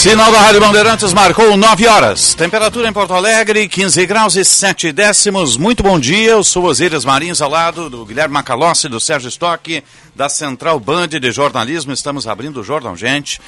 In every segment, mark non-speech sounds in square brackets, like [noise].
Sinal da Rádio Bandeirantes marcou 9 horas. Temperatura em Porto Alegre, 15 graus e 7 décimos. Muito bom dia. Eu sou Osíris Marins, ao lado do Guilherme Macalossi, do Sérgio Stock, da Central Band de Jornalismo. Estamos abrindo o Jornal Gente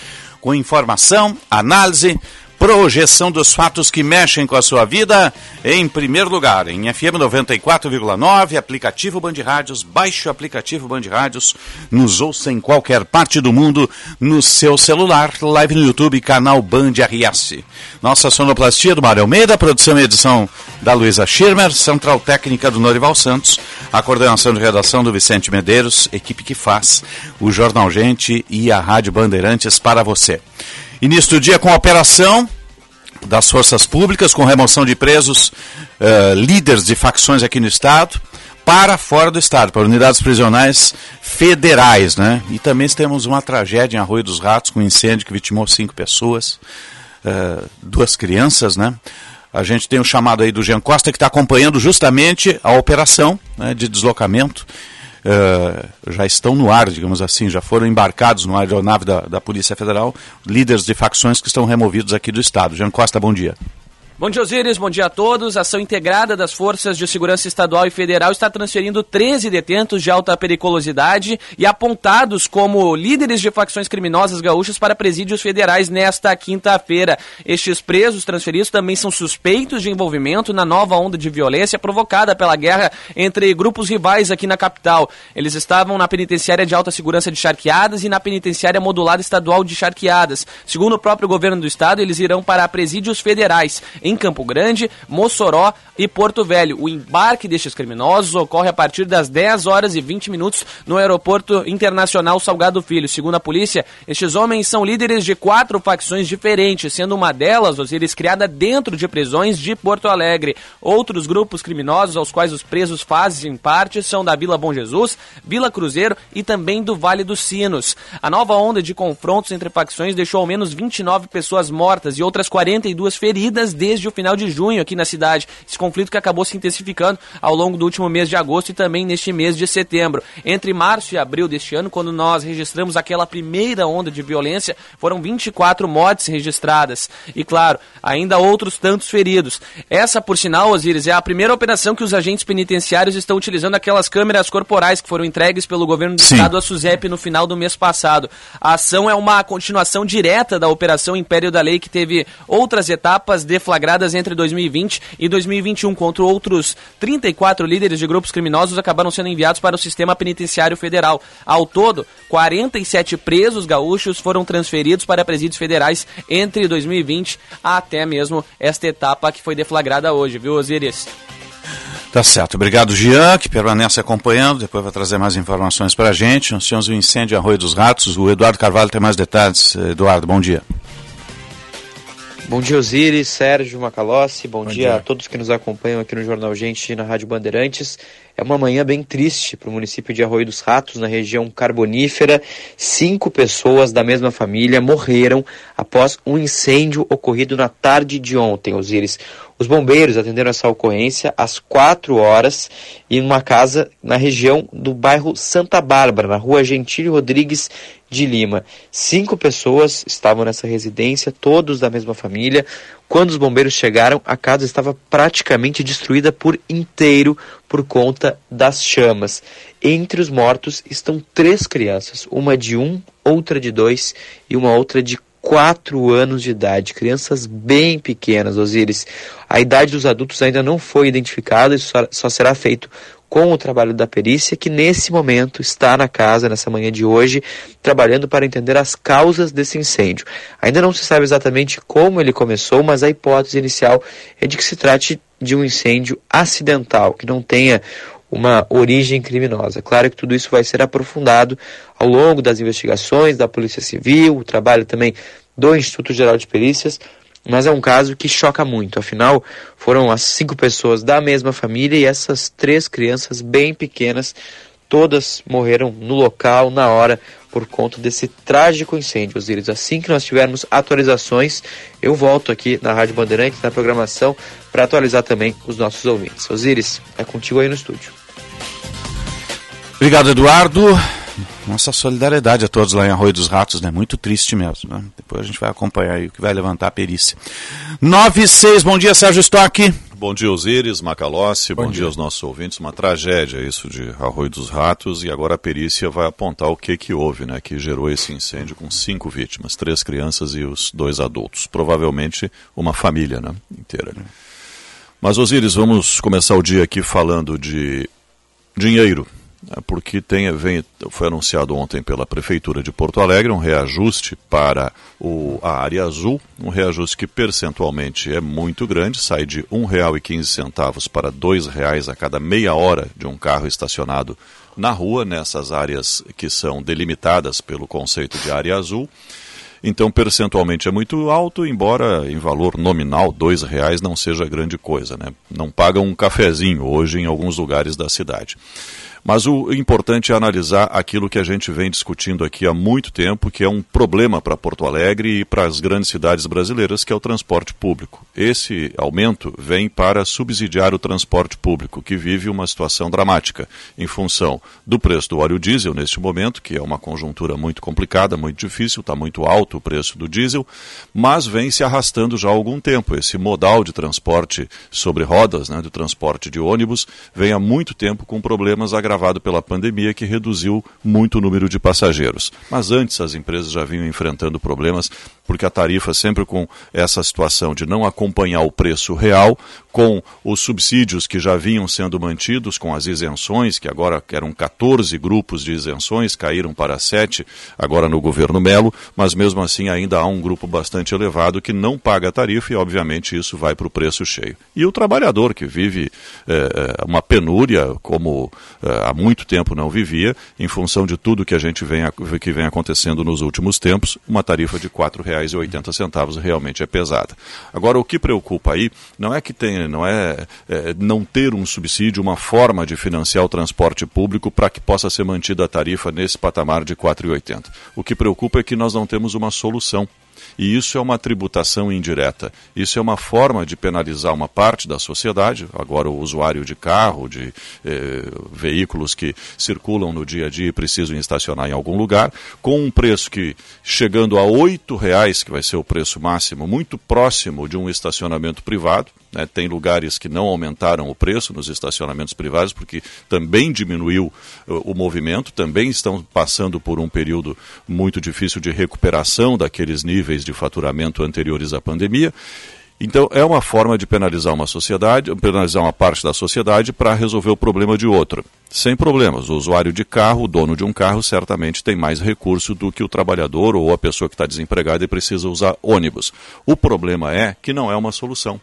com informação, análise projeção dos fatos que mexem com a sua vida, em primeiro lugar, em FM 94,9, aplicativo Band Rádios, baixe o aplicativo Band Rádios, nos ouça em qualquer parte do mundo, no seu celular, live no YouTube, canal Band RS. Nossa sonoplastia do Mário Almeida, produção e edição da Luísa Schirmer, central técnica do Norival Santos, a coordenação de redação do Vicente Medeiros, equipe que faz o Jornal Gente e a Rádio Bandeirantes para você. Início do dia com a operação das forças públicas, com remoção de presos, uh, líderes de facções aqui no Estado, para fora do Estado, para unidades prisionais federais. Né? E também temos uma tragédia em Arroio dos Ratos, com um incêndio que vitimou cinco pessoas, uh, duas crianças. Né? A gente tem o um chamado aí do Jean Costa, que está acompanhando justamente a operação né, de deslocamento uh, já estão no ar, digamos assim, já foram embarcados no aeronave da, da Polícia Federal, líderes de facções que estão removidos aqui do Estado. Jean Costa, bom dia. Bom dia, Osíris. Bom dia a todos. Ação integrada das Forças de Segurança Estadual e Federal está transferindo 13 detentos de alta periculosidade e apontados como líderes de facções criminosas gaúchas para presídios federais nesta quinta-feira. Estes presos transferidos também são suspeitos de envolvimento na nova onda de violência provocada pela guerra entre grupos rivais aqui na capital. Eles estavam na penitenciária de alta segurança de Charqueadas e na penitenciária modulada estadual de Charqueadas. Segundo o próprio governo do estado, eles irão para presídios federais em Campo Grande, Mossoró e Porto Velho. O embarque destes criminosos ocorre a partir das 10 horas e 20 minutos no Aeroporto Internacional Salgado Filho. Segundo a polícia, estes homens são líderes de quatro facções diferentes, sendo uma delas, Osiris, criada dentro de prisões de Porto Alegre. Outros grupos criminosos aos quais os presos fazem parte são da Vila Bom Jesus, Vila Cruzeiro e também do Vale dos Sinos. A nova onda de confrontos entre facções deixou ao menos 29 pessoas mortas e outras 42 feridas desde desde o final de junho aqui na cidade. Esse conflito que acabou se intensificando ao longo do último mês de agosto e também neste mês de setembro. Entre março e abril deste ano, quando nós registramos aquela primeira onda de violência, foram 24 mortes registradas. E claro, ainda outros tantos feridos. Essa, por sinal, Osiris, é a primeira operação que os agentes penitenciários estão utilizando aquelas câmeras corporais que foram entregues pelo governo do Sim. estado à SUSEP no final do mês passado. A ação é uma continuação direta da Operação Império da Lei, que teve outras etapas deflagradas entre 2020 e 2021 contra outros 34 líderes de grupos criminosos acabaram sendo enviados para o sistema penitenciário federal. Ao todo, 47 presos gaúchos foram transferidos para presídios federais entre 2020 até mesmo esta etapa que foi deflagrada hoje, viu, Osiris? Tá certo. Obrigado, Jean, que permanece acompanhando. Depois vai trazer mais informações para a gente. Nós um incêndio em Arroio dos Ratos. O Eduardo Carvalho tem mais detalhes. Eduardo, bom dia. Bom dia, Osiris, Sérgio Macalossi. Bom, Bom dia, dia, a todos que nos acompanham aqui no Jornal Gente na Rádio Bandeirantes. É uma manhã bem triste para o município de Arroio dos Ratos, na região carbonífera. Cinco pessoas da mesma família morreram após um incêndio ocorrido na tarde de ontem, Osiris. Os bombeiros atenderam essa ocorrência às quatro horas em uma casa na região do bairro Santa Bárbara, na rua Gentílio Rodrigues de Lima. Cinco pessoas estavam nessa residência, todos da mesma família. Quando os bombeiros chegaram, a casa estava praticamente destruída por inteiro por conta das chamas. Entre os mortos estão três crianças, uma de um, outra de dois e uma outra de quatro anos de idade, crianças bem pequenas, Osiris. A idade dos adultos ainda não foi identificada, isso só, só será feito com o trabalho da perícia, que nesse momento está na casa, nessa manhã de hoje, trabalhando para entender as causas desse incêndio. Ainda não se sabe exatamente como ele começou, mas a hipótese inicial é de que se trate de um incêndio acidental, que não tenha uma origem criminosa. Claro que tudo isso vai ser aprofundado ao longo das investigações da Polícia Civil, o trabalho também do Instituto Geral de Perícias, mas é um caso que choca muito. Afinal, foram as cinco pessoas da mesma família e essas três crianças bem pequenas, todas morreram no local, na hora, por conta desse trágico incêndio, Osiris. Assim que nós tivermos atualizações, eu volto aqui na Rádio Bandeirantes, na programação, para atualizar também os nossos ouvintes. Osiris, é contigo aí no estúdio. Obrigado, Eduardo. Nossa solidariedade a todos lá em Arroio dos Ratos, né? Muito triste mesmo. Né? Depois a gente vai acompanhar aí o que vai levantar a perícia. 9 6, bom dia, Sérgio Stock. Bom dia, Osíris, Macalossi, bom, bom dia. dia. aos nossos ouvintes. Uma tragédia isso de Arroio dos Ratos e agora a perícia vai apontar o que que houve, né? Que gerou esse incêndio com cinco vítimas, três crianças e os dois adultos. Provavelmente uma família, né? Inteira. Mas, Osíris, vamos começar o dia aqui falando de dinheiro. É porque tem, vem, foi anunciado ontem pela Prefeitura de Porto Alegre um reajuste para o, a área azul, um reajuste que percentualmente é muito grande, sai de R$ 1,15 para R$ 2,00 a cada meia hora de um carro estacionado na rua, nessas áreas que são delimitadas pelo conceito de área azul. Então, percentualmente é muito alto, embora em valor nominal, R$ reais não seja grande coisa. Né? Não pagam um cafezinho hoje em alguns lugares da cidade. Mas o importante é analisar aquilo que a gente vem discutindo aqui há muito tempo, que é um problema para Porto Alegre e para as grandes cidades brasileiras, que é o transporte público. Esse aumento vem para subsidiar o transporte público, que vive uma situação dramática em função do preço do óleo diesel neste momento, que é uma conjuntura muito complicada, muito difícil, está muito alto o preço do diesel, mas vem se arrastando já há algum tempo. Esse modal de transporte sobre rodas, né, do transporte de ônibus, vem há muito tempo com problemas agravados agravado pela pandemia que reduziu muito o número de passageiros. Mas antes as empresas já vinham enfrentando problemas porque a tarifa sempre com essa situação de não acompanhar o preço real, com os subsídios que já vinham sendo mantidos, com as isenções, que agora eram 14 grupos de isenções, caíram para 7 agora no governo Melo, mas mesmo assim ainda há um grupo bastante elevado que não paga a tarifa e, obviamente, isso vai para o preço cheio. E o trabalhador que vive é, uma penúria, como é, há muito tempo não vivia, em função de tudo que a gente vem, que vem acontecendo nos últimos tempos, uma tarifa de R$ 4,80 realmente é pesada. Agora, o que preocupa aí não é que tem, não é, é não ter um subsídio, uma forma de financiar o transporte público para que possa ser mantida a tarifa nesse patamar de R$ 4,80. O que preocupa é que nós não temos uma solução e isso é uma tributação indireta. Isso é uma forma de penalizar uma parte da sociedade, agora o usuário de carro, de eh, veículos que circulam no dia a dia e precisam estacionar em algum lugar, com um preço que, chegando a R$ reais, que vai ser o preço máximo, muito próximo de um estacionamento privado, né, tem lugares que não aumentaram o preço nos estacionamentos privados, porque também diminuiu uh, o movimento, também estão passando por um período muito difícil de recuperação daqueles níveis de faturamento anteriores à pandemia. Então, é uma forma de penalizar uma sociedade, penalizar uma parte da sociedade para resolver o problema de outra. Sem problemas. O usuário de carro, o dono de um carro, certamente tem mais recurso do que o trabalhador ou a pessoa que está desempregada e precisa usar ônibus. O problema é que não é uma solução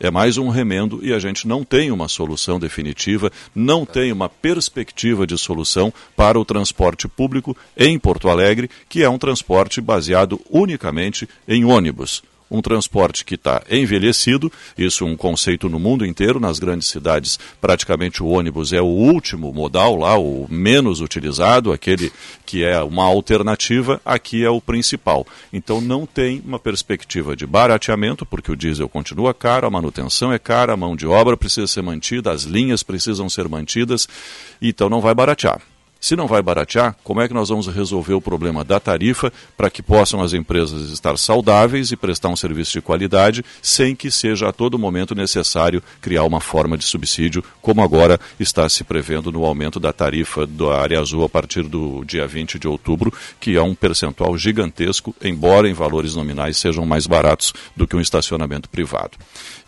é mais um remendo e a gente não tem uma solução definitiva, não tem uma perspectiva de solução para o transporte público em Porto Alegre, que é um transporte baseado unicamente em ônibus um transporte que está envelhecido, isso é um conceito no mundo inteiro, nas grandes cidades praticamente o ônibus é o último modal lá, o menos utilizado, aquele que é uma alternativa, aqui é o principal. Então não tem uma perspectiva de barateamento, porque o diesel continua caro, a manutenção é cara, a mão de obra precisa ser mantida, as linhas precisam ser mantidas, então não vai baratear. Se não vai baratear, como é que nós vamos resolver o problema da tarifa para que possam as empresas estar saudáveis e prestar um serviço de qualidade sem que seja a todo momento necessário criar uma forma de subsídio, como agora está se prevendo no aumento da tarifa da área azul a partir do dia 20 de outubro, que é um percentual gigantesco, embora em valores nominais sejam mais baratos do que um estacionamento privado.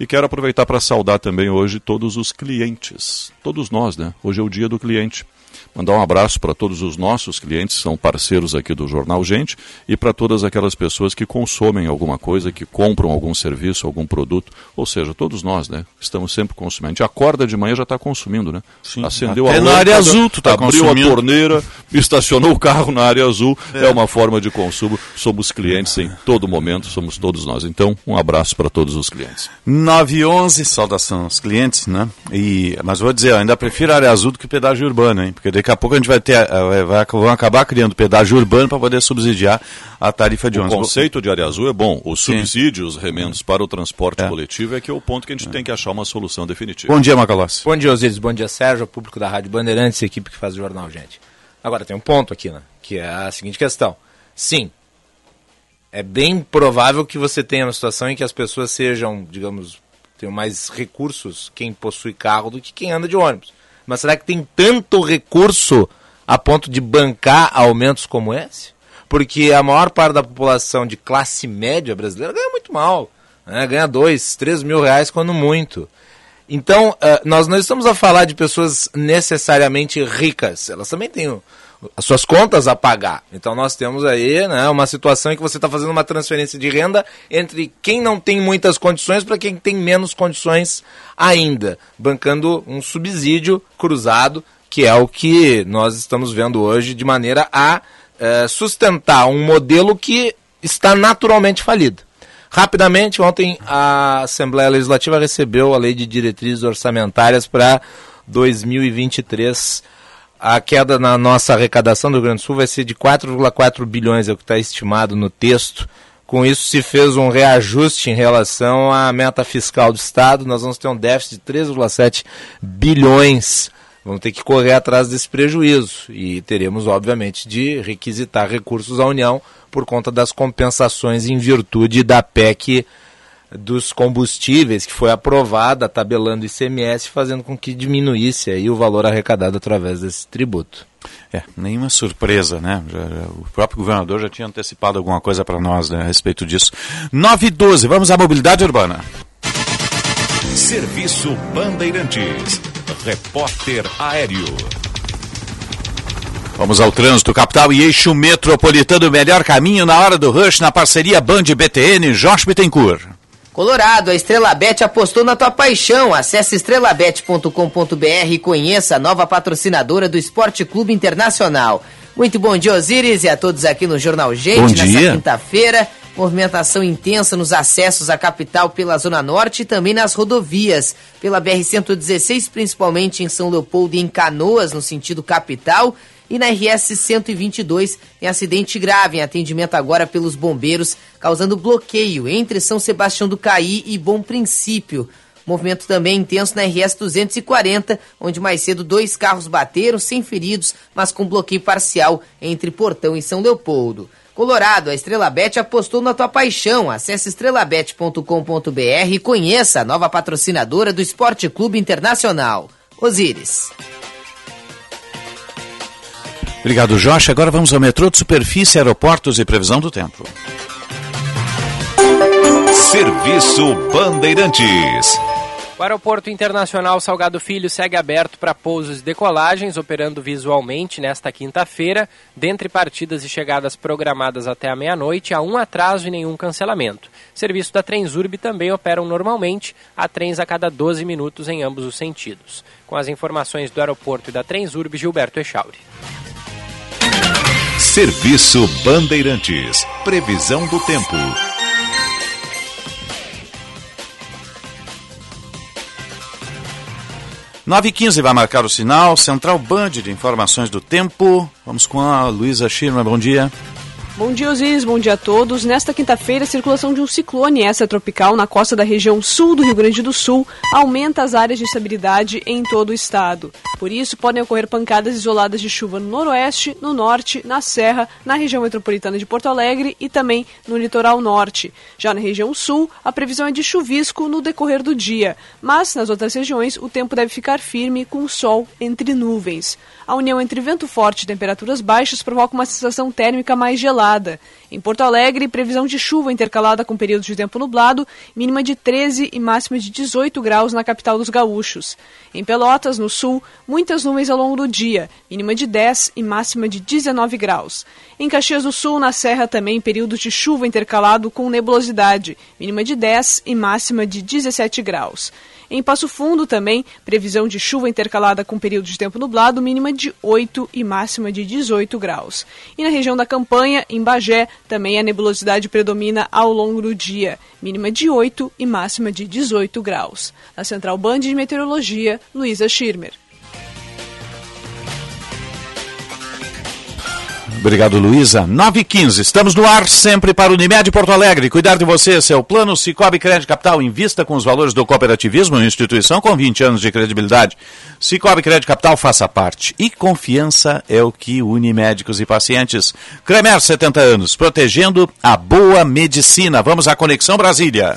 E quero aproveitar para saudar também hoje todos os clientes, todos nós, né? Hoje é o dia do cliente Mandar um abraço para todos os nossos clientes, são parceiros aqui do Jornal Gente, e para todas aquelas pessoas que consomem alguma coisa, que compram algum serviço, algum produto, ou seja, todos nós, né? Estamos sempre consumindo. A gente acorda de manhã já está consumindo, né? Sim. Acendeu Até a na lâmpada, área azul tu tá abriu consumindo. a torneira, [laughs] estacionou o carro na área azul, é. uma forma de consumo. Somos clientes em todo momento, somos todos nós. Então, um abraço para todos os clientes. 9 e 11, saudação aos clientes, né? E, mas vou dizer, eu ainda prefiro área azul do que pedágio urbano, hein? Porque daqui a pouco a gente vai ter, eh, vai, vão acabar criando pedágio urbano para poder subsidiar a tarifa de O ônibus. conceito de área azul é bom. Os Sim. subsídios, remendos para o transporte É. coletivo é que é o ponto que a gente tem que achar uma solução definitiva. Bom dia, Macalossi. Bom dia, Osíris. Bom dia, Sérgio, público da Rádio Bandeirantes, equipe que faz o jornal, gente. Agora, tem um ponto aqui, né? Que é a seguinte questão. Sim, é bem provável que você tenha uma situação em que as pessoas sejam, digamos, tenham mais recursos quem possui carro do que quem anda de ônibus. Mas será que tem tanto recurso a ponto de bancar aumentos como esse? Porque a maior parte da população de classe média brasileira ganha muito mal. Né? Ganha dois, três mil reais quando muito. Então, eh, nós não estamos a falar de pessoas necessariamente ricas. Elas também têm as suas contas a pagar. Então, nós temos aí né, uma situação em que você está fazendo uma transferência de renda entre quem não tem muitas condições para quem tem menos condições ainda, bancando um subsídio cruzado, que é o que nós estamos vendo hoje, de maneira a eh, sustentar um modelo que está naturalmente falido. Rapidamente, ontem a Assembleia Legislativa recebeu a Lei de Diretrizes Orçamentárias para 2023. A queda na nossa arrecadação do Rio Grande do Sul vai ser de 4,4 bilhões, é o que está estimado no texto. Com isso, se fez um reajuste em relação à meta fiscal do Estado. Nós vamos ter um déficit de 3,7 bilhões. Vamos ter que correr atrás desse prejuízo. E teremos, obviamente, de requisitar recursos à União por conta das compensações em virtude da PEC dos combustíveis, que foi aprovada, tabelando ICMS, fazendo com que diminuísse aí o valor arrecadado através desse tributo. É, nenhuma surpresa, né? Já- já- o próprio governador já tinha antecipado alguma coisa para nós né, a respeito disso. 9 e 12, vamos à mobilidade urbana. Serviço Bandeirantes. Repórter Aéreo. Vamos ao trânsito, capital e eixo metropolitano, melhor caminho na hora do rush, na parceria Band BTN, Jorge Bittencourt. Colorado, a Estrela Bet apostou na tua paixão. Acesse estrelabet.com.br e conheça a nova patrocinadora do Esporte Clube Internacional. Muito bom dia, Osíris, e a todos aqui no Jornal Gente, Bom nessa quinta-feira. Movimentação intensa nos acessos à capital pela Zona Norte e também nas rodovias. Pela BR-116, principalmente em São Leopoldo e em Canoas, no sentido capital. E na RS 122 tem acidente grave em atendimento agora pelos bombeiros, causando bloqueio entre São Sebastião do Caí e Bom Princípio. Movimento também intenso na RS 240, onde mais cedo dois carros bateram, sem feridos, mas com bloqueio parcial entre Portão e São Leopoldo. Colorado, a Estrela Bet apostou na tua paixão. Acesse estrelabet.com.br e conheça a nova patrocinadora do Esporte Clube Internacional. Osíris. Obrigado, Jorge. Agora vamos ao metrô de superfície, aeroportos e previsão do tempo. Serviço Bandeirantes. O Aeroporto Internacional Salgado Filho segue aberto para pousos e decolagens, operando visualmente nesta quinta-feira, dentre partidas e chegadas programadas até a meia-noite, há um atraso e nenhum cancelamento. Serviço da Transurb também operam normalmente, há trens a cada 12 minutos em ambos os sentidos. Com as informações do aeroporto e da Transurb, Gilberto Echauri. Serviço Bandeirantes. Previsão do tempo. Nove e 15 vai marcar o sinal. Central Band de informações do tempo. Vamos com a Luísa Schirmer. Bom dia. Bom dia, Osiris. Bom dia a todos. Nesta quinta-feira, a circulação de um ciclone extratropical na costa da região sul do Rio Grande do Sul aumenta as áreas de estabilidade em todo o estado. Por isso, podem ocorrer pancadas isoladas de chuva no noroeste, no norte, na serra, na região metropolitana de Porto Alegre e também no litoral norte. Já na região sul, a previsão é de chuvisco no decorrer do dia, mas nas outras regiões o tempo deve ficar firme com sol entre nuvens. A união entre vento forte e temperaturas baixas provoca uma sensação térmica mais gelada intercalada. Em Porto Alegre, previsão de chuva intercalada com períodos de tempo nublado, mínima de 13 e máxima de 18 graus na capital dos gaúchos. Em Pelotas, no sul, muitas nuvens ao longo do dia, mínima de 10 e máxima de 19 graus. Em Caxias do Sul, na Serra, também períodos de chuva intercalado com nebulosidade, mínima de 10 e máxima de 17 graus. Em Passo Fundo também, previsão de chuva intercalada com período de tempo nublado, mínima de 8 e máxima de 18 graus. E na região da Campanha, em Bagé, também a nebulosidade predomina ao longo do dia, mínima de 8 e máxima de 18 graus. Na Central Band de Meteorologia, Luísa Schirmer. Obrigado, Luísa. 9 e 15 estamos no ar sempre para o Unimed Porto Alegre. Cuidar de você, seu plano Cicobi Crédito Capital. Invista com os valores do cooperativismo, uma instituição com 20 anos de credibilidade. Cicobi Crédito Capital faça parte. E confiança é o que une médicos e pacientes. Cremer, 70 anos, protegendo a boa medicina. Vamos à Conexão Brasília.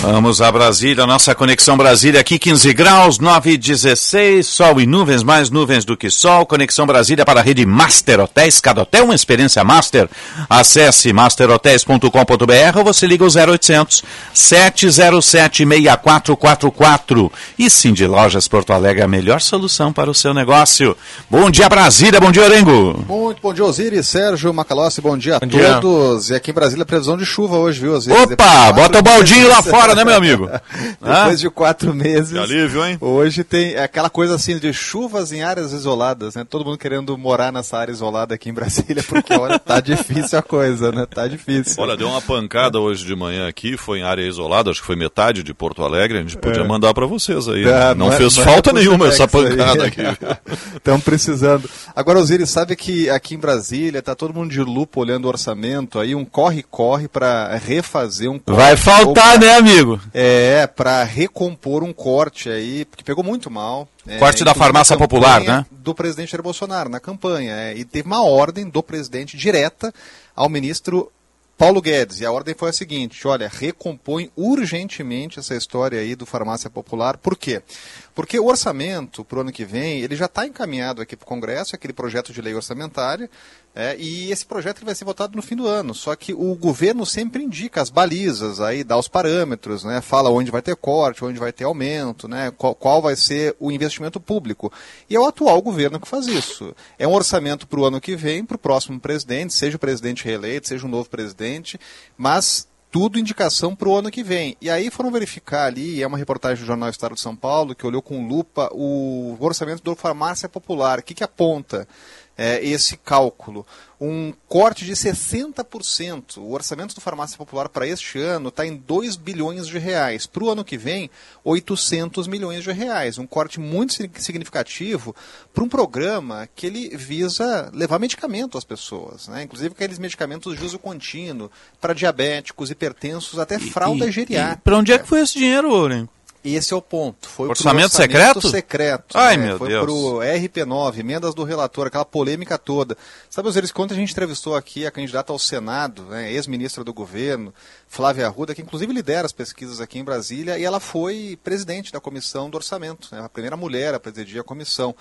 Vamos a Brasília, nossa conexão Brasília aqui, 15 graus, 9 e 16, sol e nuvens, mais nuvens do que sol. Conexão Brasília para a rede Master Hotéis, cada hotel uma experiência master. Acesse masterhotels.com.br ou você liga o 0800 707 6444. E sim, de Lojas Porto Alegre, a melhor solução para o seu negócio. Bom dia Brasília, bom dia Orengo. Muito bom dia Osiris, Sérgio Macalossi, bom dia a Bom dia. todos. E aqui em Brasília previsão de chuva hoje, viu Osiris? Opa, bota o baldinho lá meses- fora, né meu amigo? [laughs] Depois de quatro meses. Que alívio, hein? Hoje tem aquela coisa assim de chuvas em áreas isoladas, né? Todo mundo querendo morar nessa área isolada aqui em Brasília, porque olha, tá [laughs] difícil a coisa, né? Tá difícil. Olha, deu uma pancada hoje de manhã aqui, foi em área isolada, acho que foi metade de Porto Alegre, a gente podia mandar para vocês aí. Ah, não, é- fez é falta pro nenhuma essa Sedex aí. pancada aqui. [laughs] Estão precisando. Agora, Osiris, sabe que aqui em Brasília tá todo mundo de lupa olhando o orçamento aí, um corre-corre para refazer um corte. Vai faltar, pra- né, amigo? É, para recompor um corte aí, porque pegou muito mal. É, Corte da farmácia popular, né? Do presidente Jair Bolsonaro, na campanha. é, e teve uma ordem do presidente direta ao ministro Paulo Guedes. E a ordem foi a seguinte: olha, recompõe urgentemente essa história aí do farmácia popular. Por quê? Porque o orçamento para o ano que vem, ele já está encaminhado aqui para o Congresso, aquele projeto de lei orçamentária, é, e esse projeto vai ser votado no fim do ano. Só que o governo sempre indica as balizas, aí dá os parâmetros, né, fala onde vai ter corte, onde vai ter aumento, né, qual, qual vai ser o investimento público. E é o atual governo que faz isso. É um orçamento para o ano que vem, para o próximo presidente, seja o presidente reeleito, seja um novo presidente, mas tudo indicação para o ano que vem. E aí foram verificar ali, é uma reportagem do Jornal Estado de São Paulo, que olhou com lupa o orçamento do Farmácia Popular. O que, que aponta é, esse cálculo? Um corte de 60%. O orçamento do Farmácia Popular para este ano está em 2 bilhões de reais. Para o ano que vem, 800 milhões de reais. Um corte muito sig- significativo para um programa que ele visa levar medicamento às pessoas. Né? Inclusive aqueles medicamentos de uso contínuo para diabéticos, hipertensos, até fralda geriátrica. Para onde é que foi esse dinheiro, Orengo? Esse é o ponto. Foi pro Orçamento secreto? secreto. Ai, né? meu Foi Deus. pro RP9, emendas do relator, aquela polêmica toda. Sabe, Osiris, quando a gente entrevistou aqui a candidata ao Senado, né, ex-ministra do governo, Flávia Arruda, que inclusive lidera as pesquisas aqui em Brasília, e ela foi presidente da comissão do orçamento, né, a primeira mulher a presidir a comissão.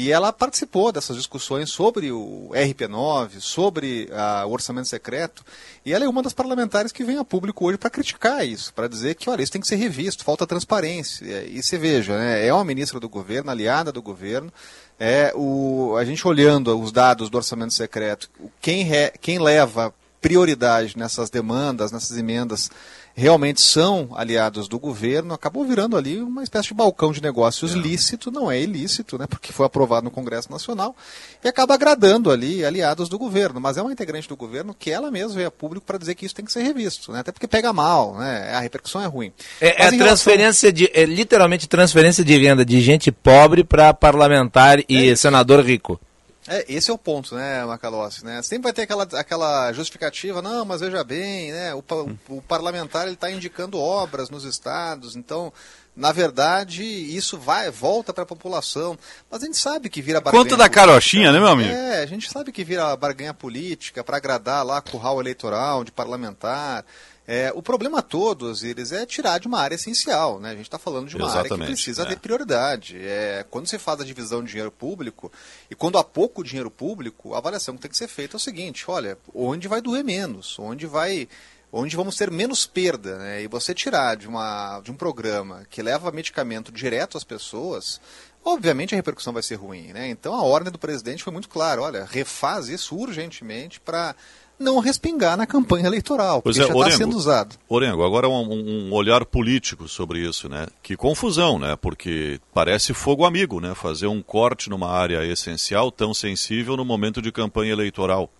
E ela participou dessas discussões sobre o RP9, sobre ah, o orçamento secreto, e ela é uma das parlamentares que vem a público hoje para criticar isso, para dizer que, olha, isso tem que ser revisto, falta transparência. E você veja, né, é uma ministra do governo, aliada do governo, é o, a gente olhando os dados do orçamento secreto, quem, re- quem leva prioridade nessas demandas, nessas emendas, realmente são aliados do governo, acabou virando ali uma espécie de balcão de negócios lícito, não é ilícito, né, porque foi aprovado no Congresso Nacional, e acaba agradando ali aliados do governo, mas é uma integrante do governo que ela mesma veio a público para dizer que isso tem que ser revisto, né, até porque pega mal, né, a repercussão é ruim. É, é Mas a em relação- transferência de. É literalmente transferência de renda de gente pobre para parlamentar e senador rico. É, esse é o ponto, né, Macalossi? Né? Sempre vai ter aquela, aquela justificativa, não, mas veja bem, né, o, o parlamentar está indicando obras nos estados, então na verdade, isso vai, volta para a população. Mas a gente sabe que vira barganha. Conta da carochinha, né, meu amigo? É, a gente sabe que vira barganha política para agradar lá curral eleitoral de parlamentar. É, o problema todo, eles é tirar de uma área essencial. Né? A gente está falando de uma Exatamente, área que precisa é. ter prioridade. É, quando você faz a divisão de dinheiro público, e quando há pouco dinheiro público, a avaliação que tem que ser feita é o seguinte: olha, onde vai doer menos? Onde vai onde vamos ter menos perda. Né? E você tirar de, uma, de um programa que leva medicamento direto às pessoas, obviamente a repercussão vai ser ruim. Né? Então a ordem do presidente foi muito clara: olha, refaz isso urgentemente para não respingar na campanha eleitoral, pois porque é, já está sendo usado. Orengo, agora um, um, olhar político sobre isso, né? Que confusão, né? Porque parece fogo amigo, né? Fazer um corte numa área essencial tão sensível no momento de campanha eleitoral.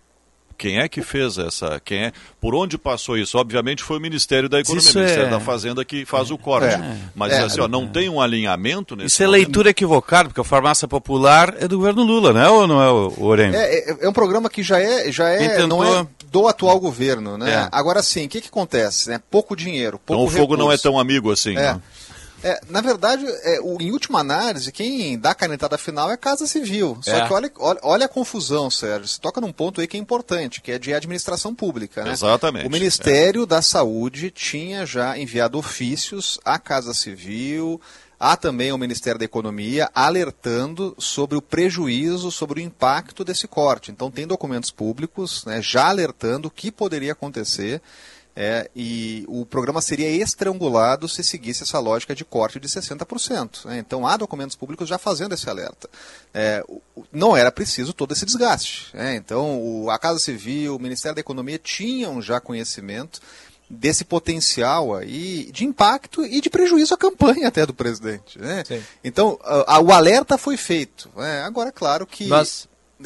Quem é que fez essa? Quem é? Por onde passou isso? Obviamente foi o Ministério da Economia, o Ministério é... da Fazenda que faz o corte. É. Mas é. assim, ó, não tem um alinhamento nesse Isso é momento. é leitura equivocada, porque a farmácia popular é do governo Lula, né? Ou não é o Orem? É, é, é, um programa que já é, já é, Tentou... não é do atual governo, né? É. Agora sim, o que, que acontece? Né? Pouco dinheiro, pouco Então o fogo recurso. não é tão amigo assim. É. Né? É, na verdade, é, o, em última análise, quem dá a canetada final é a Casa Civil. Só é. que olha, olha, olha, a confusão, Sérgio. Você toca num ponto aí que é importante, que é de administração pública. Né? Exatamente. O Ministério da Saúde tinha já enviado ofícios à Casa Civil, há também o Ministério da Economia alertando sobre o prejuízo, sobre o impacto desse corte. Então tem documentos públicos né, já alertando o que poderia acontecer é, e o programa seria estrangulado se seguisse essa lógica de corte de 60%. Né? Então há documentos públicos já fazendo esse alerta. É, não era preciso todo esse desgaste. Né? Então o, a Casa Civil, o Ministério da Economia tinham já conhecimento desse potencial aí de impacto e de prejuízo à campanha até do presidente. Né? Então a, a, o alerta foi feito. Né? Agora, claro que.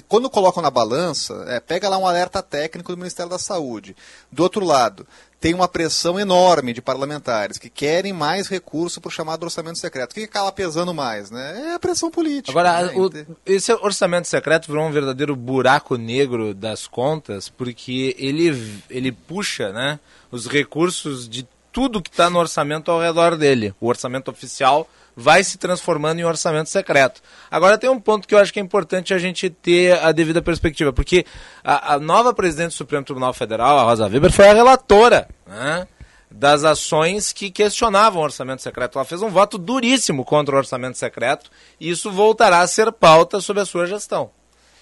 Quando colocam na balança, é, pega lá um alerta técnico do Ministério da Saúde. Do outro lado, tem uma pressão enorme de parlamentares que querem mais recurso para o chamado orçamento secreto. O que acaba pesando mais? Né? É a pressão política. Agora, né? o, esse orçamento secreto virou um verdadeiro buraco negro das contas, porque ele, ele puxa né, os recursos de tudo que está no orçamento ao redor dele. O orçamento oficial vai se transformando em orçamento secreto. Agora tem um ponto que eu acho que é importante a gente ter a devida perspectiva, porque a, a nova presidente do Supremo Tribunal Federal, a Rosa Weber, foi a relatora né, das ações que questionavam o orçamento secreto. Ela fez um voto duríssimo contra o orçamento secreto e isso voltará a ser pauta sob a sua gestão.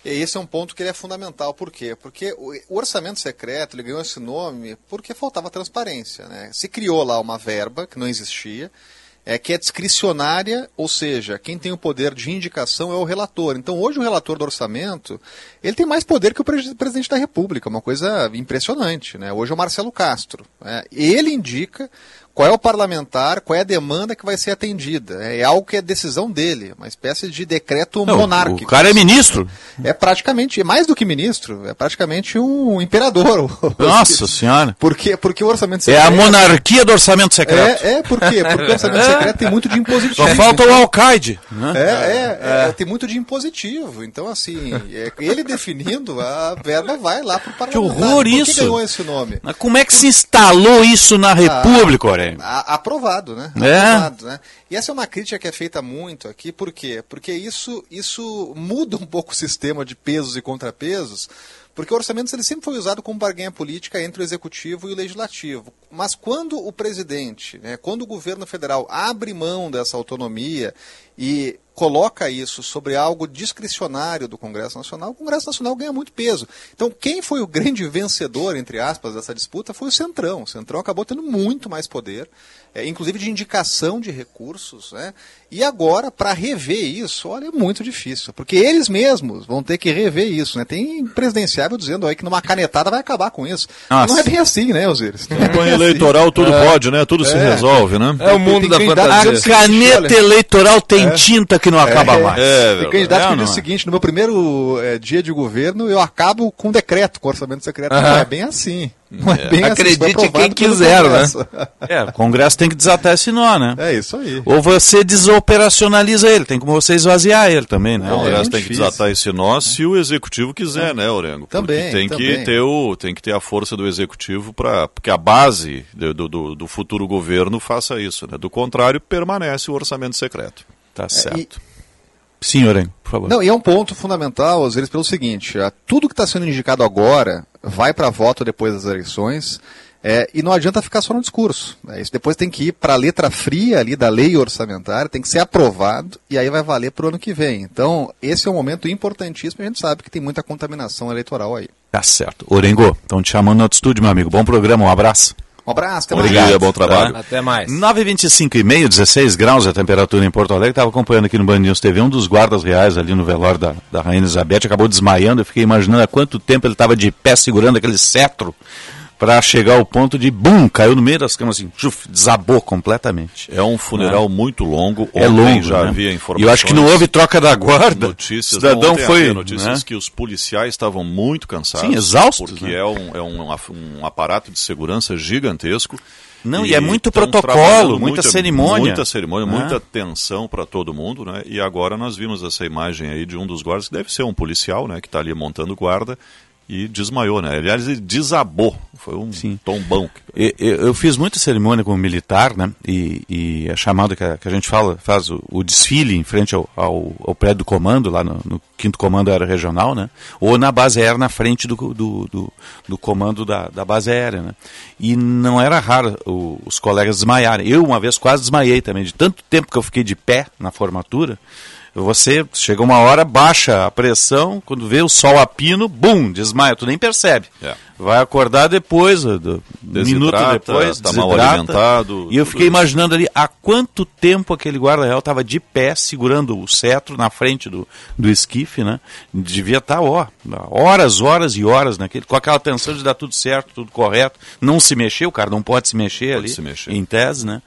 E esse é um ponto que é fundamental. Por quê? Porque o orçamento secreto ele ganhou esse nome porque faltava transparência. Né? Se criou lá uma verba que não existia é que é discricionária, ou seja, quem tem o poder de indicação é o relator. Então, hoje o relator do orçamento, ele tem mais poder que o presidente da República, uma coisa impressionante. Né? Hoje é o Marcelo Castro. Né? Ele indica qual é o parlamentar, qual é a demanda que vai ser atendida. É algo que é decisão dele, uma espécie de decreto Não, monárquico. O cara é ministro. É praticamente, é mais do que ministro, é praticamente um imperador. [laughs] Nossa senhora. Porque, porque o orçamento secreto... É a monarquia do orçamento secreto. É, é por quê? Porque o orçamento secreto tem muito de impositivo. Só falta o alcaide. Né? É, é, é, tem muito de impositivo. Então, assim, ele definindo, a verba vai lá para o parlamentar. Que horror isso. Por que ganhou esse nome? Mas como é que se instalou isso na República, ah, aprovado, né? É. Aprovado, né? E essa é uma crítica que é feita muito aqui, por quê? Porque isso, isso muda um pouco o sistema de pesos e contrapesos, porque o orçamento ele sempre foi usado como barganha política entre o executivo e o legislativo. Mas quando o presidente, né, quando o governo federal abre mão dessa autonomia e coloca isso sobre algo discricionário do Congresso Nacional, o Congresso Nacional ganha muito peso. Então, quem foi o grande vencedor, entre aspas, dessa disputa foi o Centrão. O Centrão acabou tendo muito mais poder é, inclusive de indicação de recursos. Né? E agora, para rever isso, olha, é muito difícil, porque eles mesmos vão ter que rever isso. Né? Tem presidenciável dizendo aí que numa canetada vai acabar com isso. Não é bem assim, né, Osiris? Campanha é eleitoral assim. tudo é. pode, né? Tudo se é. resolve, né? É o mundo da fantasia. A caneta eleitoral tem é. tinta que não acaba mais. É, tem candidato que diz o seguinte, no meu primeiro dia de governo, eu acabo com um decreto, com orçamento secreto. Não é bem assim. Não é, bem Acredite assim, quem quiser, né? É, o Congresso tem que desatar esse nó, né? É isso aí. Ou você desoperacionaliza ele, tem como você esvaziar ele também, né? O Congresso é tem que desatar esse nó se o executivo quiser, né, Orengo? Também, tem também. que ter o tem que ter a força do executivo para porque a base do, do, do futuro governo faça isso, né? Do contrário, permanece o orçamento secreto. Tá certo. Sim, Oren, por favor. Não, e é um ponto fundamental, Osiris, pelo seguinte: tudo que está sendo indicado agora vai para voto depois das eleições. é, e não adianta ficar só no discurso. né? Isso depois tem que ir para a letra fria ali da lei orçamentária, tem que ser aprovado e aí vai valer para o ano que vem. Então, esse é um momento importantíssimo e a gente sabe que tem muita contaminação eleitoral aí. Tá certo. Orengo, estão te chamando no outro estúdio, meu amigo. Bom programa, um abraço. Um abraço, até Obrigado, mais. bom trabalho. Até mais. 9h25 e meio, 16 graus a temperatura em Porto Alegre. Estava acompanhando aqui no Band News TV um dos guardas reais ali no velório da, da Rainha Elizabeth. Acabou desmaiando. Eu fiquei imaginando há quanto tempo ele estava de pé segurando aquele cetro para chegar ao ponto de bum, caiu no meio das camas assim, chuf, desabou completamente. É um funeral muito longo. É longo, já né? havia E informações. eu acho que não houve troca da guarda. notícias. Cidadão não, foi, notícias né? que os policiais estavam muito cansados. Sim, exaustos, Porque né? é, um, é um, um aparato de segurança gigantesco. Não, e é muito protocolo, trabalhando muita cerimônia. Muita cerimônia, Né? muita tensão para todo mundo, né? E agora nós vimos essa imagem aí de um dos guardas, que deve ser um policial, né? Que está ali montando guarda e desmaiou, né? Aliás, ele desabou. Foi um Sim. tombão. Eu, eu- fiz muita cerimônia como militar, né? E, e a chamada que a, que a gente fala, faz o, o desfile em frente ao, ao, ao prédio do comando, lá no, no quinto comando aéreo regional, né? Ou na base aérea, na frente do, do, do, do comando da, da base aérea, né? E não era raro o- os colegas desmaiarem. Eu, uma vez, quase desmaiei também, de tanto tempo que eu fiquei de pé na formatura. Você chega uma hora, baixa a pressão, quando vê o sol a pino, bum, desmaia, tu nem percebe. É. Vai acordar depois, do, do- minuto depois, tá mal alimentado, E eu fiquei imaginando ali há quanto tempo aquele guarda real estava de pé, segurando o cetro na frente do, do esquife, né? Devia estar, ó, horas, horas e horas naquele, com aquela tensão de dar tudo certo, tudo correto. Não se mexer, o cara não pode se mexer Pode ali, se mexer. em tese, né?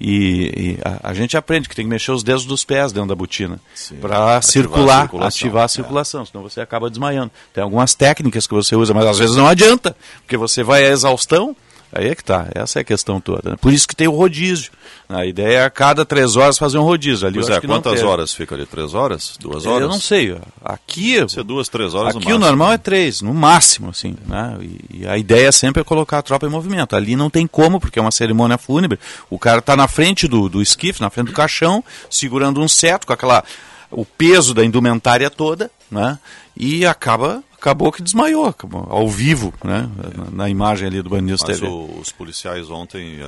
E, e a, a gente aprende que tem que mexer os dedos dos pés dentro da botina para a circular, circulação. ativar a É. circulação, senão você acaba desmaiando. Tem algumas técnicas que você usa, mas às vezes não adianta, porque você vai à exaustão, aí é que tá, essa é a questão toda. né? Por isso que tem o rodízio. A ideia é a cada três horas fazer um rodízio. Ali Pois é, quantas horas fica ali? Três horas? Duas horas? Eu não sei. Aqui, Deve ser duas, três horas no aqui o máximo. normal é três, no máximo, assim, né? E, e a ideia sempre é colocar a tropa em movimento. Ali não tem como, porque é uma cerimônia fúnebre. O cara está na frente do, do esquife, na frente do caixão, segurando um cetro com aquela o peso da indumentária toda, né? E acaba acabou que desmaiou, acabou, ao vivo, né? Na, na imagem ali do Band News Mas TV. o- os policiais ontem, eh,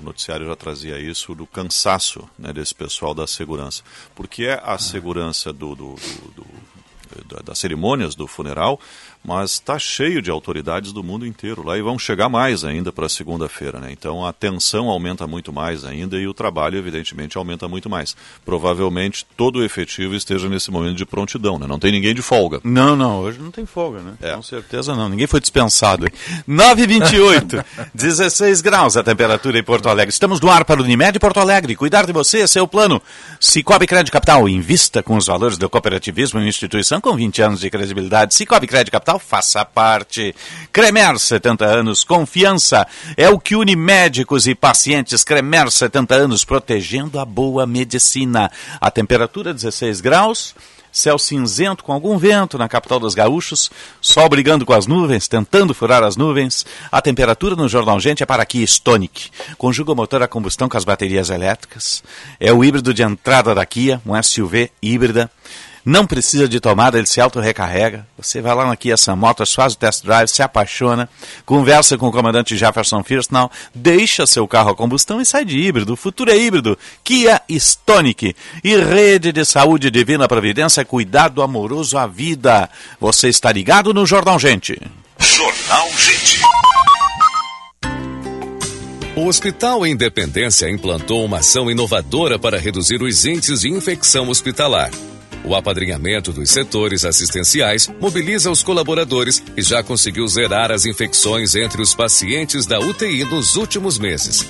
o noticiário já trazia isso, do cansaço né, desse pessoal da segurança. Porque é a segurança do, do- do- do- da- das cerimônias do funeral, mas está cheio de autoridades do mundo inteiro lá e vão chegar mais ainda para segunda-feira. Né? Então a tensão aumenta muito mais ainda e o trabalho, evidentemente, aumenta muito mais. Provavelmente todo o efetivo esteja nesse momento de prontidão, né? não tem ninguém de folga. Não, não, hoje não tem folga, né? É. Com certeza não. Ninguém foi dispensado. hein? 9h28, [laughs] 16 graus a temperatura em Porto Alegre. Estamos no ar para o Unimed Porto Alegre. Cuidar de você é seu plano. Cicobi Crédito Capital, invista com os valores do cooperativismo em instituição com 20 anos de credibilidade. Cicobi Crédito Capital, faça parte. Cremer, 70 anos, confiança. É o que une médicos e pacientes. Cremer, 70 anos, protegendo a boa medicina. A temperatura 16 graus. Céu cinzento com algum vento na capital dos gaúchos, sol brigando com as nuvens, tentando furar as nuvens. A temperatura no Jornal Gente é para aqui Stonic. Conjuga o motor a combustão com as baterias elétricas. É o híbrido de entrada da Kia, um SUV híbrida. Não precisa de tomada, ele se auto-recarrega. Você vai lá na Kia Sam Motors, faz o test drive, se apaixona, conversa com o comandante Jefferson Firstnall, deixa seu carro a combustão e sai de híbrido. O futuro é híbrido. Kia Stonic. E Rede de Saúde Divina Providência, cuidado amoroso à vida. Você está ligado no Jornal Gente. Jornal Gente. O Hospital Independência implantou uma ação inovadora para reduzir os índices de infecção hospitalar. O apadrinhamento dos setores assistenciais mobiliza os colaboradores e já conseguiu zerar as infecções entre os pacientes da UTI nos últimos meses.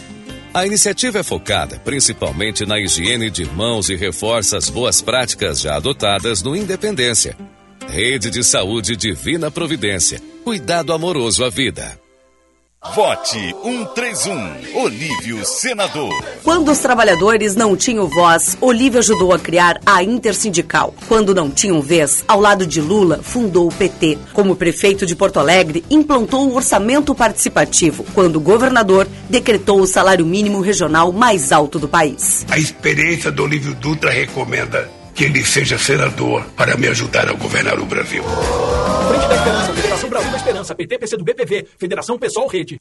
A iniciativa é focada principalmente na higiene de mãos e reforça as boas práticas já adotadas no Independência. Rede de Saúde Divina Providência. Cuidado amoroso à vida. Vote 131, Olívio Senador. Quando os trabalhadores não tinham voz, Olívio ajudou a criar a Intersindical. Quando não tinham vez, ao lado de Lula, fundou o PT. Como prefeito de Porto Alegre, implantou o orçamento participativo. Quando governador, decretou o salário mínimo regional mais alto do país. A experiência do Olívio Dutra recomenda que ele seja senador para me ajudar a governar o Brasil. Frente da Esperança, Esperança, PT, PC do Federação Pessoal Rede.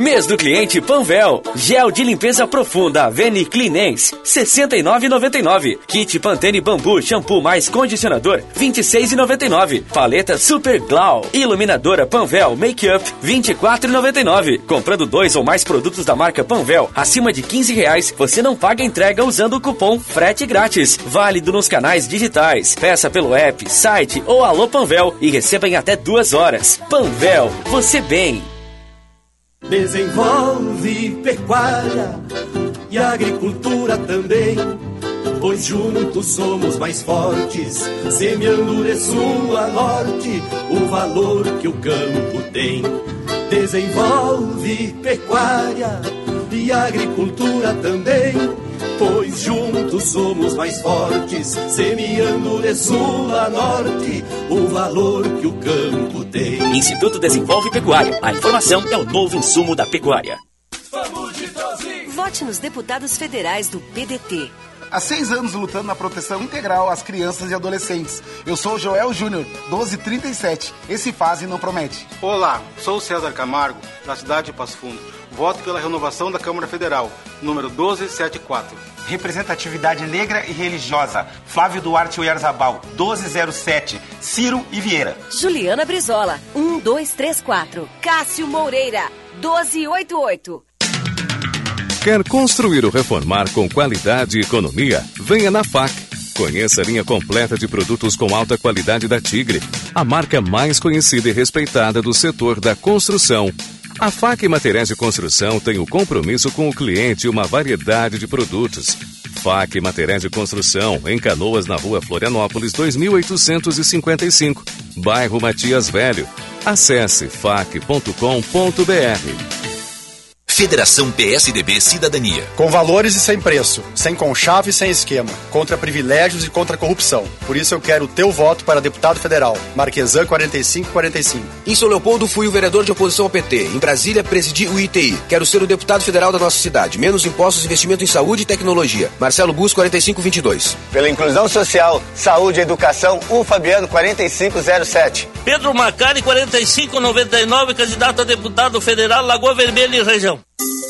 Mês do cliente Panvel. Gel de limpeza profunda Veni Cleanens, 69,99. Kit Pantene Bambu Shampoo mais condicionador, 26,99. Paleta Super Glow. Iluminadora Panvel Makeup, 24,99. Comprando dois ou mais produtos da marca Panvel acima de 15 reais, você não paga entrega usando o cupom frete grátis. Válido nos canais digitais. Peça pelo app, site ou Alô Panvel e receba em até duas horas. Panvel, você bem. Desenvolve pecuária e agricultura também, pois juntos somos mais fortes, semeando de sul a norte o valor que o campo tem. Desenvolve pecuária e agricultura também, pois juntos somos mais fortes, semeando de sul a norte o valor que o campo tem. Instituto Desenvolve Pecuária. A informação é o novo insumo da pecuária. Vote nos deputados federais do PDT. Há seis anos lutando na proteção integral às crianças e adolescentes. Eu sou Joel Júnior, 1237. Esse fase não promete. Olá, sou o César Camargo, da cidade de Passo Fundo. Voto pela renovação da Câmara Federal, número 1274. Representatividade negra e religiosa. Flávio Duarte Oyarzabal, 1207. Ciro e Vieira. Juliana Brizola, 1234. Cássio Moreira, 1288. Quer construir ou reformar com qualidade e economia? Venha na FAC. Conheça a linha completa de produtos com alta qualidade da Tigre, a marca mais conhecida e respeitada do setor da construção. A FAC Materiais de Construção tem o compromisso com o cliente e uma variedade de produtos. FAC Materiais de Construção, em Canoas, na rua Florianópolis, 2855, bairro Matias Velho. Acesse fac.com.br. Federação PSDB Cidadania. Com valores e sem preço, sem conchave e sem esquema, contra privilégios e contra corrupção. Por isso eu quero o teu voto para deputado federal. Marquesan 4545. Em São Leopoldo fui o vereador de oposição ao PT. Em Brasília presidi o ITI. Quero ser o deputado federal da nossa cidade. Menos impostos, investimento em saúde e tecnologia. Marcelo Bus 4522. Pela inclusão social, saúde e educação, o Fabiano 4507. Pedro Macari 4599, candidato a deputado federal Lagoa Vermelha e região. Thank you.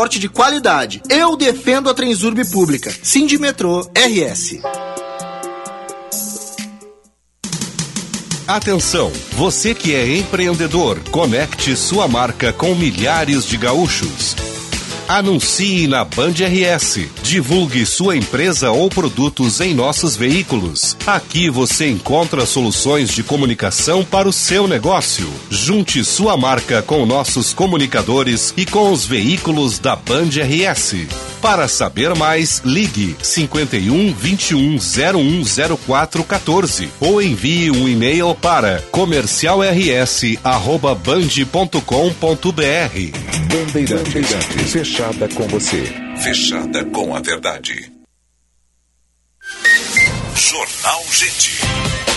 de qualidade. Eu defendo a Transurb Pública. Sindimetrô RS. Atenção, você que é empreendedor, conecte sua marca com milhares de gaúchos. Anuncie na Band RS. Divulgue sua empresa ou produtos em nossos veículos. Aqui você encontra soluções de comunicação para o seu negócio. Junte sua marca com nossos comunicadores e com os veículos da Band RS. Para saber mais, ligue 51 21 0104 14 ou envie um e-mail para comercialrs@band.com.br. Bandeirantes, fechada com você. Fechada com a verdade. Jornal Gente.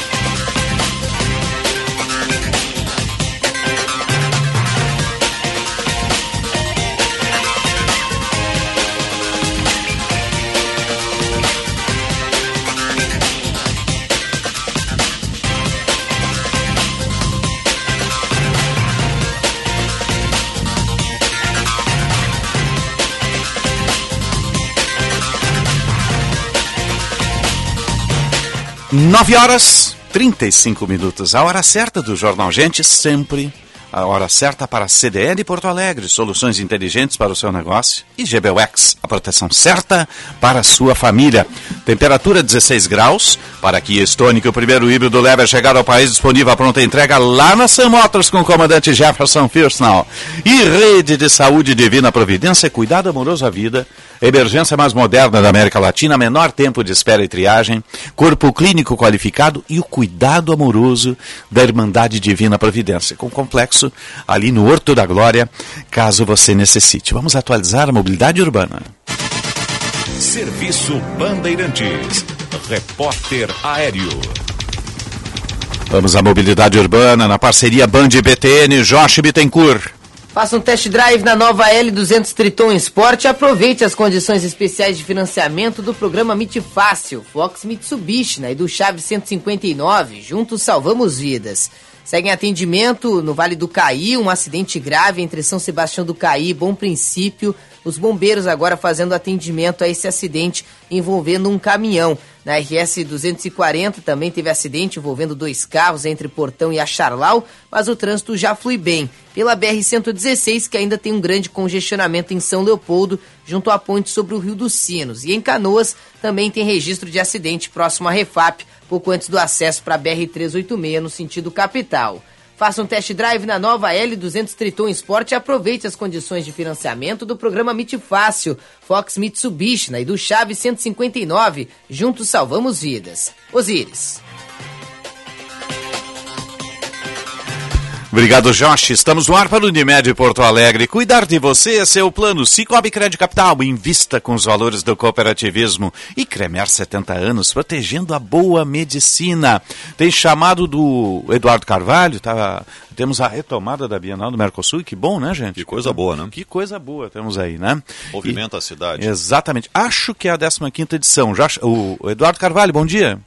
9 horas 35 minutos, a hora certa do Jornal Gente, sempre a hora certa para a CDL Porto Alegre, soluções inteligentes para o seu negócio. E GBUX, a proteção certa para a sua família. Temperatura 16 graus. Para Kia Stonic, o primeiro híbrido leve a chegar ao país disponível a pronta entrega lá na Sam Motors com o comandante Jefferson Firsnall. E rede de saúde divina providência, cuidado amoroso à vida. Emergência mais moderna da América Latina, menor tempo de espera e triagem, corpo clínico qualificado e o cuidado amoroso da Irmandade Divina Providência, com complexo ali no Horto da Glória, caso você necessite. Vamos atualizar a mobilidade urbana. Serviço Bandeirantes. Repórter Aéreo. Vamos à mobilidade urbana na parceria Band e BTN, Josh Bittencourt. Faça um test drive na nova L200 Triton Sport e aproveite as condições especiais de financiamento do programa MIT Fácil, Fox Mitsubishi, né, e do Chave 159. Juntos salvamos vidas. Segue em atendimento no Vale do Caí, um acidente grave entre São Sebastião do Caí e Bom Princípio. Os bombeiros agora fazendo atendimento a esse acidente envolvendo um caminhão. Na RS 240 também teve acidente envolvendo dois carros entre Portão e Acharlau, mas o trânsito já flui bem. Pela BR 116, que ainda tem um grande congestionamento em São Leopoldo, junto à ponte sobre o Rio dos Sinos. E em Canoas também tem registro de acidente próximo à Refap, pouco antes do acesso para a BR 386 no sentido capital. Faça um test drive na nova L200 Triton Sport e aproveite as condições de financiamento do programa MIT Fácil, Fox Mitsubishi e do Chave 159. Juntos salvamos vidas. Osíris. Obrigado, Josh. Estamos no ar para o Unimed Porto Alegre. Cuidar de você é seu plano. Cicobi Crédito Capital. Invista com os valores do cooperativismo. E Cremer 70 anos, protegendo a boa medicina. Tem chamado do Eduardo Carvalho, tá? Temos a retomada da Bienal do Mercosul. E que bom, né, gente? Que coisa boa, né? Que coisa boa temos aí, né? Movimenta e... a cidade. Exatamente. Acho que é a 15 edição. Já... O Eduardo Carvalho, bom dia.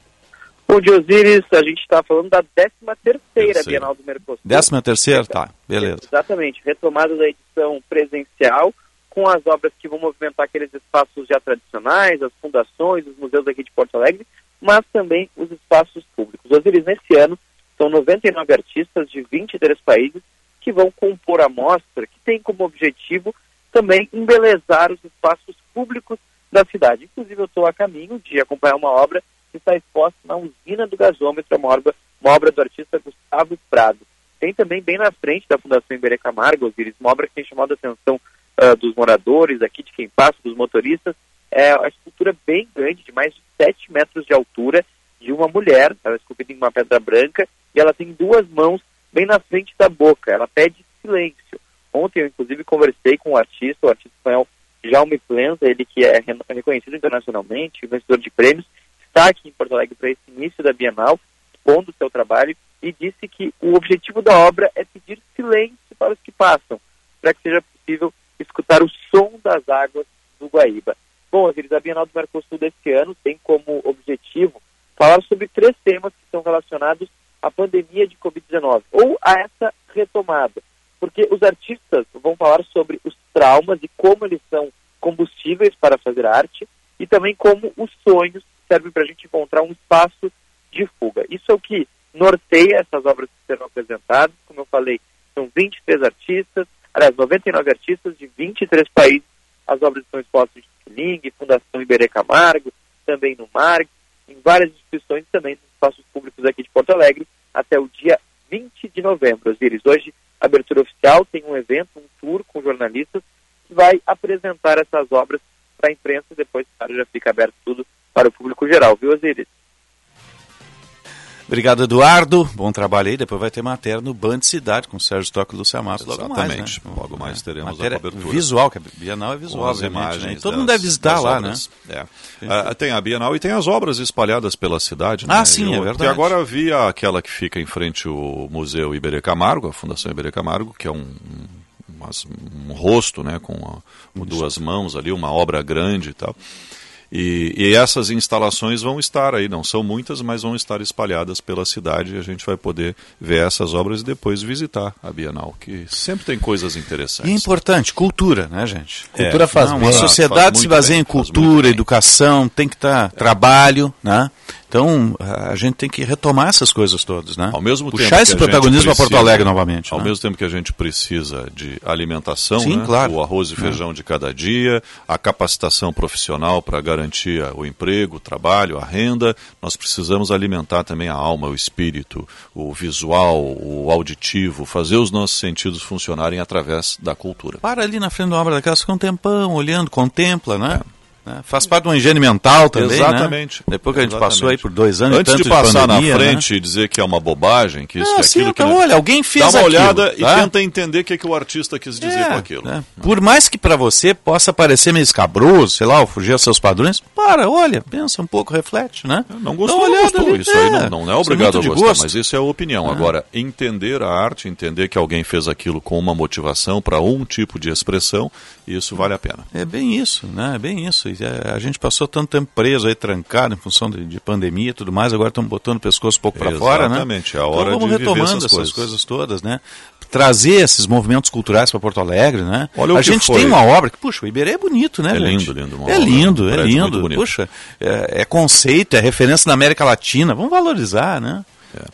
Bom dia, Osiris. A gente está falando da 13 terceira Bienal do Mercosul. 13 terceira, tá, beleza. Exatamente, retomada da edição presencial, com as obras que vão movimentar aqueles espaços já tradicionais, as fundações, os museus aqui de Porto Alegre, mas também os espaços públicos. Osiris, nesse ano, são 99 artistas de 23 países que vão compor a mostra, que tem como objetivo também embelezar os espaços públicos da cidade. Inclusive, eu estou a caminho de acompanhar uma obra está exposta na usina do gasômetro, uma obra, uma obra do artista Gustavo Prado. Tem também bem na frente da Fundação Iberê Camargo, Osiris, uma obra que tem chamado a atenção uh, dos moradores aqui, de quem passa, dos motoristas. É uma escultura bem grande, de mais de 7 metros de altura, de uma mulher, ela é esculpida em uma pedra branca, e ela tem duas mãos bem na frente da boca. Ela pede silêncio. Ontem eu, inclusive, conversei com o artista, o artista espanhol Jaume Plenza, ele que é reconhecido internacionalmente, vencedor de prêmios, está aqui em Porto Alegre para esse início da Bienal, expondo o seu trabalho, e disse que o objetivo da obra é pedir silêncio para os que passam, para que seja possível escutar o som das águas do Guaíba. Bom, Osiris, a Bienal do Mercosul deste ano tem como objetivo falar sobre três temas que estão relacionados à pandemia de Covid-19, ou a essa retomada. Porque os artistas vão falar sobre os traumas e como eles são combustíveis para fazer arte, e também como os sonhos servem para a gente encontrar um espaço de fuga. Isso é o que norteia essas obras que serão apresentadas. Como eu falei, são 23 artistas, aliás, 99 artistas de 23 países. As obras estão expostas em Ling, Fundação Iberê Camargo, também no MARG, em várias instituições também nos espaços públicos aqui de Porto Alegre, até o dia 20 de novembro. Osiris, hoje, abertura oficial, tem um evento, um tour com jornalistas, que vai apresentar essas obras para a imprensa, depois, claro, já fica aberto tudo para o público geral, viu, Osiris? Obrigado, Eduardo. Bom trabalho aí. Depois vai ter matéria no Band Cidade com o Sérgio Toque e Luciano Massa. Logo Exatamente. mais, né? Logo mais teremos matéria a cobertura. Visual, que a Bienal é visual, Com as né? imagens. E Todo das- mundo deve visitar lá, obras. né? É. Ah, tem a Bienal e tem as obras espalhadas pela cidade. Ah, né? sim, Eu- é verdade. E agora vi aquela que fica em frente ao Museu Iberê Camargo, a Fundação Iberê Camargo, que é um, um, um rosto né, com, a- com duas mãos ali, uma obra grande e tal. E, e essas instalações vão estar aí, não são muitas, mas vão estar espalhadas pela cidade e a gente vai poder ver essas obras e depois visitar a Bienal, que sempre tem coisas interessantes. E é importante, cultura, né, gente? É, Cultura faz não, bem. A faz sociedade muito se baseia bem, em faz cultura, educação, tem que estar trabalho, né? Então, a gente tem que retomar essas coisas todas, né? Ao mesmo Puxar tempo esse que a protagonismo a Porto precisa- Alegre novamente. Ao né? mesmo tempo que a gente precisa de alimentação, Sim, né? claro. o arroz e feijão de cada dia, a capacitação profissional para garantir o emprego, o trabalho, a renda, nós precisamos alimentar também a alma, o espírito, o visual, o auditivo, fazer os nossos sentidos funcionarem através da cultura. Para ali na frente da obra daquelas, fica um tempão olhando, contempla, né? Né? Faz parte de uma higiene mental também, Exatamente. né? Depois que a gente Exatamente. passou aí por dois anos Antes de passar pandemia, na né? frente e dizer que é uma bobagem, que isso que aquilo senta, que olha, alguém fez Dá uma aquilo, olhada e tá? tenta entender o que, que o artista quis dizer É, com aquilo. né? Por mais que para você possa parecer meio escabroso, sei lá, ou fugir aos seus padrões, para, olha, pensa um pouco, reflete, né? Não gostou, não gostou. ali, Isso aí não, não é Isso obrigado muito a de gostar, gosto. mas isso é a opinião. É. Agora, entender a arte, entender que alguém fez aquilo com uma motivação para um tipo de expressão, isso vale a pena. É bem isso, né? É bem isso. É, a gente passou tanto tempo preso aí, trancado, em função de, de pandemia e tudo mais, agora estamos botando o pescoço um pouco para fora, né? Exatamente, é a hora então, vamos de retomando essas essas coisas. coisas. todas, né? Trazer esses movimentos culturais para Porto Alegre, né? Olha o a gente foi. tem uma obra que, puxa, o Iberê é bonito, né, É gente? lindo, lindo, É obra, lindo, um é prédio muito lindo. Puxa, é, é conceito, é referência na América Latina. Vamos valorizar, né?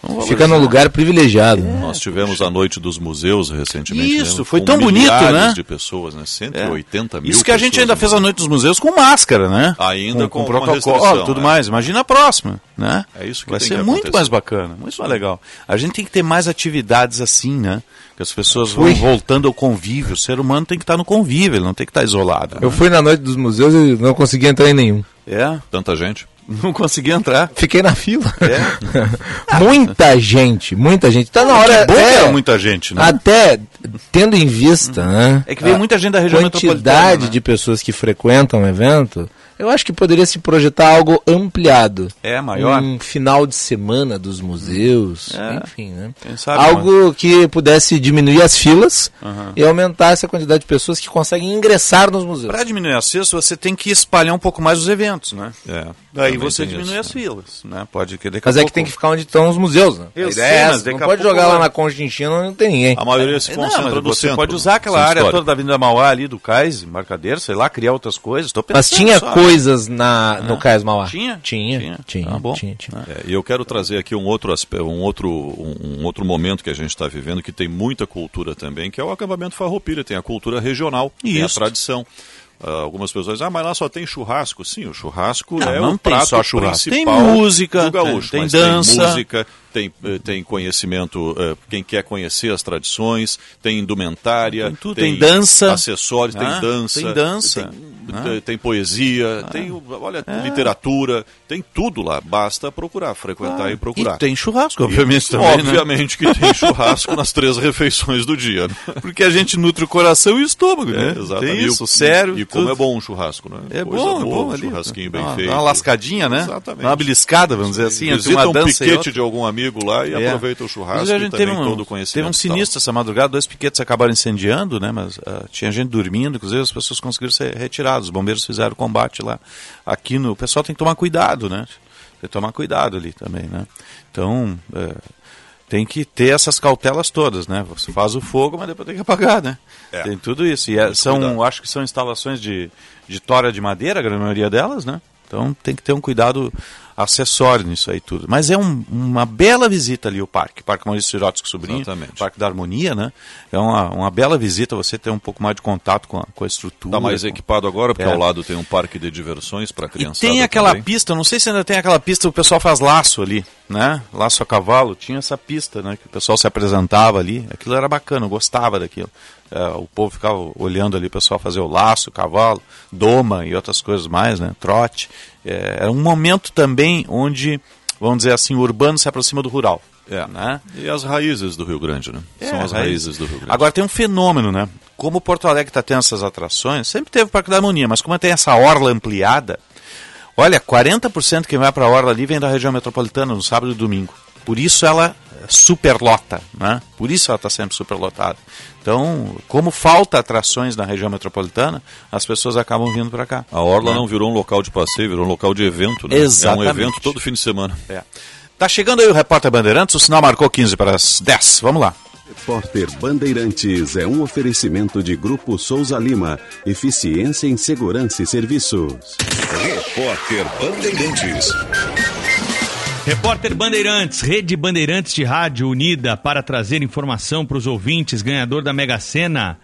Vamos Fica num lugar privilegiado. Nós tivemos a noite dos museus recentemente. Isso, né, foi com tão bonito, milhares né? de pessoas, né? 180 mil Isso que a gente ainda fez a noite dos museus com máscara, né? Ainda com uma protocolo, restrição, tudo né? mais. Imagina a próxima, né? É isso que Vai tem ser que muito mais bacana, muito mais legal. A gente tem que ter mais atividades assim, né? Que as pessoas vão voltando ao convívio. O ser humano tem que estar no convívio, ele não tem que estar isolado. Eu né? fui na noite dos museus e não consegui entrar em nenhum. É, Tanta gente. Não consegui entrar. Fiquei na fila. É? [laughs] muita gente, muita gente. Tá na hora. Que bom é, muita gente, né? Até tendo em vista, né? É que veio a muita gente da região quantidade metropolitana, né? de pessoas que frequentam o evento. Eu acho que poderia se projetar algo ampliado. É, maior. Um final de semana dos museus, É. enfim, né? Sabe, algo que pudesse diminuir as filas Aham. e aumentar essa quantidade de pessoas que conseguem ingressar nos museus. Para diminuir acesso, você tem que espalhar um pouco mais os eventos, né? É, Daí você diminui isso, as filas, né? Pode que daqui Mas a é pouco... que tem que ficar onde estão os museus, né? Eu A sei, ideia é mas essa. Não pode pouco jogar lá na Conchinchina onde não tem ninguém. A maioria se É, não, concentra mas no você centro. pode usar aquela área histórico. toda da Avenida Mauá ali do Cais, embarcadeiro, sei lá, criar outras coisas. Tô Mas pensando tinha só. Coisas na, no Cais Mauá? Tinha? Tinha, Tinha. tinha, Ah, bom. tinha, tinha. É, e eu quero trazer aqui um outro aspecto, um outro, um, um outro momento que a gente está vivendo que tem muita cultura também, que é o acampamento Farroupilha, tem a cultura regional, tem a tradição. Ah, algumas pessoas dizem, ah, mas lá só tem churrasco. Sim, o churrasco Não, é não o tem prato só churrasco. Tem principal música, do gaúcho. tem- tem dança. Tem música, tem, eh, tem conhecimento, eh, quem quer conhecer as tradições, tem indumentária, Tem tudo, tem dança. acessórios, Ah, tem dança, tem dança. tem, Ah. tem poesia, tem, olha, literatura, tem tudo lá. Basta procurar, frequentar e procurar. E tem churrasco, obviamente, também, né? Obviamente que tem churrasco [laughs] nas três refeições do dia. né? Porque a gente nutre o coração e o estômago, né? É, exatamente. Tem isso, E- sério. E como tudo. é bom um churrasco, né? É Coisa bom, é boa, bom um ali. churrasquinho bem uma- feito. Uma lascadinha, né? Exatamente. Uma beliscada, vamos dizer assim, Visita uma um e piquete de algum amigo lá e É. aproveita o churrasco a e gente também teve um, todo o conhecimento. Teve um sinistro essa madrugada, dois piquetes acabaram incendiando, né? Mas ah, tinha gente dormindo, inclusive as pessoas conseguiram ser retiradas. Os bombeiros fizeram combate lá. Aqui no. O pessoal tem que tomar cuidado, né? Tem que tomar cuidado ali também, né? Então. é, tem que ter essas cautelas todas, né? Você faz o fogo, mas depois tem que apagar, né? É. Tem tudo isso. E é- são, cuidado. acho que são instalações de, de tora de madeira, a grande maioria delas, né? Então tem que ter um cuidado acessório nisso aí tudo. Mas é um- uma bela visita ali o parque, Parque Maurício Sirotsky Sobrinho, Exatamente. Parque da Harmonia, né? É uma, uma bela visita você ter um pouco mais de contato com a, com a estrutura. Está mais com- equipado agora, porque É. ao lado tem um parque de diversões para criançada. tem aquela também. pista, não sei se ainda tem aquela pista, o pessoal faz laço ali, né? Laço a cavalo, tinha essa pista, né? Que o pessoal se apresentava ali, aquilo era bacana, eu gostava daquilo. É, o povo ficava olhando ali, o pessoal fazer o laço, o cavalo, doma e outras coisas mais, né? Trote. É, era um momento também onde, vamos dizer assim, o urbano se aproxima do rural. É. Né? E as raízes do Rio Grande, né? É, São as raízes do Rio Grande. Agora tem um fenômeno, né? Como Porto Alegre está tendo essas atrações, sempre teve o Parque da Harmonia, mas como tem essa orla ampliada, olha, 40% que vai para a orla ali vem da região metropolitana no sábado e domingo. Por isso ela superlota, né? Por isso ela está sempre superlotada. Então, como falta atrações na região metropolitana, as pessoas acabam vindo para cá. A Orla Né? não virou um local de passeio, virou um local de evento, né? Exatamente. É um evento todo fim de semana. É. Tá chegando aí o repórter Bandeirantes, o sinal marcou 15 para as 10. Vamos lá. Repórter Bandeirantes é um oferecimento de Grupo Souza Lima. Eficiência em Segurança e Serviços. Repórter Bandeirantes. Repórter Bandeirantes, Rede Bandeirantes de Rádio unida para trazer informação para os ouvintes, ganhador da Mega Sena,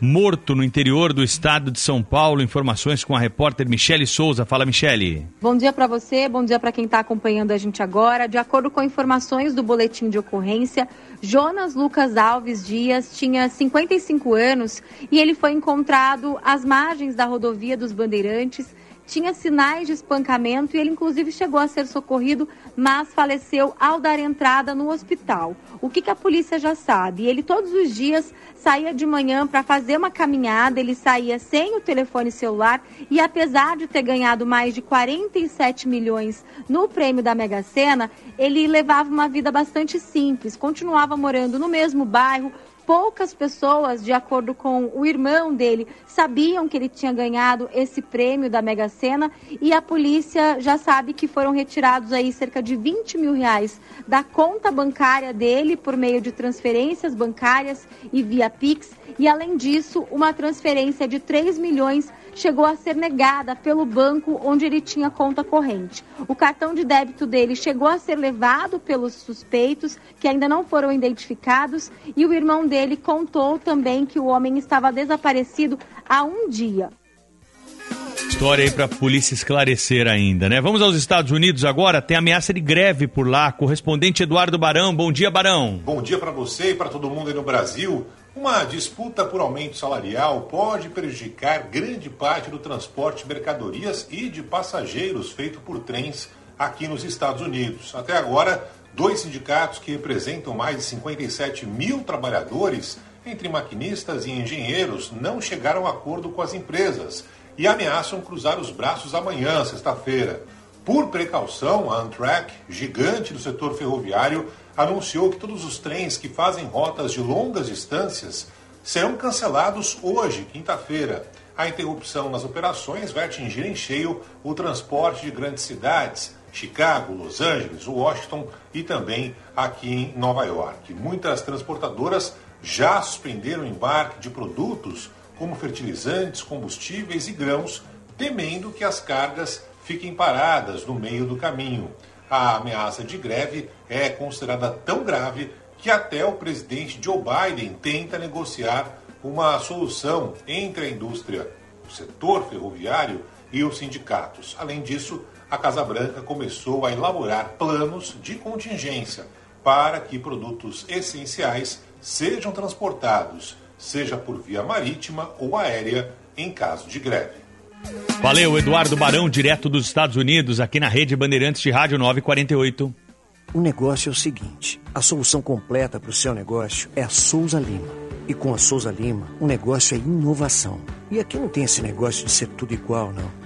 morto no interior do estado de São Paulo. Informações com a repórter Michele Souza. Fala, Michele. Bom dia para você, bom dia para quem está acompanhando a gente agora. De acordo com informações do boletim de ocorrência, Jonas Lucas Alves Dias tinha 55 anos e ele foi encontrado às margens da rodovia dos Bandeirantes tinha sinais de espancamento e ele inclusive chegou a ser socorrido, mas faleceu ao dar entrada no hospital. O que, que a polícia já sabe? Ele todos os dias saía de manhã para fazer uma caminhada, ele saía sem o telefone celular e apesar de ter ganhado mais de 47 milhões no prêmio da Mega Sena, ele levava uma vida bastante simples, continuava morando no mesmo bairro, poucas pessoas, de acordo com o irmão dele, sabiam que ele tinha ganhado esse prêmio da Mega Sena e a polícia já sabe que foram retirados aí cerca de 20 mil reais da conta bancária dele por meio de transferências bancárias e via Pix. E além disso, uma transferência de 3 milhões chegou a ser negada pelo banco onde ele tinha conta corrente. O cartão de débito dele chegou a ser levado pelos suspeitos, que ainda não foram identificados, e o irmão dele contou também que o homem estava desaparecido há um dia. História aí para a polícia esclarecer ainda, né? Vamos aos Estados Unidos agora. Tem ameaça de greve por lá. Correspondente Eduardo Barão. Bom dia, Barão. Bom dia para você e para todo mundo aí no Brasil. Uma disputa por aumento salarial pode prejudicar grande parte do transporte de mercadorias e de passageiros feito por trens aqui nos Estados Unidos. Até agora, dois sindicatos que representam mais de 57 mil trabalhadores, entre maquinistas e engenheiros, não chegaram a acordo com as empresas e ameaçam cruzar os braços amanhã, sexta-feira. Por precaução, a Amtrak, gigante do setor ferroviário, anunciou que todos os trens que fazem rotas de longas distâncias serão cancelados hoje, quinta-feira. A interrupção nas operações vai atingir em cheio o transporte de grandes cidades, Chicago, Los Angeles, Washington e também aqui em Nova York. Muitas transportadoras já suspenderam o embarque de produtos como fertilizantes, combustíveis e grãos, temendo que as cargas fiquem paradas no meio do caminho a ameaça de greve é considerada tão grave que até o presidente Joe Biden tenta negociar uma solução entre a indústria, o setor ferroviário e os sindicatos. Além disso, a Casa Branca começou a elaborar planos de contingência para que produtos essenciais sejam transportados, seja por via marítima ou aérea, em caso de greve. Valeu, Eduardo Barão, direto dos Estados Unidos, aqui na Rede Bandeirantes de Rádio 948. O negócio é o seguinte: a solução completa para o seu negócio é a Souza Lima. E com a Souza Lima, o negócio é inovação. E aqui não tem esse negócio de ser tudo igual, não.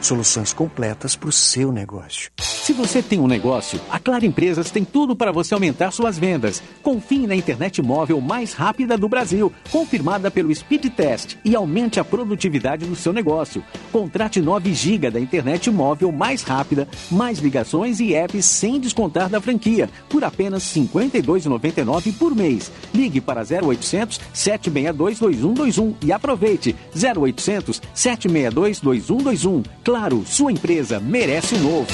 Soluções completas para o seu negócio. Se você tem um negócio, a Claro Empresas tem tudo para você aumentar suas vendas. Confie na internet móvel mais rápida do Brasil, confirmada pelo Speed Test e aumente a produtividade do seu negócio. Contrate 9 GB da internet móvel mais rápida, mais ligações e apps sem descontar da franquia, por apenas R$ 52,99 por mês. Ligue para 0800 762 2121 e aproveite 0800 762 2121. Claro, sua empresa merece o novo.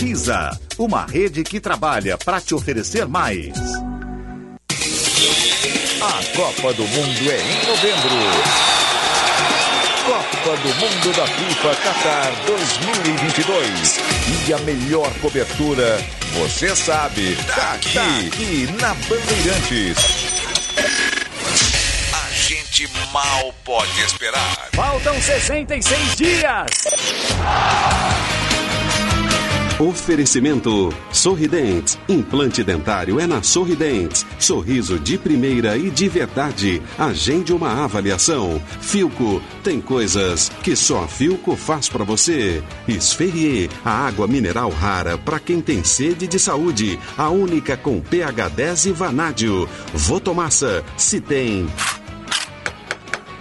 Visa, uma rede que trabalha para te oferecer mais. A Copa do Mundo é em novembro. Copa do Mundo da FIFA Qatar 2022. E a melhor cobertura, você sabe, tá aqui, tá aqui na Bandeirantes mal pode esperar. Faltam 66 dias. Oferecimento Sorridentes. Implante dentário é na Sorridentes. Sorriso de primeira e de verdade. Agende uma avaliação. Filco tem coisas que só a Filco faz para você. Esferrier, a água mineral rara para quem tem sede de saúde. A única com pH 10 e vanádio. Votomassa, se tem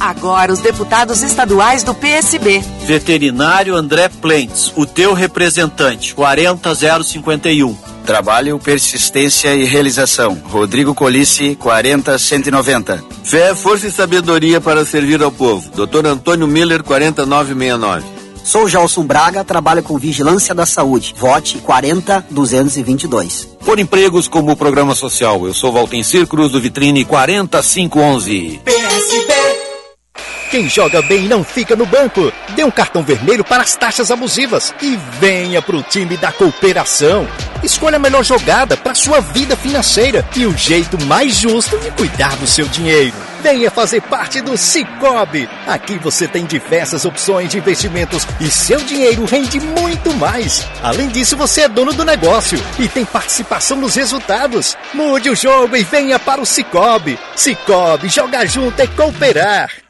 Agora os deputados estaduais do PSB. Veterinário André Plentes, o teu representante, 40051. Trabalho, persistência e realização. Rodrigo Colice, 40190. Fé, força e sabedoria para servir ao povo. Dr. Antônio Miller, 4969. Sou Gelson Braga, trabalho com Vigilância da Saúde. Vote 40222. Por empregos como programa social, eu sou Valtencir Cruz do Vitrine 4511. PSB quem joga bem não fica no banco. Dê um cartão vermelho para as taxas abusivas e venha para o time da cooperação. Escolha a melhor jogada para sua vida financeira e o jeito mais justo de cuidar do seu dinheiro. Venha fazer parte do Cicobi. Aqui você tem diversas opções de investimentos e seu dinheiro rende muito mais. Além disso, você é dono do negócio e tem participação nos resultados. Mude o jogo e venha para o Cicobi. Cicobi, jogar junto é cooperar.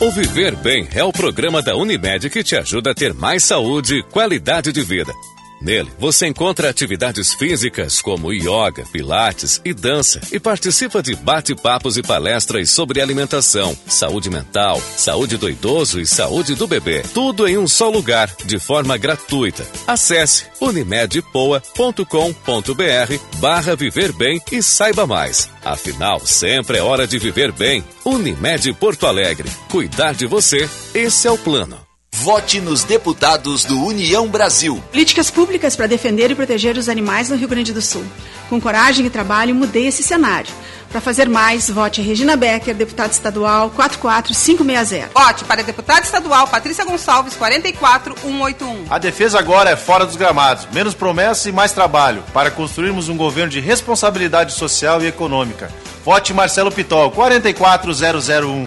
O Viver Bem é o programa da Unimed que te ajuda a ter mais saúde e qualidade de vida. Nele, você encontra atividades físicas como yoga, pilates e dança e participa de bate-papos e palestras sobre alimentação, saúde mental, saúde do idoso e saúde do bebê. Tudo em um só lugar, de forma gratuita. Acesse unimedpoa.com.br barra Viver Bem e saiba mais. Afinal, sempre é hora de viver bem. Unimed Porto Alegre. Cuidar de você, esse é o plano. Vote nos deputados do União Brasil. Políticas públicas para defender e proteger os animais no Rio Grande do Sul. Com coragem e trabalho, mudei esse cenário. Para fazer mais, vote Regina Becker, deputada estadual 44560. Vote para deputada estadual Patrícia Gonçalves 44181. A defesa agora é fora dos gramados. Menos promessa e mais trabalho para construirmos um governo de responsabilidade social e econômica. Vote Marcelo Pitol 44001.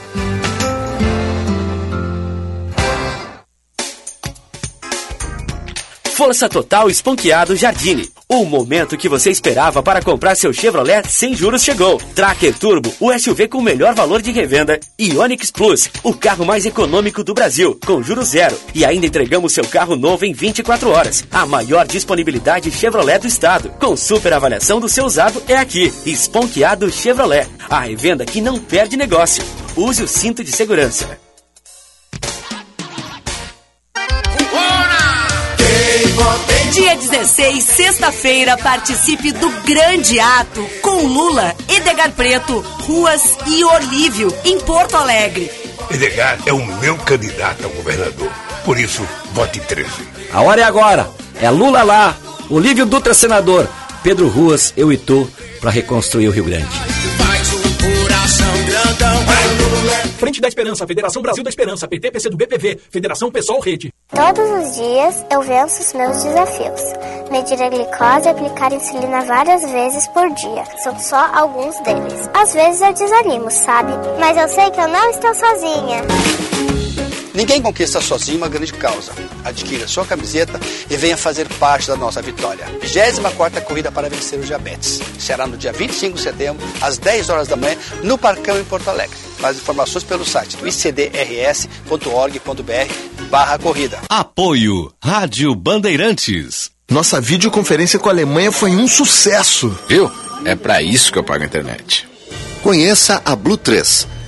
Força Total Esponqueado Jardine. O momento que você esperava para comprar seu Chevrolet sem juros chegou. Tracker Turbo, o SUV com o melhor valor de revenda. E Onix Plus, o carro mais econômico do Brasil, com juros zero. E ainda entregamos seu carro novo em 24 horas. A maior disponibilidade Chevrolet do estado. Com super avaliação do seu usado é aqui. Esponqueado Chevrolet. A revenda que não perde negócio. Use o cinto de segurança. Dia 16, sexta-feira, participe do grande ato com Lula, Edgar Preto, Ruas e Olívio, em Porto Alegre. Edgar é o meu candidato ao governador. Por isso, vote 13. A hora é agora. É Lula lá, Olívio Dutra senador, Pedro Ruas, eu e tu, para reconstruir o Rio Grande. Frente da Esperança, Federação Brasil da Esperança, PT, do BPV, Federação Pessoal Rede. Todos os dias eu venço os meus desafios. Medir a glicose e aplicar insulina várias vezes por dia. São só alguns deles. Às vezes eu desanimo, sabe? Mas eu sei que eu não estou sozinha. Ninguém conquista sozinho uma grande causa. Adquira sua camiseta e venha fazer parte da nossa vitória. 24 Corrida para Vencer o Diabetes. Será no dia 25 de setembro, às 10 horas da manhã, no Parcão em Porto Alegre. Mais informações pelo site do icdrs.org.br barra corrida. Apoio Rádio Bandeirantes. Nossa videoconferência com a Alemanha foi um sucesso. Viu? É para isso que eu pago a internet. Conheça a Blue 3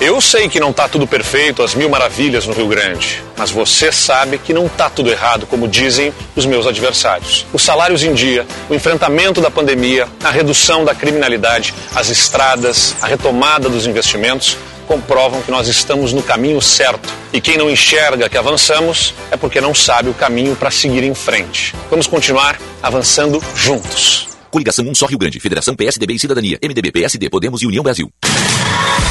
Eu sei que não está tudo perfeito, as mil maravilhas no Rio Grande, mas você sabe que não está tudo errado, como dizem os meus adversários. Os salários em dia, o enfrentamento da pandemia, a redução da criminalidade, as estradas, a retomada dos investimentos comprovam que nós estamos no caminho certo. E quem não enxerga que avançamos é porque não sabe o caminho para seguir em frente. Vamos continuar avançando juntos. Coligação Um Só Rio Grande, Federação PSDB e Cidadania, MDB, PSD, Podemos e União Brasil.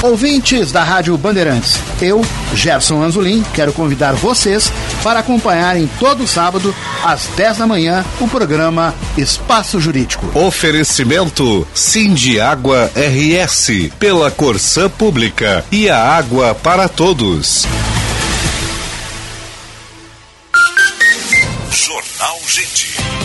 Ouvintes da Rádio Bandeirantes, eu, Gerson Anzolin, quero convidar vocês para acompanharem todo sábado, às 10 da manhã, o programa Espaço Jurídico. Oferecimento Cindy Água RS, pela Corsã Pública e a água para todos. Jornal Gente.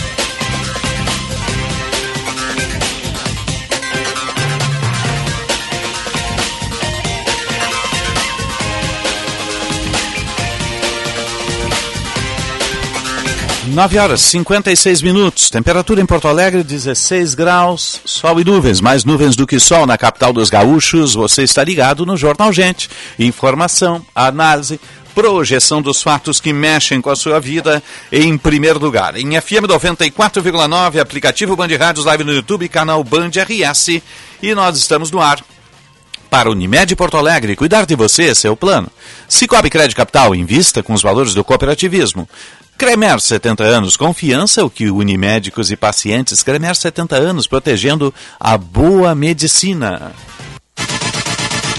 Nove horas 56 minutos. Temperatura em Porto Alegre 16 graus. Sol e nuvens, mais nuvens do que sol na capital dos gaúchos. Você está ligado no Jornal Gente. Informação, análise, projeção dos fatos que mexem com a sua vida em primeiro lugar. Em FM 94,9, aplicativo Band Rádios Live no YouTube, canal Band RS. E nós estamos no ar para Unimed Porto Alegre, cuidar de você, é o plano. Cicobi Crédito Capital, invista com os valores do cooperativismo. Cremer 70 anos, confiança o que une médicos e pacientes. Cremer 70 anos, protegendo a boa medicina.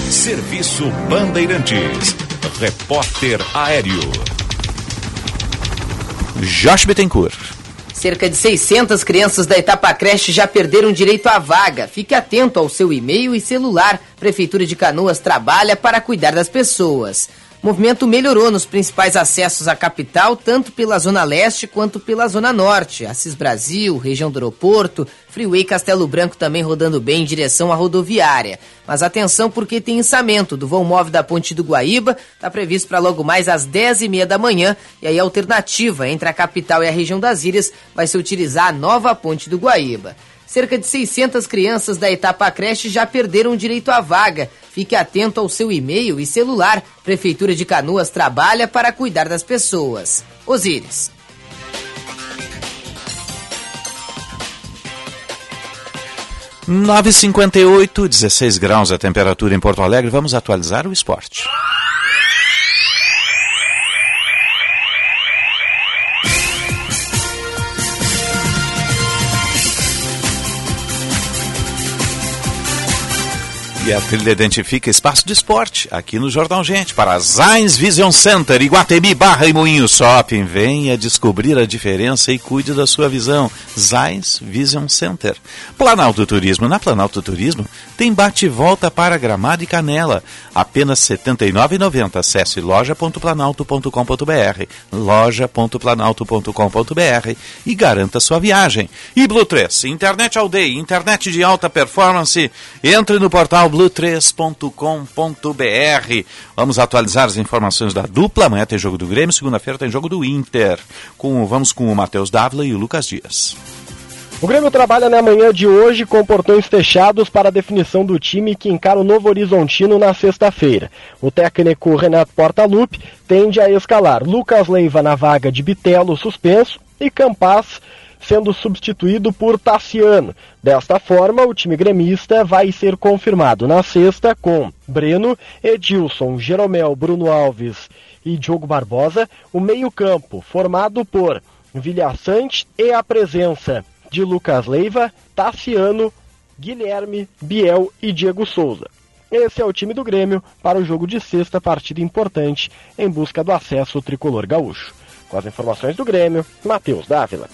Serviço Bandeirantes. Repórter Aéreo. Josh Bittencourt. Cerca de 600 crianças da etapa creche já perderam direito à vaga. Fique atento ao seu e-mail e celular. Prefeitura de Canoas trabalha para cuidar das pessoas. O movimento melhorou nos principais acessos à capital, tanto pela Zona Leste quanto pela Zona Norte. Assis Brasil, região do aeroporto, Freeway Castelo Branco também rodando bem em direção à rodoviária. Mas atenção porque tem ensamento do voo móvel da Ponte do Guaíba, está previsto para logo mais às 10h30 da manhã. E aí a alternativa entre a capital e a região das ilhas vai ser utilizar a nova Ponte do Guaíba. Cerca de 600 crianças da etapa creche já perderam o direito à vaga. Fique atento ao seu e-mail e celular. Prefeitura de Canoas trabalha para cuidar das pessoas. Osíris. Nove cinquenta e oito, 16 graus a temperatura em Porto Alegre. Vamos atualizar o esporte. E a trilha identifica espaço de esporte aqui no Jornal Gente para Zains Vision Center, Iguatemi Barra e Moinho Shopping. Venha descobrir a diferença e cuide da sua visão. Zains Vision Center. Planalto Turismo. Na Planalto Turismo tem bate-volta para Gramado e Canela. Apenas R$ 79,90. Acesse loja.planalto.com.br loja.planalto.com.br e garanta sua viagem. E Blue 3, internet aldeia, internet de alta performance. Entre no portal blue3.com.br. Vamos atualizar as informações da dupla. Amanhã tem jogo do Grêmio, segunda-feira tem jogo do Inter. Com, vamos com o Matheus Dávila e o Lucas Dias. O Grêmio trabalha na manhã de hoje com portões fechados para a definição do time que encara o Novo Horizontino na sexta-feira. O técnico Renato Portaluppi tende a escalar Lucas Leiva na vaga de Bitelo suspenso e Campas sendo substituído por Tassiano. Desta forma, o time gremista vai ser confirmado na sexta com Breno, Edilson, Jeromel, Bruno Alves e Diogo Barbosa, o meio-campo formado por Vilhaçante e a presença de Lucas Leiva, Tassiano, Guilherme, Biel e Diego Souza. Esse é o time do Grêmio para o jogo de sexta, partida importante em busca do acesso tricolor gaúcho. Com as informações do Grêmio, Matheus Dávila.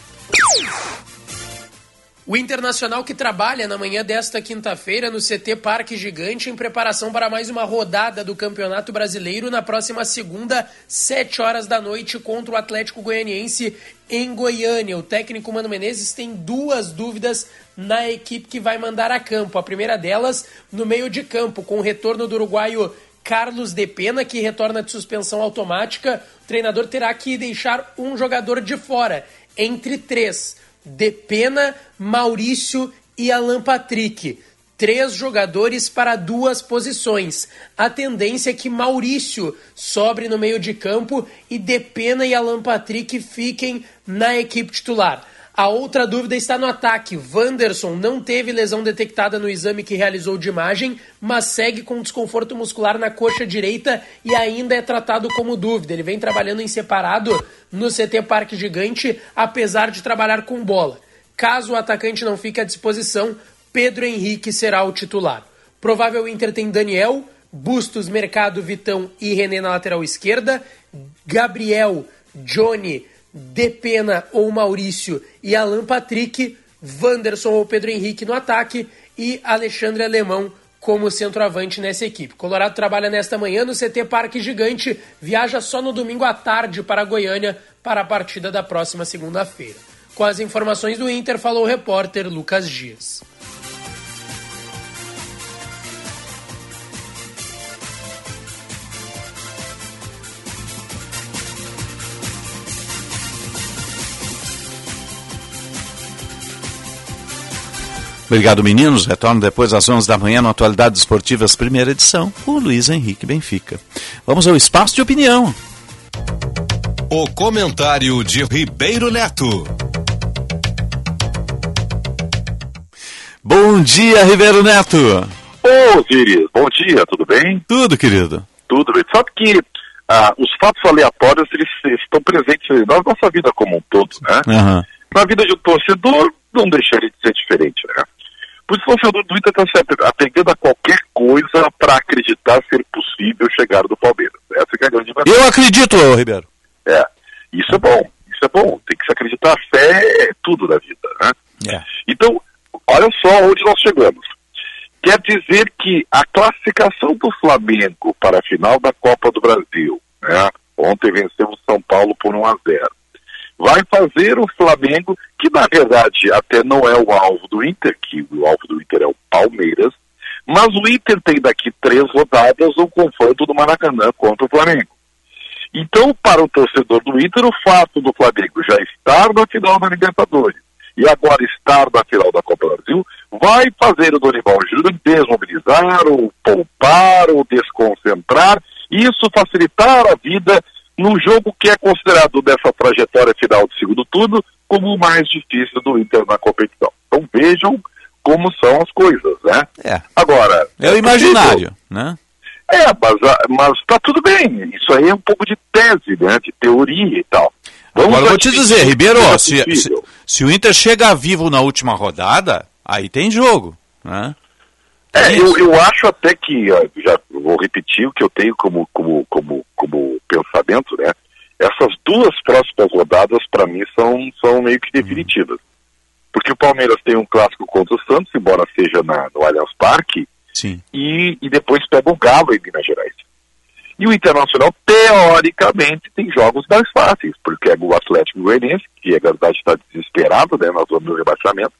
O Internacional que trabalha na manhã desta quinta-feira no CT Parque Gigante em preparação para mais uma rodada do Campeonato Brasileiro na próxima segunda, sete horas da noite, contra o Atlético Goianiense em Goiânia. O técnico Mano Menezes tem duas dúvidas na equipe que vai mandar a campo. A primeira delas no meio de campo, com o retorno do uruguaio Carlos De Pena, que retorna de suspensão automática. O treinador terá que deixar um jogador de fora, entre três. Depena, Maurício e Alan Patrick. Três jogadores para duas posições. A tendência é que Maurício sobre no meio de campo e Depena e Alan Patrick fiquem na equipe titular. A outra dúvida está no ataque. Wanderson não teve lesão detectada no exame que realizou de imagem, mas segue com desconforto muscular na coxa direita e ainda é tratado como dúvida. Ele vem trabalhando em separado no CT Parque Gigante, apesar de trabalhar com bola. Caso o atacante não fique à disposição, Pedro Henrique será o titular. Provável Inter tem Daniel, Bustos, Mercado, Vitão e René na lateral esquerda, Gabriel, Johnny, Depena ou Maurício e Alan Patrick, Wanderson ou Pedro Henrique no ataque e Alexandre Alemão como centroavante nessa equipe. Colorado trabalha nesta manhã no CT Parque Gigante, viaja só no domingo à tarde para Goiânia para a partida da próxima segunda-feira. Com as informações do Inter, falou o repórter Lucas Dias. Obrigado, meninos. Retorno depois às 11 da manhã no Atualidades Esportivas, primeira edição, com o Luiz Henrique Benfica. Vamos ao espaço de opinião. O comentário de Ribeiro Neto. Bom dia, Ribeiro Neto. Ô, Osiris, bom dia, tudo bem? Tudo, querido. Tudo bem. Sabe que ah, os fatos aleatórios eles, eles estão presentes na nossa vida como um todo, né? Uhum. Na vida de um torcedor, não deixaria de ser diferente, né? Por isso o torcedor do Inter está sempre apegando a qualquer coisa para acreditar ser possível chegar do Palmeiras. Essa é a grande verdade. Eu acredito, Ribeiro. É, isso é bom, isso é bom. Tem que se acreditar, a fé é tudo na vida, né? É. Então, olha só onde nós chegamos. Quer dizer que a classificação do Flamengo para a final da Copa do Brasil, né? Ontem vencemos São Paulo por 1 a 0 vai fazer o Flamengo, que na verdade até não é o alvo do Inter, que o alvo do Inter é o Palmeiras, mas o Inter tem daqui três rodadas um confronto do Maracanã contra o Flamengo. Então, para o torcedor do Inter, o fato do Flamengo já estar na final da Libertadores e agora estar na final da Copa do Brasil, vai fazer o Dorival Júnior desmobilizar, ou poupar, ou desconcentrar, isso facilitar a vida num jogo que é considerado dessa trajetória final do segundo turno como o mais difícil do Inter na competição. Então vejam como são as coisas, né? É. Agora. É o imaginário, né? É, mas, mas tá tudo bem. Isso aí é um pouco de tese, né? De teoria e tal. Vamos Agora eu vou te dizer, Ribeiro, seja se, se, possível. se o Inter chega vivo na última rodada, aí tem jogo, né? É, eu, eu acho até que, ó, já vou repetir o que eu tenho como, como, como, como pensamento, né? Essas duas próximas rodadas, para mim, são, são meio que definitivas. Porque o Palmeiras tem um clássico contra o Santos, embora seja na, no Allianz Parque, Sim. e, e depois pega o Galo em Minas Gerais. E o Internacional, teoricamente, tem jogos mais fáceis, porque é o Atlético Goianiense, que é verdade está desesperado, né, na zona do rebaixamento,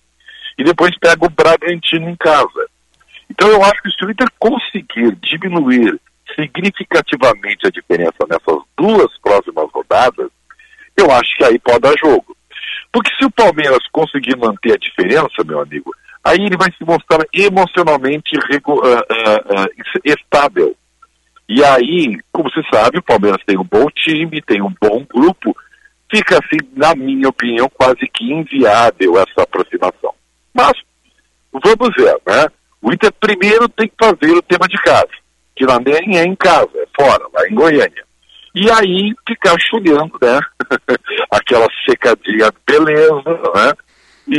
e depois pega o Bragantino em casa. Então eu acho que se o Inter conseguir diminuir significativamente a diferença nessas duas próximas rodadas, eu acho que aí pode dar jogo. Porque se o Palmeiras conseguir manter a diferença, meu amigo, aí ele vai se mostrar emocionalmente ah, ah, ah, estável. E aí, como você sabe, o Palmeiras tem um bom time, tem um bom grupo, fica assim, na minha opinião, quase que inviável essa aproximação. Mas, vamos ver, né? O Inter primeiro tem que fazer o tema de casa, que lá nem é em casa, é fora, lá em Goiânia. E aí ficar chulhando, né? [laughs] Aquela secadinha beleza, né? E,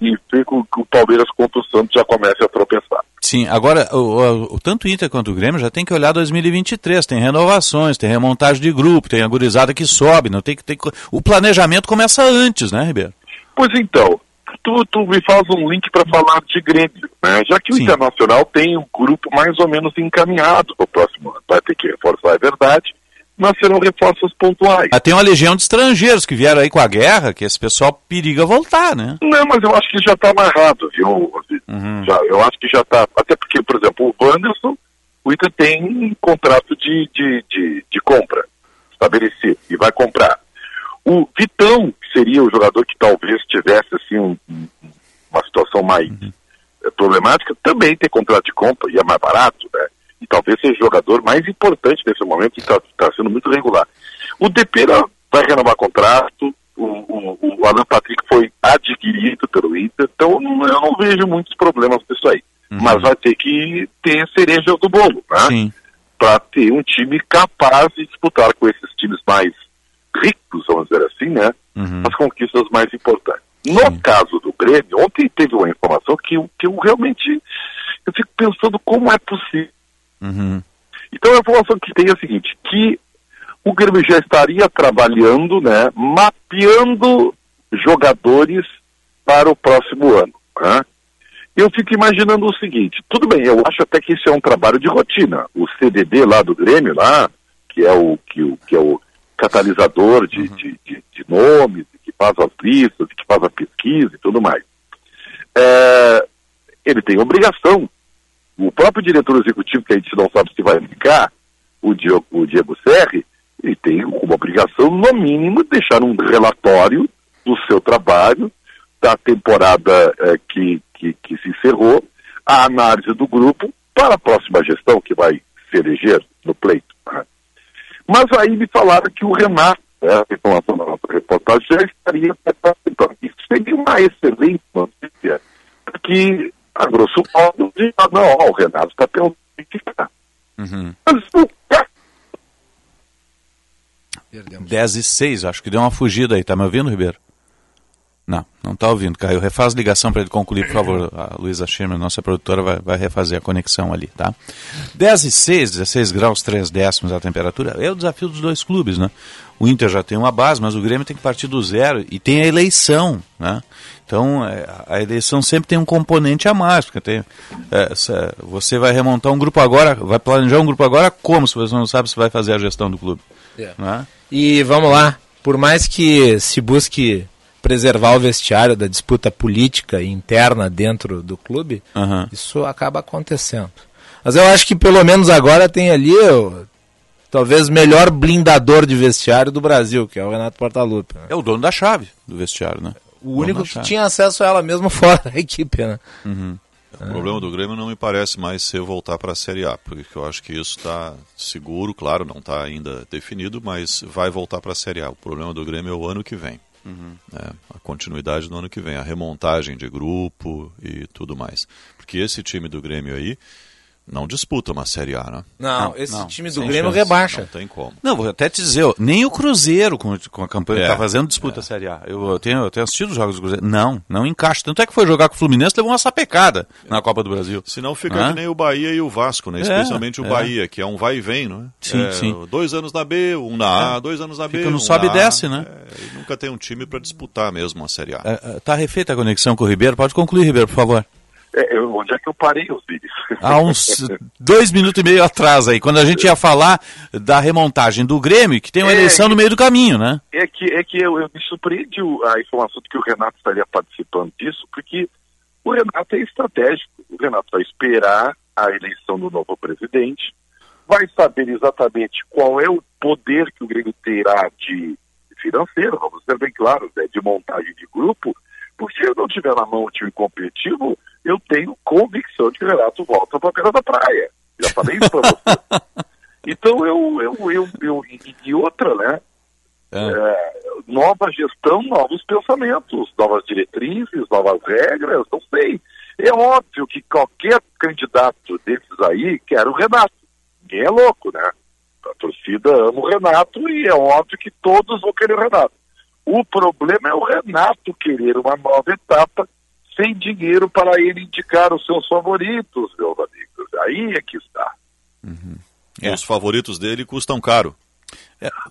e, e fica o, Palmeiras contra o Santos já começa a tropeçar. Sim, agora, o, o- tanto o Inter quanto o Grêmio já tem que olhar 2023, tem renovações, tem remontagem de grupo, tem a gurizada que sobe, não tem que ter, o planejamento começa antes, né, Ribeiro? Pois então, tu, tu me faz um link para falar de Grêmio, né? Já que o Internacional tem um grupo mais ou menos encaminhado para o próximo ano, vai ter que reforçar, é verdade, mas serão reforços pontuais. Ah, tem uma legião de estrangeiros que vieram aí com a guerra, que esse pessoal periga voltar, né? Não, mas eu acho que já está amarrado, viu? Já, eu acho que já está. Até porque, por exemplo, o Wanderson, o Inter tem um contrato de, de, de, de compra estabelecido e vai comprar. O Vitão, que seria o jogador que talvez tivesse assim, um- um- uma situação mais eh, problemática, também tem contrato de compra e é mais barato, né? E talvez seja o jogador mais importante nesse momento e está sendo muito regular. O Depena vai renovar contrato, o, o, o Alan Patrick foi adquirido pelo Inter, então eu não, eu não vejo muitos problemas disso aí. Mas vai ter que ter cereja do bolo, né? Para ter um time capaz de disputar com esses times mais ricos, vamos dizer assim, né? As conquistas mais importantes. No caso do Grêmio, ontem teve uma informação que, eu- que eu realmente eu fico pensando como é possível. Uhum. Então a informação que tem é a seguinte, que o Grêmio já estaria trabalhando, né, mapeando jogadores para o próximo ano. né? Eu fico imaginando o seguinte, tudo bem, eu acho até que isso é um trabalho de rotina. O CDD lá do Grêmio, lá, que é o, que, o, que é o catalisador de, de, de- de nomes, que faz as listas, que faz a pesquisa e tudo mais. É, ele tem obrigação. O próprio diretor executivo, que a gente não sabe se vai ficar, o Diego, o Diego Serri, ele tem como obrigação, no mínimo, deixar um relatório do seu trabalho, da temporada eh, que, que, que se encerrou, a análise do grupo para a próxima gestão que vai se eleger no pleito. Mas aí me falaram que o Renato, né, a informação da nossa reportagem, já estaria participando. Isso seria uma excelente notícia, porque, a grosso modo, diz, ah, não, ó, o Renato está pensando em ficar. Uhum. Mas o 10 e 6, acho que deu uma fugida aí. Tá me ouvindo, Ribeiro? Não, não está ouvindo. Caiu. Refaz a ligação para ele concluir, por favor. A Luísa Schirmer, nossa produtora, vai, vai refazer a conexão ali, tá? 10 e 6, 16 graus, 3 décimos a temperatura. É o desafio dos dois clubes, né? O Inter já tem uma base, mas o Grêmio tem que partir do zero e tem a eleição, né? Então, é, a eleição sempre tem um componente a mais, porque tem, é, você vai remontar um grupo agora, vai planejar um grupo agora como se você não sabe se vai fazer a gestão do clube? É. Né? E vamos lá, por mais que se busque preservar o vestiário da disputa política interna dentro do clube, Aham. isso acaba acontecendo. Mas eu acho que pelo menos agora tem ali o talvez melhor blindador de vestiário do Brasil, que é o Renato Portaluppi. né? É o dono da chave do vestiário, né? O único que tinha acesso a ela mesmo [laughs] fora da equipe, né? Uhum. O problema do Grêmio não me parece mais ser voltar para a Série A, porque eu acho que isso está seguro, claro, não está ainda definido, mas vai voltar para a Série A. O problema do Grêmio é o ano que vem. Uhum. né? A continuidade no ano que vem, a remontagem de grupo e tudo mais. Porque esse time do Grêmio aí não disputa uma Série A, né? Não, esse time do Grêmio chance. rebaixa. Não tem como. Não, vou até te dizer, nem o Cruzeiro, com, com a campanha que É, está fazendo, disputa a Série A. Eu, eu tenho, eu tenho assistido os jogos do Cruzeiro. Não, não encaixa. Tanto é que foi jogar com o Fluminense levou uma sapecada na Copa do Brasil. Senão fica Hã? que nem o Bahia e o Vasco, né? É, Especialmente o é. Bahia, que é um vai e vem, não é? Sim, É, sim. Dois anos na B, um na A, dois anos na B. Fica no um sobe e desce, né? É, e nunca tem um time para disputar mesmo a Série A. É, é, tá refeita a conexão com o Ribeiro? Pode concluir, Ribeiro, por favor. É, eu- onde é que eu parei os vídeos? Há uns dois minutos e meio atrás aí, quando a gente ia falar da remontagem do Grêmio, que tem uma É, eleição no meio do caminho, né? É que, é que eu, eu me surpreende a informação de que o Renato estaria participando disso, porque o Renato é estratégico. O Renato vai esperar a eleição do novo presidente, vai saber exatamente qual é o poder que o Grêmio terá de financeiro, vamos ser bem claros, né, de montagem de grupo, porque se eu não tiver na mão o time competitivo, eu tenho convicção de que o Renato volta para a beira da praia. Já falei isso para você. [laughs] Então eu, eu, eu, eu e- outra, né? É, nova gestão, novos pensamentos, novas diretrizes, novas regras, não sei. É óbvio que qualquer candidato desses aí quer o Renato. Ninguém é louco, né? A torcida ama o Renato e é óbvio que todos vão querer o Renato. O problema é o Renato querer uma nova etapa sem dinheiro para ele indicar os seus favoritos, meus amigos. Aí é que está. E os favoritos dele custam caro.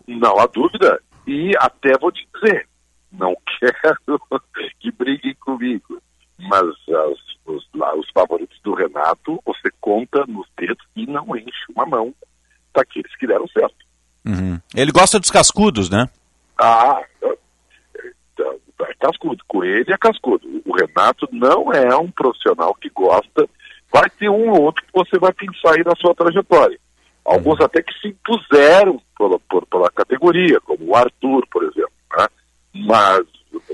Não há dúvida. E até vou te dizer, não [laughs] quero que briguem comigo, mas as- os, lá, os favoritos do Renato, você conta nos dedos e não enche uma mão daqueles que deram certo. Uhum. Ele gosta dos cascudos, né? Ah, é, cascudo. Coelho é cascudo. O Renato não é um profissional que gosta. Vai ter um ou outro que você vai pensar aí na sua trajetória. Alguns até que se impuseram pela, por- pela categoria, como o Arthur, por exemplo. né? Mas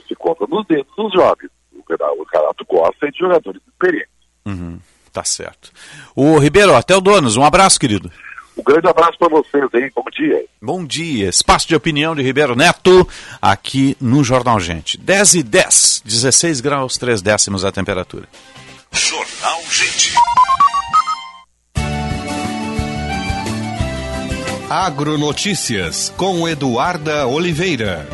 se conta nos dedos dos jovens. O Renato, o Renato gosta de jogadores experientes. Uhum. Tá certo. O Ribeiro, até o Donos, um abraço, querido. Um grande abraço para vocês, hein? Bom dia. Bom dia. Espaço de opinião de Ribeiro Neto, aqui no Jornal Gente. 10 e 10, 16 graus, 3 décimos a temperatura. Jornal Gente. Agronotícias com Eduarda Oliveira.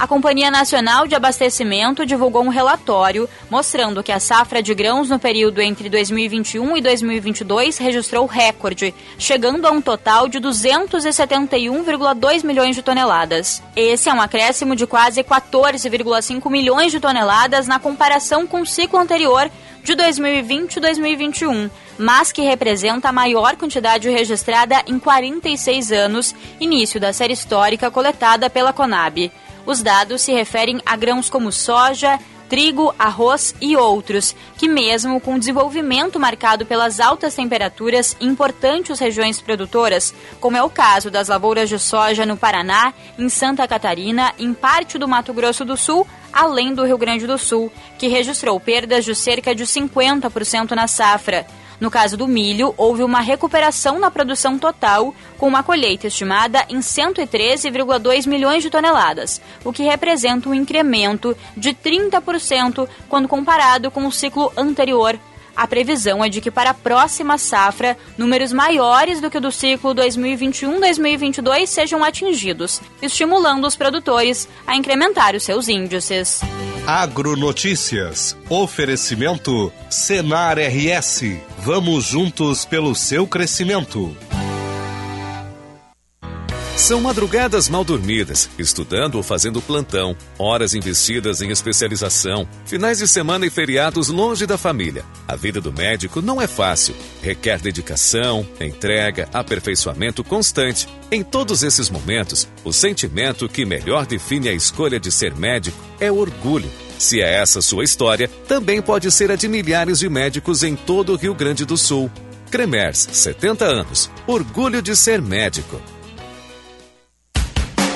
A Companhia Nacional de Abastecimento divulgou um relatório mostrando que a safra de grãos no período entre 2021 e 2022 registrou recorde, chegando a um total de 271,2 milhões de toneladas. Esse é um acréscimo de quase 14,5 milhões de toneladas na comparação com o ciclo anterior de 2020 e 2021, mas que representa a maior quantidade registrada em 46 anos, início da série histórica coletada pela Conab. Os dados se referem a grãos como soja, trigo, arroz e outros, que mesmo com desenvolvimento marcado pelas altas temperaturas em importantes regiões produtoras, como é o caso das lavouras de soja no Paraná, em Santa Catarina, em parte do Mato Grosso do Sul, além do Rio Grande do Sul, que registrou perdas de cerca de 50% na safra. No caso do milho, houve uma recuperação na produção total, com uma colheita estimada em 113,2 milhões de toneladas, o que representa um incremento de 30% quando comparado com o ciclo anterior. A previsão é de que para a próxima safra, números maiores do que o do ciclo 2021-2022 sejam atingidos, estimulando os produtores a incrementar os seus índices. Agronotícias. Oferecimento Senar RS. Vamos juntos pelo seu crescimento. São madrugadas mal dormidas, estudando ou fazendo plantão, horas investidas em especialização, finais de semana e feriados longe da família. A vida do médico não é fácil. Requer dedicação, entrega, aperfeiçoamento constante. Em todos esses momentos, o sentimento que melhor define a escolha de ser médico é orgulho. Se é essa sua história, também pode ser a de milhares de médicos em todo o Rio Grande do Sul. Cremers, 70 anos. Orgulho de ser médico.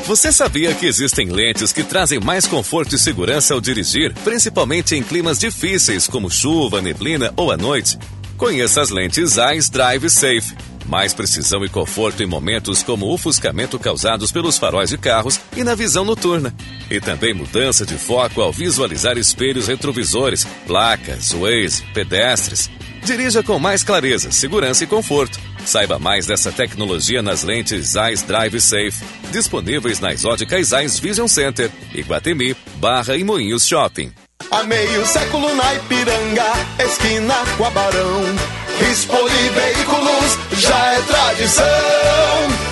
Você sabia que existem lentes que trazem mais conforto e segurança ao dirigir, principalmente em climas difíceis como chuva, neblina ou à noite? Conheça as lentes Eyes Drive Safe. Mais precisão e conforto em momentos como o ofuscamento causados pelos faróis de carros e na visão noturna. E também mudança de foco ao visualizar espelhos retrovisores, placas, Waze, pedestres. Dirija com mais clareza, segurança e conforto. Saiba mais dessa tecnologia nas lentes Eyes Drive Safe, disponíveis nas óticas Eyes Vision Center, Iguatemi, Barra e Moinhos Shopping. Há meio século na Ipiranga, esquina com a Barão. Veículos já é tradição.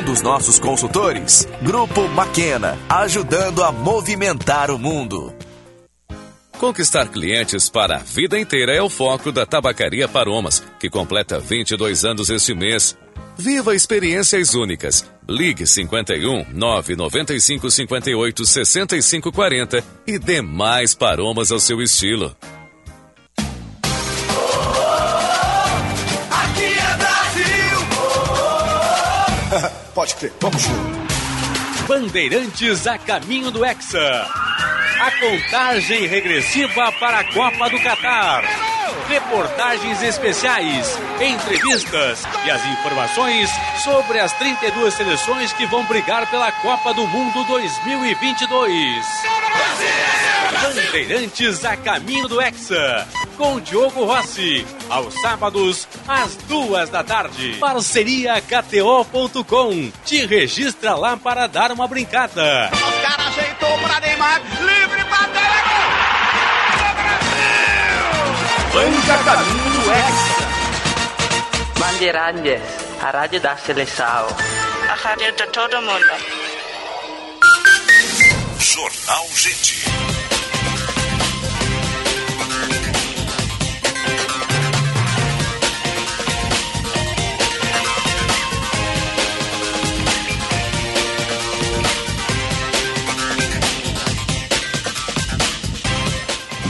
dos nossos consultores. Grupo Maquena, ajudando a movimentar o mundo. Conquistar clientes para a vida inteira é o foco da Tabacaria Paromas, que completa 22 anos este mês. Viva experiências únicas. Ligue 51 995 58 65 40 e dê mais paromas ao seu estilo. Pode crer, vamos junto. Bandeirantes a caminho do Hexa. A contagem regressiva para a Copa do Catar. Reportagens especiais, entrevistas e as informações sobre as 32 seleções que vão brigar pela Copa do Mundo 2022. Bandeirantes a caminho do Hexa. com Diogo Rossi, aos sábados, às duas da tarde. Parceria KTO.com. Te registra lá para dar uma brincada. Os caras ajeitou pra Neymar, Banca Caminho do Hexa. Bandeirantes, a rádio da seleção. A rádio de todo mundo. Jornal Gente.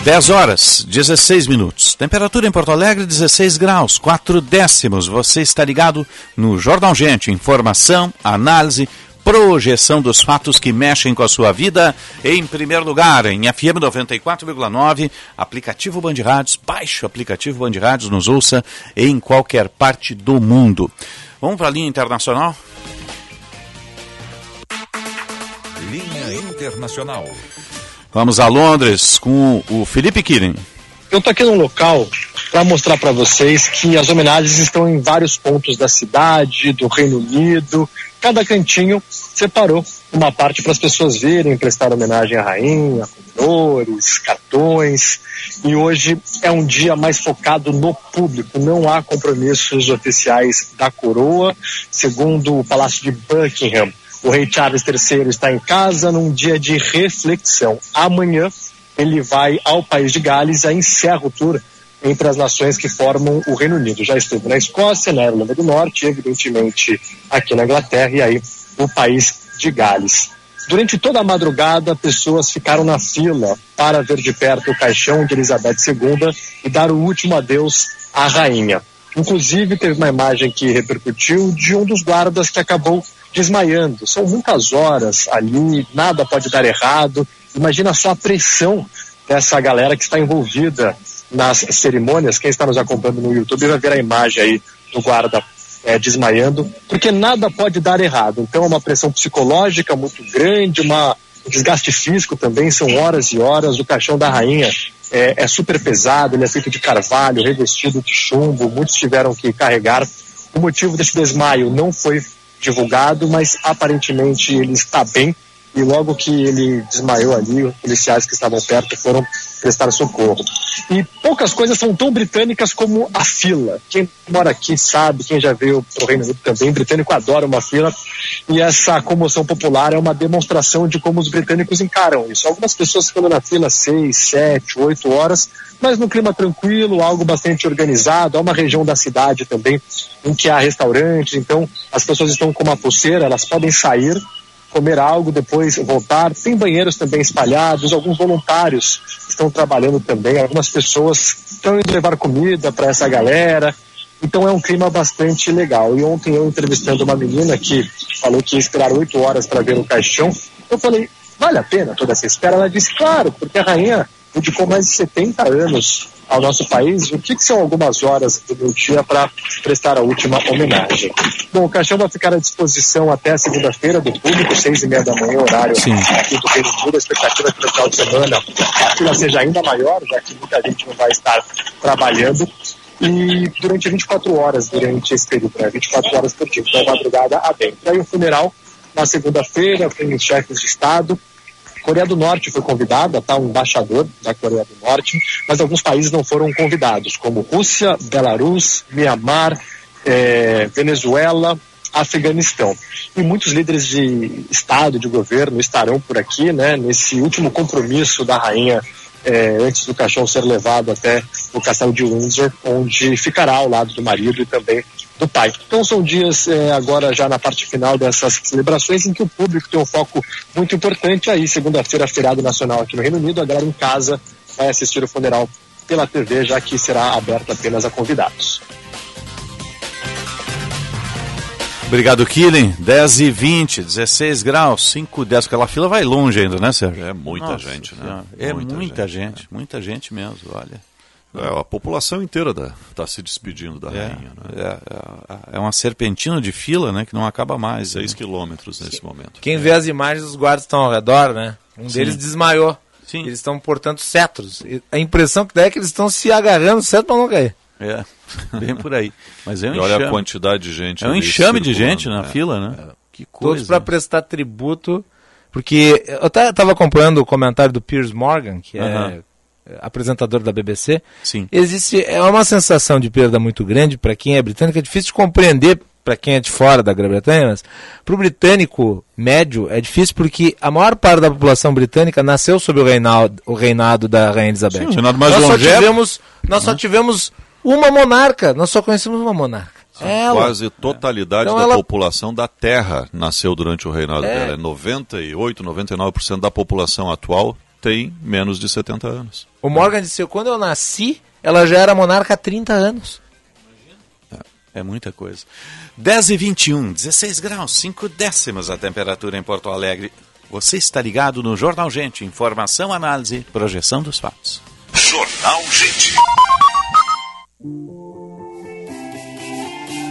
Dez horas, 16 minutos. Temperatura em Porto Alegre, 16 graus, 4 décimos. Você está ligado no Jornal Gente. Informação, análise, projeção dos fatos que mexem com a sua vida. Em primeiro lugar, em FM 94,9, aplicativo Band Rádios. Baixe o aplicativo Band Rádios, nos ouça em qualquer parte do mundo. Vamos para a linha internacional? Linha Internacional. Vamos a Londres com o Felipe Kirin. Eu estou aqui no local para mostrar para vocês que as homenagens estão em vários pontos da cidade, do Reino Unido. Cada cantinho separou uma parte para as pessoas verem, prestar homenagem à rainha, com flores, cartões. E hoje é um dia mais focado no público, não há compromissos oficiais da coroa. Segundo o Palácio de Buckingham, o rei Charles III está em casa num dia de reflexão. Amanhã ele vai ao país de Gales e encerra o tour entre as nações que formam o Reino Unido. Já esteve na Escócia, na Irlanda do Norte, evidentemente aqui na Inglaterra e aí o país de Gales. Durante toda a madrugada, pessoas ficaram na fila para ver de perto o caixão de Elizabeth II e dar o último adeus à rainha. Inclusive, teve uma imagem que repercutiu de um dos guardas que acabou desmaiando. São muitas horas ali, nada pode dar errado. Imagina só a pressão dessa galera que está envolvida nas cerimônias. Quem está nos acompanhando no YouTube vai ver a imagem aí do guarda é, desmaiando, porque nada pode dar errado. Então é uma pressão psicológica muito grande, uma, um desgaste físico também, são horas e horas. O caixão da rainha é, é super pesado, ele é feito de carvalho, revestido de chumbo, muitos tiveram que carregar. O motivo desse desmaio não foi divulgado, mas aparentemente ele está bem. E logo que ele desmaiou ali, os policiais que estavam perto foram prestar socorro. E poucas coisas são tão britânicas como a fila. Quem mora aqui sabe, quem já veio para o Reino Unido também, britânico adora uma fila. E essa comoção popular é uma demonstração de como os britânicos encaram isso. Algumas pessoas ficando na fila seis, sete, oito horas, mas no clima tranquilo, algo bastante organizado. Há uma região da cidade também em que há restaurantes, então as pessoas estão com uma pulseira, elas podem sair comer algo, depois voltar. Tem banheiros também espalhados, alguns voluntários estão trabalhando também, algumas pessoas estão indo levar comida para essa galera. Então é um clima bastante legal. E ontem eu entrevistando uma menina que falou que ia esperar oito horas para ver o caixão, eu falei, vale a pena toda essa espera? Ela disse, claro, porque a rainha dedicou mais de 70 anos ao nosso país, o que, que são algumas horas do meu dia para prestar a última homenagem? Bom, o caixão vai ficar à disposição até segunda-feira do público, seis e meia da manhã, horário Sim. aqui do Reino Unido. A expectativa é que no final de semana a fila seja ainda maior, já que muita gente não vai estar trabalhando. E durante 24 horas, durante esse período, né? 24 horas por dia, então madrugada adentro. Aí o funeral na segunda-feira, com os chefes de Estado, Coreia do Norte foi convidada, tá? Um embaixador da Coreia do Norte, mas alguns países não foram convidados, como Rússia, Belarus, Mianmar, eh, Venezuela, Afeganistão. E muitos líderes de Estado, de governo, estarão por aqui, né? Nesse último compromisso da rainha eh, antes do caixão ser levado até o castelo de Windsor, onde ficará ao lado do marido e também do pai. Então são dias eh, agora já na parte final dessas celebrações em que o público tem um foco muito importante aí, segunda-feira, feriado nacional aqui no Reino Unido, a galera em casa vai assistir o funeral pela TV, já que será aberto apenas a convidados. Obrigado, Killing. 10 e 20, 16 graus, 5, 10. Aquela fila vai longe ainda, né, Sérgio? É muita Nossa gente, né? É Muita muita, gente, gente, muita gente mesmo, olha. É, a população inteira está se despedindo da É, rainha. Né? é, é, é uma serpentina de fila, né, que não acaba mais. 6 quilômetros nesse momento. Quem vê as imagens, os guardas estão ao redor, né? Um Sim. deles desmaiou. Eles estão portando cetros. E A impressão que dá é que eles estão se agarrando cetro para não cair. É, [laughs] bem por aí. Mas é um E olha a enxame. quantidade de gente É um enxame de gente na É. fila, né? Que Todos coisa. para prestar tributo. Porque eu estava acompanhando o comentário do Piers Morgan, que é é, apresentador da BBC. Sim. Existe é uma sensação de perda muito grande para quem é britânico, é difícil de compreender para quem é de fora da Grã-Bretanha, mas para o britânico médio é difícil porque a maior parte da população britânica nasceu sob o reinado, o reinado da Rainha Elizabeth. Sim, o reinado mais nós só tivemos, nós só tivemos uma monarca, nós só conhecemos uma monarca. Ela. Quase totalidade Então da ela- população da Terra nasceu durante o reinado É. dela. É 98, 99% da população atual tem menos de 70 anos. O Morgan disse: quando eu nasci, ela já era monarca há 30 anos. É muita coisa. 10 e 21, 16 graus, 5 décimos a temperatura em Porto Alegre. Você está ligado no Jornal Gente. Informação, análise, projeção dos fatos. Jornal Gente.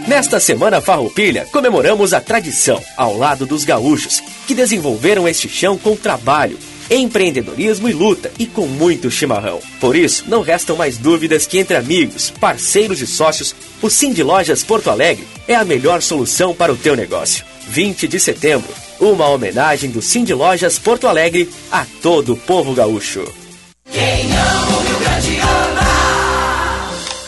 Nesta Semana Farroupilha, comemoramos a tradição ao lado dos gaúchos, que desenvolveram este chão com trabalho, empreendedorismo e luta, e com muito chimarrão. Por isso, não restam mais dúvidas que entre amigos, parceiros e sócios, o Cindy Lojas Porto Alegre é a melhor solução para o teu negócio. 20 de setembro, uma homenagem do Cindy Lojas Porto Alegre a todo o povo gaúcho.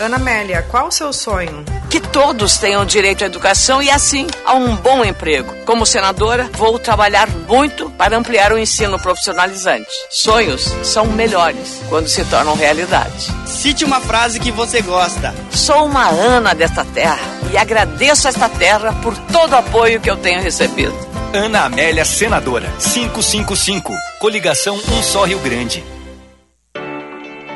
Ana Amélia, qual o seu sonho? Que todos tenham direito à educação e, assim, a um bom emprego. Como senadora, vou trabalhar muito para ampliar o ensino profissionalizante. Sonhos são melhores quando se tornam realidade. Cite uma frase que você gosta. Sou uma Ana desta terra e agradeço a esta terra por todo o apoio que eu tenho recebido. Ana Amélia, senadora. 555. Coligação Um Só Rio Grande.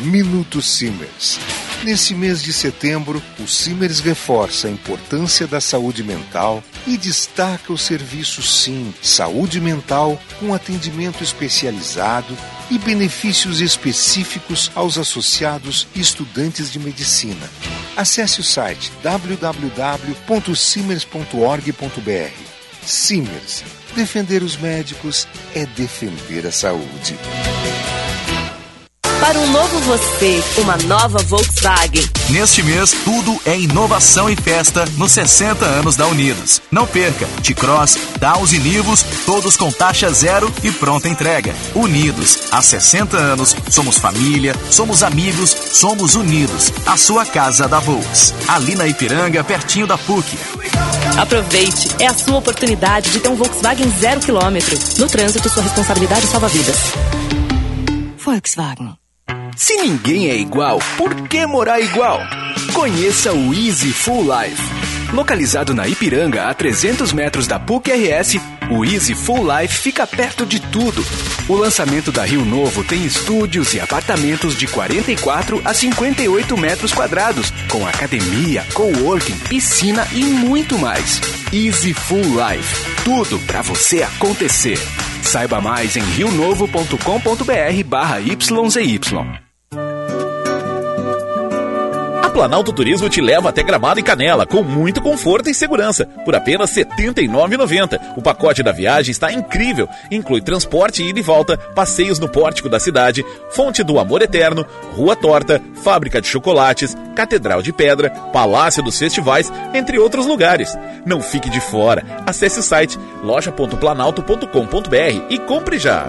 Minuto Simers. Nesse mês de setembro, o Simers reforça a importância da saúde mental e destaca o serviço Sim Saúde Mental com atendimento especializado e benefícios específicos aos associados e estudantes de medicina. Acesse o site www.simers.org.br. Simers. Defender os médicos é defender a saúde. Para um novo você, uma nova Volkswagen. Neste mês, tudo é inovação e festa nos 60 anos da Unidos. Não perca, T-Cross, Taos e Nivus, todos com taxa zero e pronta entrega. Unidos, há 60 anos, somos família, somos amigos, somos unidos. A sua casa da Volks. Ali na Ipiranga, pertinho da PUC. Aproveite, é a sua oportunidade de ter um Volkswagen zero quilômetro. No trânsito, sua responsabilidade salva vidas. Volkswagen. Se ninguém é igual, por que morar igual? Conheça o Easy Full Life. Localizado na Ipiranga, a 300 metros da PUC-RS, o Easy Full Life fica perto de tudo. O lançamento da Rio Novo tem estúdios e apartamentos de 44 a 58 metros quadrados, com academia, coworking, piscina e muito mais. Easy Full Life. Tudo para você acontecer. Saiba mais em rionovo.com.br barra YZY. Planalto Turismo te leva até Gramado e Canela, com muito conforto e segurança, por apenas R$ 79,90. O pacote da viagem está incrível, inclui transporte ida e volta, passeios no pórtico da cidade, Fonte do Amor Eterno, Rua Torta, Fábrica de Chocolates, Catedral de Pedra, Palácio dos Festivais, entre outros lugares. Não fique de fora. Acesse o site loja.planalto.com.br e compre já.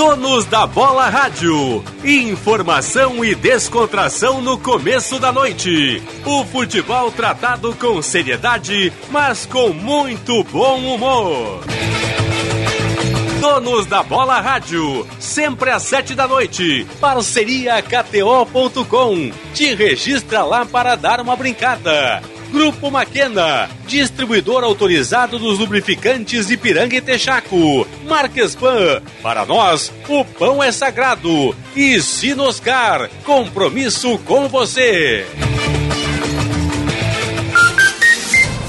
Donos da Bola Rádio. Informação e descontração no começo da noite. O futebol tratado com seriedade, mas com muito bom humor. Donos da Bola Rádio, sempre às sete da noite. Parceria KTO.com. Te registra lá para dar uma brincada. Grupo Maquena, distribuidor autorizado dos lubrificantes Ipiranga e Texaco. Marques Pan, para nós, o pão é sagrado. E Sinoscar, compromisso com você.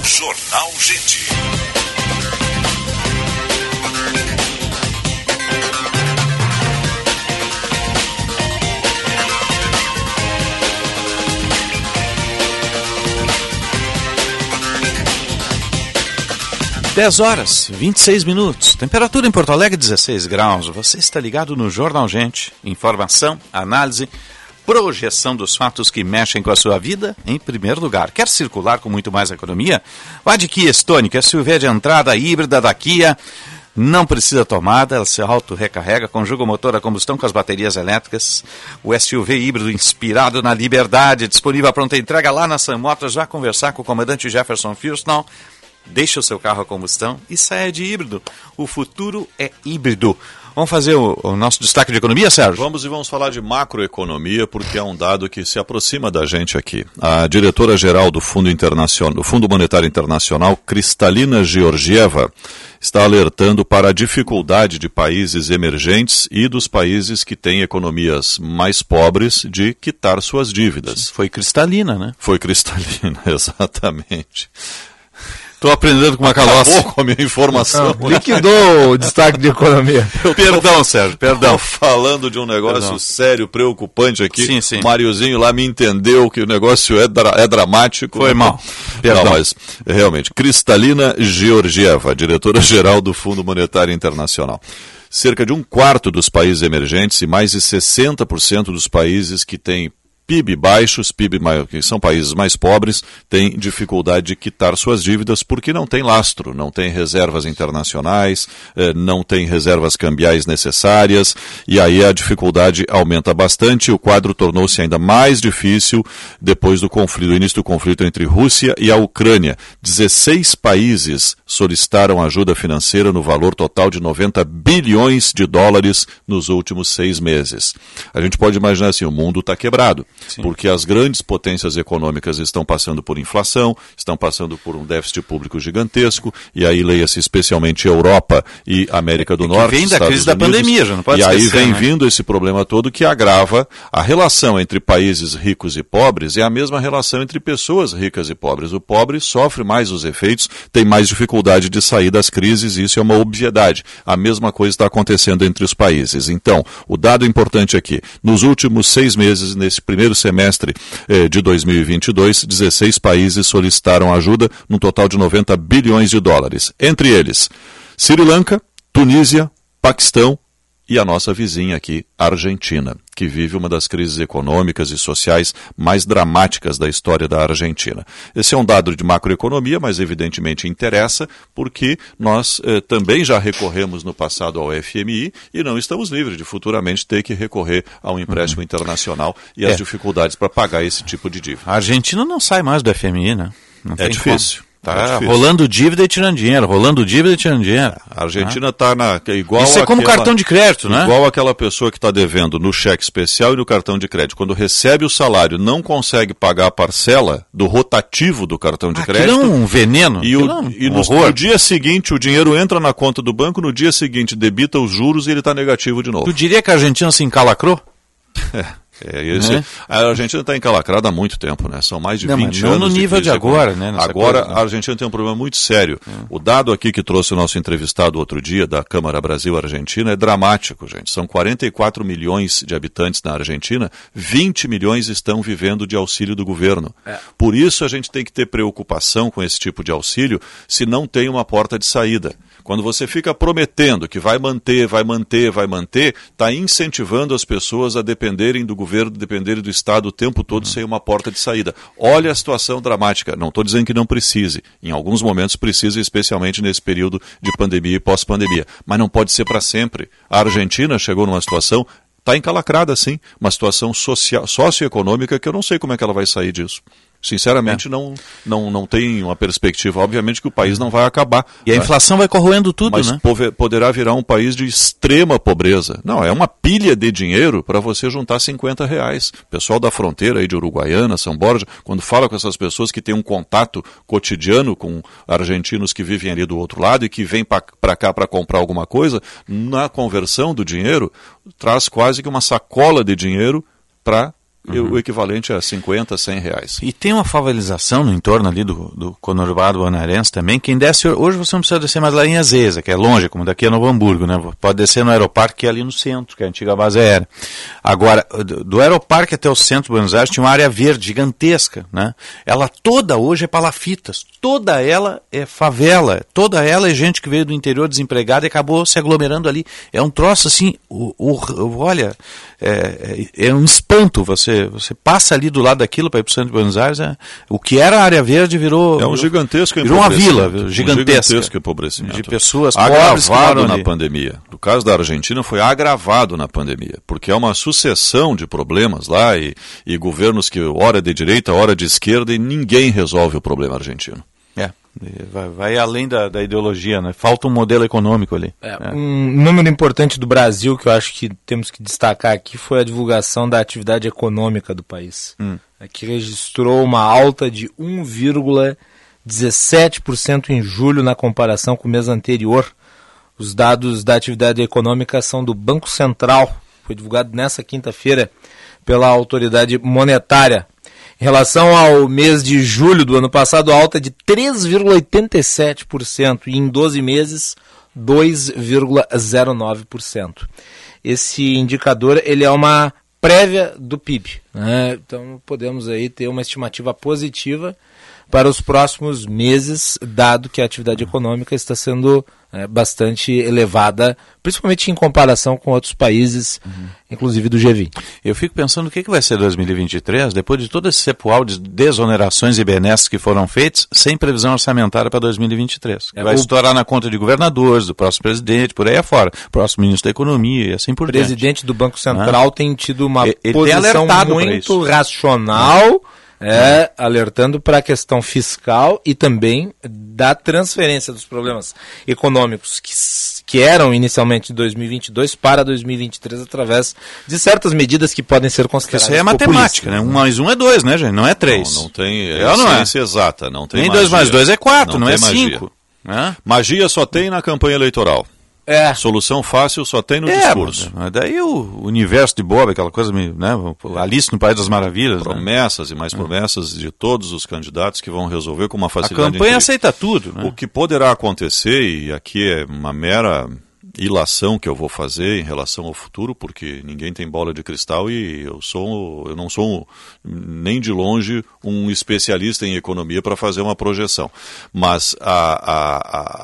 Jornal Gente. Dez horas, 26 minutos. Temperatura em Porto Alegre, 16 graus. Você está ligado no Jornal Gente. Informação, análise, projeção dos fatos que mexem com a sua vida em primeiro lugar. Quer circular com muito mais economia? Vá de Kia Stonic, a SUV de entrada híbrida da Kia. Não precisa tomada, ela se auto-recarrega, conjuga o motor a combustão com as baterias elétricas. O SUV híbrido inspirado na liberdade, disponível à pronta entrega lá na Sam Motors. Já conversar com o comandante Jefferson Firston. Deixa o seu carro a combustão e saia de híbrido. O futuro é híbrido. Vamos fazer o, o, nosso destaque de economia, Sérgio? Vamos e vamos falar de macroeconomia, porque é um dado que se aproxima da gente aqui. A diretora-geral do Fundo, Internacional, do Fundo Monetário Internacional, Cristalina Georgieva, está alertando para a dificuldade de países emergentes e dos países que têm economias mais pobres de quitar suas dívidas. Foi cristalina, né? Foi cristalina, [laughs] exatamente. Estou aprendendo com uma calócia. Acabou com a minha informação. Não, liquidou o destaque de economia. [laughs] perdão, Sérgio, perdão. falando de um negócio perdão. sério, preocupante aqui. Sim, sim. O Mariozinho lá me entendeu que o negócio é, dra é dramático. Foi mal. Perdão. Não, mas realmente. Cristalina Georgieva, diretora-geral do Fundo Monetário Internacional. Cerca de um quarto dos países emergentes e mais de 60% dos países que têm PIB baixos, PIB maior, que são países mais pobres, têm dificuldade de quitar suas dívidas porque não tem lastro, não tem reservas internacionais, eh, não tem reservas cambiais necessárias, e aí a dificuldade aumenta bastante. O quadro tornou-se ainda mais difícil depois do conflito, do início do conflito entre Rússia e a Ucrânia. 16 países solicitaram ajuda financeira no valor total de 90 bilhões de dólares nos últimos seis meses. A gente pode imaginar assim, o mundo está quebrado. Sim. porque as grandes potências econômicas estão passando por inflação, estão passando por um déficit público gigantesco, e aí leia-se especialmente Europa e América do e Norte. vem da Estados crise da Unidos, pandemia, já não pode E aí esquecer, vem né? vindo esse problema todo que agrava a relação entre países ricos e pobres, é a mesma relação entre pessoas ricas e pobres. O pobre sofre mais os efeitos, tem mais dificuldade de sair das crises, e isso é uma obviedade. A mesma coisa está acontecendo entre os países. Então, o dado importante aqui, nos últimos seis meses, nesse primeiro semestre eh, de 2022, 16 países solicitaram ajuda, num total de 90 bilhões de dólares. Entre eles, Sri Lanka, Tunísia, Paquistão e a nossa vizinha aqui, Argentina, que vive uma das crises econômicas e sociais mais dramáticas da história da Argentina. Esse é um dado de macroeconomia, mas evidentemente interessa, porque nós eh, também já recorremos no passado ao FMI e não estamos livres de futuramente ter que recorrer a um empréstimo uhum. internacional e as É. dificuldades para pagar esse tipo de dívida. A Argentina não sai mais do FMI, né? Não É difícil. como. Tá É rolando dívida e tirando dinheiro, rolando dívida e tirando dinheiro. A Argentina está na igual Isso é como aquela- cartão de crédito, né? Igual aquela pessoa que está devendo no cheque especial e no cartão de crédito. Quando recebe o salário, não consegue pagar a parcela do rotativo do cartão de Aquilo crédito. é um veneno. E, o, é e no, no dia seguinte o dinheiro entra na conta do banco, no dia seguinte debita os juros e ele está negativo de novo. Tu diria que a Argentina se encalacrou? É, [laughs] esse, Né? A Argentina está encalacrada há muito tempo, né? São mais de Não, 20 mas não anos. no nível crise de agora, né, Agora coisa, né? a Argentina tem um problema muito sério. O dado aqui que trouxe o nosso entrevistado outro dia da Câmara Brasil-Argentina é dramático, gente. São 44 milhões de habitantes na Argentina, 20 milhões estão vivendo de auxílio do governo. É. Por isso a gente tem que ter preocupação com esse tipo de auxílio se não tem uma porta de saída. Quando você fica prometendo que vai manter, vai manter, vai manter, está incentivando as pessoas a dependerem do governo, dependerem do Estado o tempo todo sem uma porta de saída. Olha a situação dramática. Não estou dizendo que não precise. Em alguns momentos precisa, especialmente nesse período de pandemia e pós-pandemia. Mas não pode ser para sempre. A Argentina chegou numa situação está encalacrada, sim, uma situação social, socioeconômica que eu não sei como é que ela vai sair disso. Sinceramente, não, não, não tem uma perspectiva. Obviamente que o país não vai acabar. E a né? inflação vai corroendo tudo, Mas né? poderá virar um país de extrema pobreza. Não, é uma pilha de dinheiro para você juntar 50 reais. O pessoal da fronteira aí de Uruguaiana, São Borja, quando fala com essas pessoas que têm um contato cotidiano com argentinos que vivem ali do outro lado e que vêm para cá para comprar alguma coisa, na conversão do dinheiro, traz quase que uma sacola de dinheiro para o equivalente a 50, 100 reais. E tem uma favelização no entorno ali do, do conurbado bonaerense também. Quem desce, hoje você não precisa descer mais lá em Azeza, que é longe, como daqui a Novo Hamburgo, né? Pode descer no aeroparque, que é ali no centro, que é a antiga base aérea. Agora, do do aeroparque até o centro de Buenos Aires tinha uma área verde gigantesca, né? Ela toda hoje é palafitas, toda ela é favela, toda ela é gente que veio do interior desempregada e acabou se aglomerando ali. É um troço assim, o, o- olha, é, é- é um espanto. Você, você passa ali do lado daquilo para ir para o centro de Buenos Aires, é- o que era a área verde virou. É um gigantesco Virou uma vila empobrecimento. Um gigantesca. gigantesco empobrecimento. De pessoas agravado na ali. pandemia. No caso da Argentina foi agravado na pandemia, porque é uma sucessão de problemas lá e, e governos que hora de direita, hora de esquerda e ninguém resolve o problema argentino. É, vai, vai além da, da ideologia, né? Falta um modelo econômico ali. É. Um número importante do Brasil que eu acho que temos que destacar aqui foi a divulgação da atividade econômica do país, Hum. é, que registrou uma alta de 1,17% em julho na comparação com o mês anterior. Os dados da atividade econômica são do Banco Central, foi divulgado nessa quinta-feira pela autoridade monetária. Em relação ao mês de julho do ano passado, alta é de 3,87% e em 12 meses 2,09%. Esse indicador ele é uma prévia do PIB, né? então podemos aí ter uma estimativa positiva para os próximos meses, dado que a atividade econômica está sendo é, bastante elevada, principalmente em comparação com outros países, inclusive do G20. Eu fico pensando o que, que vai ser 2023, depois de todo esse cepual de desonerações e benesses que foram feitos, sem previsão orçamentária para 2023. Que É, vai o- estourar na conta de governadores, do próximo presidente, por aí afora, próximo ministro da Economia e assim por O diante. presidente do Banco Central Ah. tem tido uma Ele- posição muito racional, é, alertando para a questão fiscal e também da transferência dos problemas econômicos que, que eram inicialmente de 2022 para 2023 através de certas medidas que podem ser consideradas isso aí é matemática, né? Um mais um é dois, né, gente? Não é três. Não, não tem É ou não é? exata, não tem Nem magia. dois mais dois é quatro, não, tem é magia. cinco. Né? Magia só tem na campanha eleitoral. É. Solução fácil só tem no É, discurso. mas daí o universo de Bob, aquela coisa, né? Alice no País das Maravilhas. né? Promessas e mais promessas de todos os candidatos que vão resolver com uma A facilidade campanha incrível. aceita tudo, né? O que poderá acontecer, e aqui é uma mera ilação que eu vou fazer em relação ao futuro, porque ninguém tem bola de cristal e eu sou eu não sou nem de longe um especialista em economia para fazer uma projeção. Mas a, a,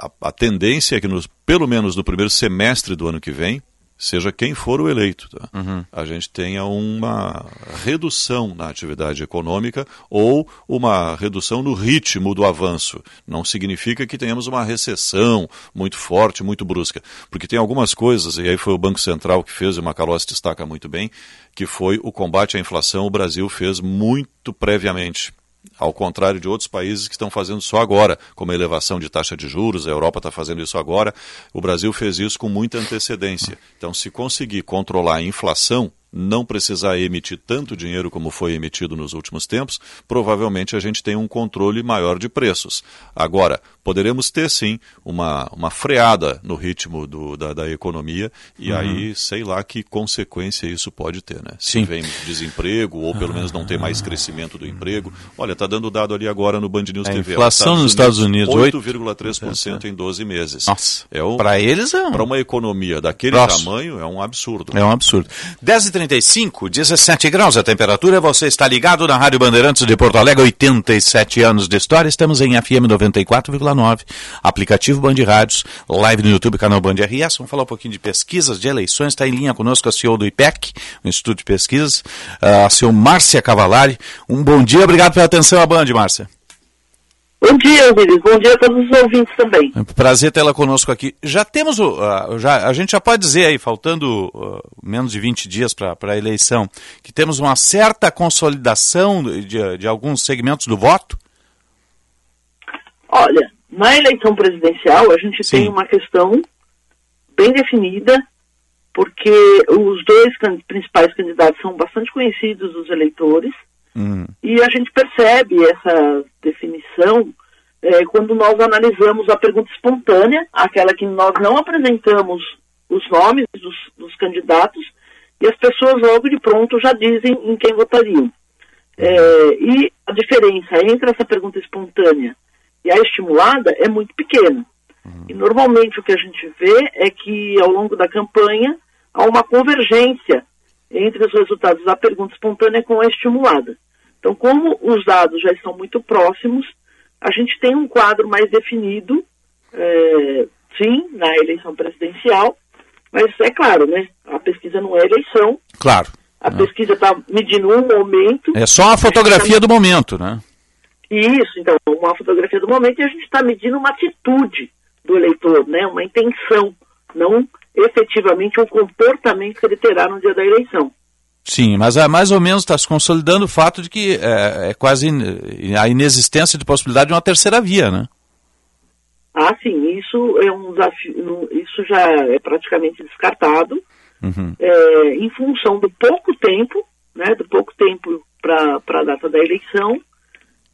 a, a tendência é que, nos, pelo menos no primeiro semestre do ano que vem, seja quem for o eleito, tá? a gente tenha uma redução na atividade econômica ou uma redução no ritmo do avanço. Não significa que tenhamos uma recessão muito forte, muito brusca, porque tem algumas coisas, e aí foi o Banco Central que fez, e o Macalossi destaca muito bem, que foi o combate à inflação, o Brasil fez muito previamente. Ao contrário de outros países que estão fazendo só agora, como a elevação de taxa de juros, a Europa está fazendo isso agora, o Brasil fez isso com muita antecedência. Então, se conseguir controlar a inflação, não precisar emitir tanto dinheiro como foi emitido nos últimos tempos, provavelmente a gente tem um controle maior de preços. Agora, poderemos ter sim uma, uma freada no ritmo do, da, da economia e Uhum. aí sei lá que consequência isso pode ter, né? Se Sim. vem desemprego ou pelo menos não tem mais crescimento do emprego. Olha, está dando dado ali agora no Band News A TV. inflação nos Estados Unidos, oito- 8,3% em 12 meses. Nossa, é um, para eles é um... Para uma economia daquele tamanho é um absurdo. É um absurdo. 10h35, 17 graus a temperatura. Você está ligado na Rádio Bandeirantes de Porto Alegre, 87 anos de história. Estamos em FM 94,9, aplicativo Band Rádios, live no YouTube, canal Band RS. Vamos falar um pouquinho de pesquisas, de eleições. Está em linha conosco a CEO do IPEC, o Instituto de Pesquisas, a CEO Márcia Cavalari. Um bom dia, obrigado pela atenção à Band, Márcia. Bom dia, Willis. Bom dia a todos os ouvintes também. É prazer tê-la conosco aqui. Já temos, o, ah, já, a gente já pode dizer aí, faltando ah, menos de 20 dias para a eleição, que temos uma certa consolidação de, de alguns segmentos do voto? Olha, na eleição presidencial a gente tem uma questão bem definida, porque os dois can- principais candidatos são bastante conhecidos dos eleitores, e a gente percebe essa definição eh, quando nós analisamos a pergunta espontânea, aquela que nós não apresentamos os nomes dos, dos candidatos, e as pessoas logo de pronto já dizem em quem votariam. Eh, e a diferença entre essa pergunta espontânea e a estimulada é muito pequena. E normalmente o que a gente vê é que ao longo da campanha há uma convergência entre os resultados da pergunta espontânea com a estimulada. Então, como os dados já estão muito próximos, a gente tem um quadro mais definido, eh, sim, na eleição presidencial, mas é claro, né? A pesquisa não é eleição, Claro. a pesquisa está medindo um momento. É só a fotografia do momento, né? Isso, então, uma fotografia do momento e a gente está medindo uma atitude do eleitor, né? Uma intenção, não efetivamente um comportamento que ele terá no dia da eleição. Sim, mas é, mais ou menos está se consolidando o fato de que é, é quase in- a inexistência de possibilidade de uma terceira via, né? Ah, sim, isso é um desafio, isso já é praticamente descartado, Uhum. é, em função do pouco tempo, né, do pouco tempo para a data da eleição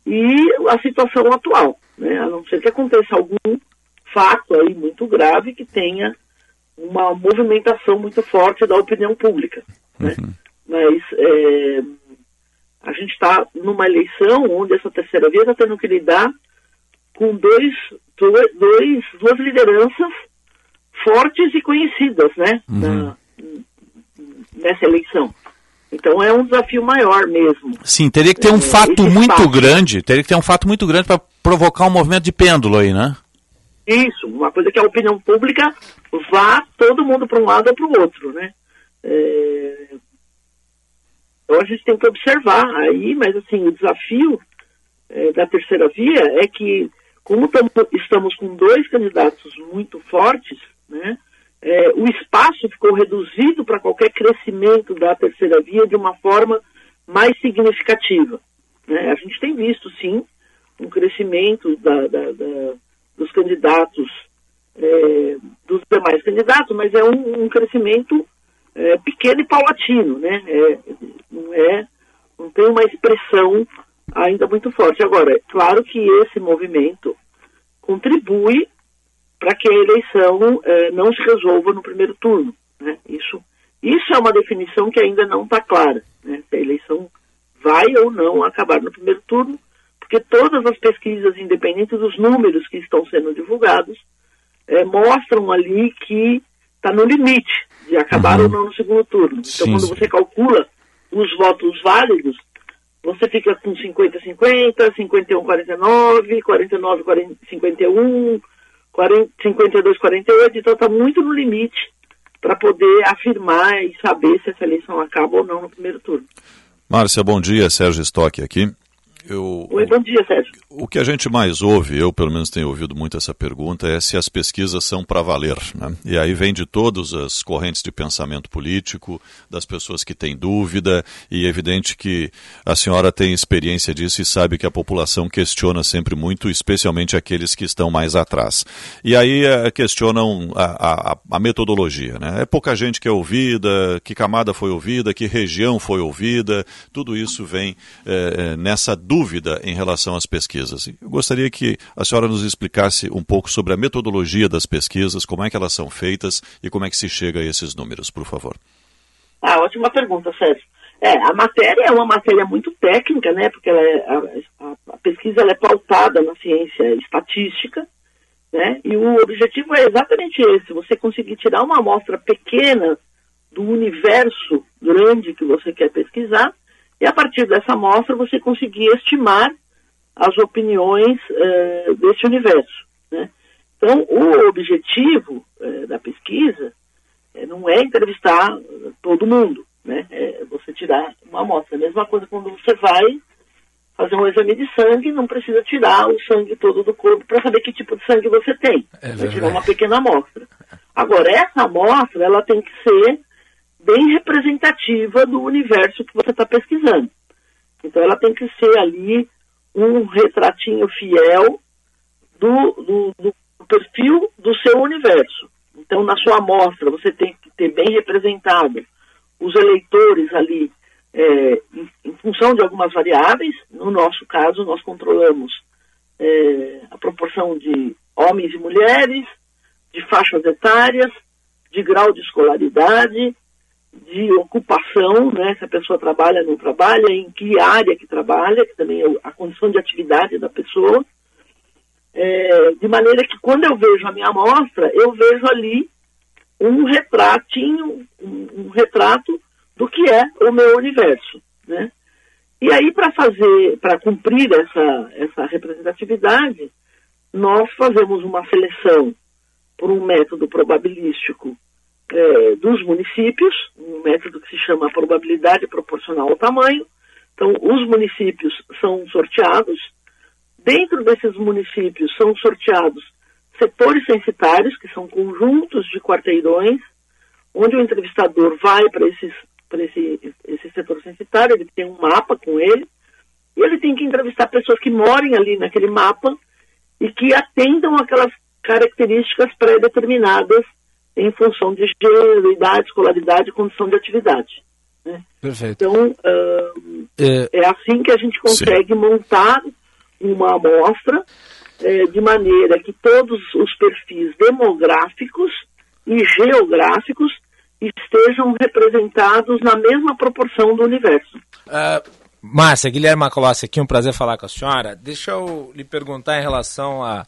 e a situação atual, né, a não ser que aconteça algum fato aí muito grave que tenha uma movimentação muito forte da opinião pública, né? Mas é, a gente está numa eleição onde essa terceira via está tendo que lidar com dois, dois, duas lideranças fortes e conhecidas, né? na- nessa eleição. Então é um desafio maior mesmo. Sim, teria que ter um É, fato muito grande, teria que ter um fato muito grande para provocar um movimento de pêndulo aí, né? Isso, uma coisa que a opinião pública vá todo mundo para um lado ou para o outro, né? É, Então a gente tem que observar aí, mas assim, o desafio é, da terceira via é que, como tamo- estamos com dois candidatos muito fortes, né? é, o espaço ficou reduzido para qualquer crescimento da terceira via de uma forma mais significativa. né? A gente tem visto, sim, um crescimento da- da- da- dos candidatos, é, dos demais candidatos, mas é um, um crescimento é, pequeno e paulatino, né? É, não é, não tem uma expressão ainda muito forte. Agora, é claro que esse movimento contribui para que a eleição eh, não se resolva no primeiro turno. Né? Isso, isso é uma definição que ainda não está clara. Né? Se a eleição vai ou não acabar no primeiro turno, porque todas as pesquisas, independentes dos números que estão sendo divulgados, eh, mostram ali que está no limite de acabar ou não no segundo turno. Então, Sim, quando sim. você calcula os votos válidos, você fica com 50-50, 51-49, 49-51, 52-48, então está muito no limite para poder afirmar e saber se essa eleição acaba ou não no primeiro turno. Márcia, bom dia. Sérgio Stock aqui. Eu, Oi, bom dia, Sérgio. O que a gente mais ouve, eu pelo menos tenho ouvido muito essa pergunta, é se as pesquisas são para valer. Né? E aí vem de todas as correntes de pensamento político, das pessoas que têm dúvida, e é evidente que a senhora tem experiência disso e sabe que a população questiona sempre muito, especialmente aqueles que estão mais atrás. E aí é, questionam a, a, a metodologia. Né? É pouca gente que é ouvida, que camada foi ouvida, que região foi ouvida, tudo isso vem é, nessa dúvida em relação às pesquisas. Eu gostaria que a senhora nos explicasse um pouco sobre a metodologia das pesquisas, como é que elas são feitas e como é que se chega a esses números, por favor. Ah, ótima pergunta, Sérgio. É, a matéria é uma matéria muito técnica, né? Porque é, a, a, pesquisa é pautada na ciência estatística, né? E o objetivo é exatamente esse: você conseguir tirar uma amostra pequena do universo grande que você quer pesquisar e a partir dessa amostra você conseguir estimar as opiniões uh, desse universo. Né? Então, o objetivo uh, da pesquisa uh, não é entrevistar todo mundo, né? é você tirar uma amostra. A mesma coisa quando você vai fazer um exame de sangue, não precisa tirar o sangue todo do corpo para saber que tipo de sangue você tem. É vai tirar uma pequena amostra. Agora, essa amostra ela tem que ser bem representativa do universo que você está pesquisando. Então ela tem que ser ali um retratinho fiel do, do, do, perfil do seu universo. Então na sua amostra você tem que ter bem representado os eleitores ali é, em, em, função de algumas variáveis. No nosso caso nós controlamos é, a proporção de homens e mulheres, de faixas etárias, de grau de escolaridade, de ocupação, né, se a pessoa trabalha ou não trabalha, em que área que trabalha, que também é a condição de atividade da pessoa, é, de maneira que quando eu vejo a minha amostra, eu vejo ali um retratinho, um, um retrato do que é o meu universo, né? E aí para fazer, para cumprir essa, essa representatividade, nós fazemos uma seleção por um método probabilístico é, dos municípios, um método que se chama probabilidade proporcional ao tamanho. Então, os municípios são sorteados. Dentro desses municípios são sorteados setores censitários, que são conjuntos de quarteirões, onde o entrevistador vai para esses para esse, esse setor censitário, ele tem um mapa com ele, e ele tem que entrevistar pessoas que morem ali naquele mapa e que atendam aquelas características pré-determinadas em função de gênero, idade, escolaridade e condição de atividade. Né? Perfeito. Então, uh, é... é... assim que a gente consegue Sim. montar uma amostra é, de maneira que todos os perfis demográficos e geográficos estejam representados na mesma proporção do universo. Uh, Márcia, Guilherme Macalossi aqui, um prazer falar com a senhora. Deixa eu lhe perguntar em relação a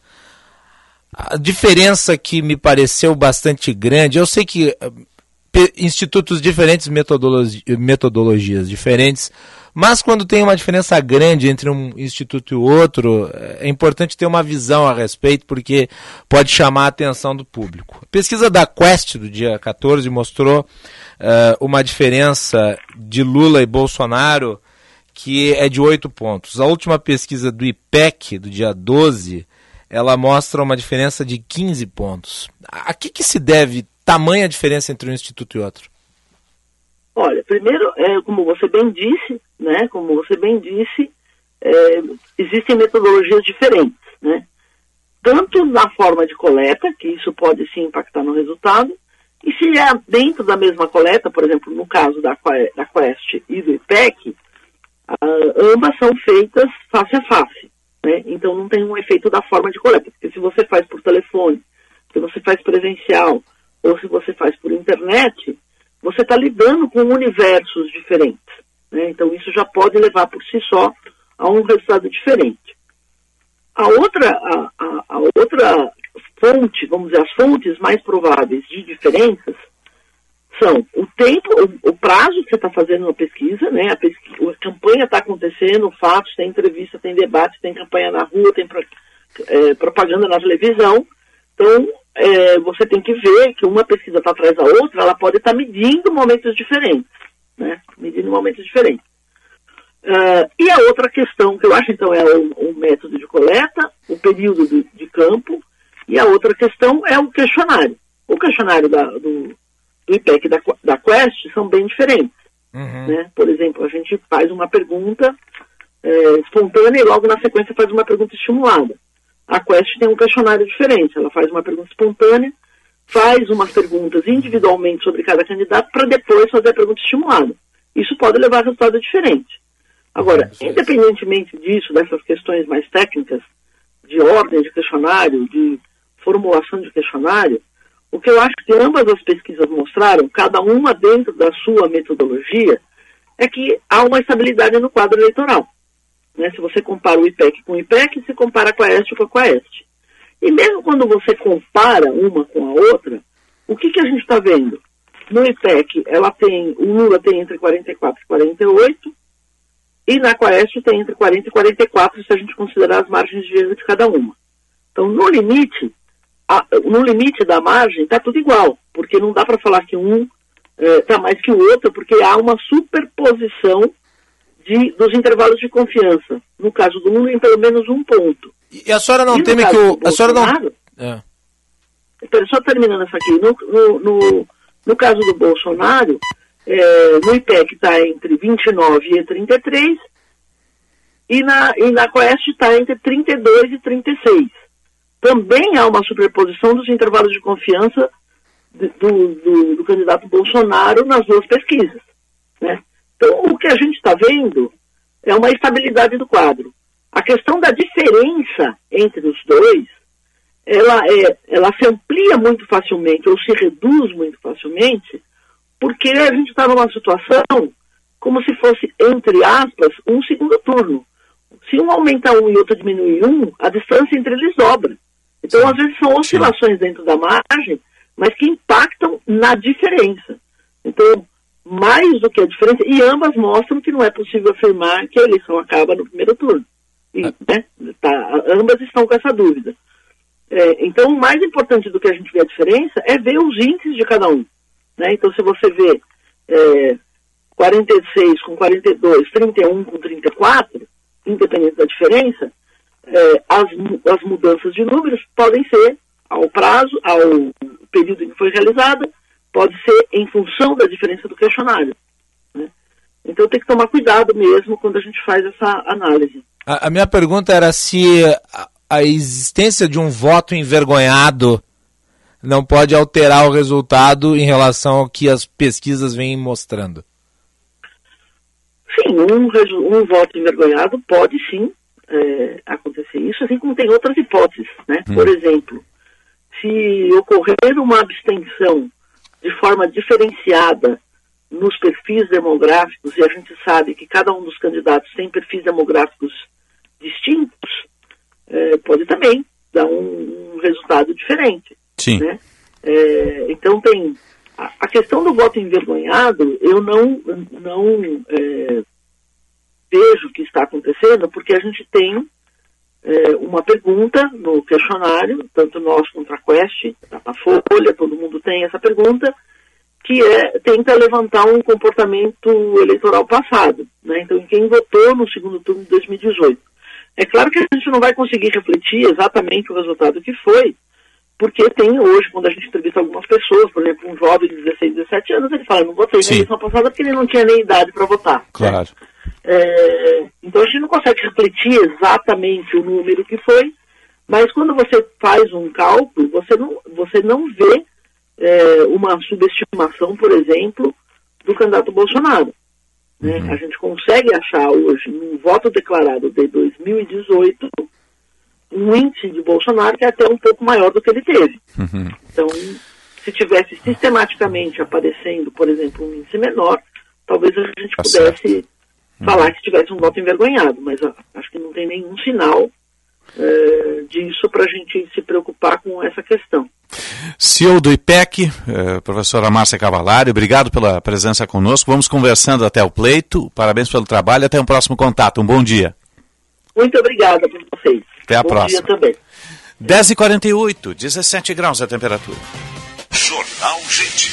a diferença que me pareceu bastante grande, eu sei que eh, institutos diferentes, metodologi metodologias diferentes, mas quando tem uma diferença grande entre um instituto e outro, eh, é importante ter uma visão a respeito, porque pode chamar a atenção do público. A pesquisa da Quest do dia 14 mostrou uh, uma diferença de Lula e Bolsonaro que é de 8 pontos. A última pesquisa do IPEC, do dia 12, ela mostra uma diferença de 15 pontos. A que, que se deve tamanha diferença entre um instituto e outro? Olha, primeiro, é, como você bem disse, né, como você bem disse, é, existem metodologias diferentes, né? Tanto na forma de coleta, que isso pode sim impactar no resultado, e se é dentro da mesma coleta, por exemplo, no caso da, da Quest e do IPEC, ambas são feitas face a face. Né? Então não tem um efeito da forma de coleta, porque se você faz por telefone, se você faz presencial ou se você faz por internet, você está lidando com universos diferentes. Né? Então isso já pode levar por si só a um resultado diferente. A outra, a, a, a outra fonte, vamos dizer, as fontes mais prováveis de diferenças são o tempo, o, o prazo que você está fazendo uma pesquisa, né? A, a campanha está acontecendo, fatos, tem entrevista, tem debate, tem campanha na rua, tem pro, é, propaganda na televisão. Então, é, você tem que ver que uma pesquisa está atrás da outra, ela pode estar tá medindo momentos diferentes, né? Medindo momentos diferentes. Uh, e a outra questão que eu acho, então, é o, o método de coleta, o período de, de, campo, e a outra questão é o questionário. O questionário da, do, do IPEC da, da Quest são bem diferentes. Uhum. Né? Por exemplo, a gente faz uma pergunta é, espontânea e logo na sequência faz uma pergunta estimulada. A Quest tem um questionário diferente, ela faz uma pergunta espontânea, faz umas perguntas individualmente sobre cada candidato para depois fazer a pergunta estimulada. Isso pode levar a resultado diferente. Agora, independentemente disso, dessas questões mais técnicas, de ordem de questionário, de formulação de questionário, o que eu acho que ambas as pesquisas mostraram, cada uma dentro da sua metodologia, é que há uma estabilidade no quadro eleitoral. Né? Se você compara o IPEC com o IPEC, se compara com a Este com a Quaest. E mesmo quando você compara uma com a outra, o que, que a gente está vendo? No IPEC, ela tem, o Lula tem entre 44 e 48, e na Quaest tem entre 40 e 44, se a gente considerar as margens de erro de cada uma. Então, no limite, a, no limite da margem, está tudo igual, porque não dá para falar que um está é, mais que o outro, porque há uma superposição de, dos intervalos de confiança. No caso do Lula, em pelo menos um ponto. E a senhora não teme que o. A senhora não. É. Só terminando essa aqui. No, no, no, no caso do Bolsonaro, é, no IPEC está entre 29 e 33, e na, e na Coeste está entre 32 e 36. Também há uma superposição dos intervalos de confiança do, do, do candidato Bolsonaro nas duas pesquisas. Né? Então, o que a gente está vendo é uma estabilidade do quadro. A questão da diferença entre os dois, ela, é, ela se amplia muito facilmente ou se reduz muito facilmente, porque a gente está numa situação como se fosse, entre aspas, um segundo turno. Se um aumenta um e outro diminui um, a distância entre eles dobra. Então, às vezes, são oscilações dentro da margem, mas que impactam na diferença. Então, mais do que a diferença, e ambas mostram que não é possível afirmar que a eleição acaba no primeiro turno. E, ah. né, tá, ambas estão com essa dúvida. É, então, o mais importante do que a gente vê a diferença é ver os índices de cada um. Né? Então, se você vê é, 46 com 42, 31 com 34, independente da diferença, é, as, as mudanças de números podem ser ao prazo, ao período em que foi realizada, pode ser em função da diferença do questionário. Né? Então tem que tomar cuidado mesmo quando a gente faz essa análise. A, a minha pergunta era se a, a existência de um voto envergonhado não pode alterar o resultado em relação ao que as pesquisas vêm mostrando. Sim, um, um voto envergonhado pode sim é, acontecer isso, assim como tem outras hipóteses. Né? Hum. Por exemplo, se ocorrer uma abstenção de forma diferenciada nos perfis demográficos, e a gente sabe que cada um dos candidatos tem perfis demográficos distintos, é, pode também dar um, um resultado diferente. Sim. Né? É, então tem a, a, questão do voto envergonhado, eu não, não é, vejo que está acontecendo, porque a gente tem é, uma pergunta no questionário, tanto nós quanto a Quest, a Folha, todo mundo tem essa pergunta, que é, tenta levantar um comportamento eleitoral passado. Né? Então, quem votou no segundo turno de 2018. É claro que a gente não vai conseguir refletir exatamente o resultado que foi, porque tem hoje, quando a gente entrevista algumas pessoas, por exemplo, um jovem de 16, 17 anos, ele fala, não votei na eleição passada porque ele não tinha nem idade para votar. Claro. É, então a gente não consegue refletir exatamente o número que foi, mas quando você faz um cálculo, você não, você não vê é, uma subestimação, por exemplo, do candidato Bolsonaro. Né? Uhum. A gente consegue achar hoje, num voto declarado de 2018, um índice de Bolsonaro que é até um pouco maior do que ele teve. Uhum. Então, se tivesse sistematicamente aparecendo, por exemplo, um índice menor, talvez a gente tá pudesse certo falar que tivesse um voto envergonhado, mas ó, acho que não tem nenhum sinal é, disso para a gente se preocupar com essa questão. CEO do IPEC, eh, professora Márcia Cavalari, obrigado pela presença conosco. Vamos conversando até o pleito. Parabéns pelo trabalho. Até um próximo contato. Um bom dia. Muito obrigada por vocês. Até a bom próxima. Dia também. 10h48, 17 graus a temperatura. Jornal Gente.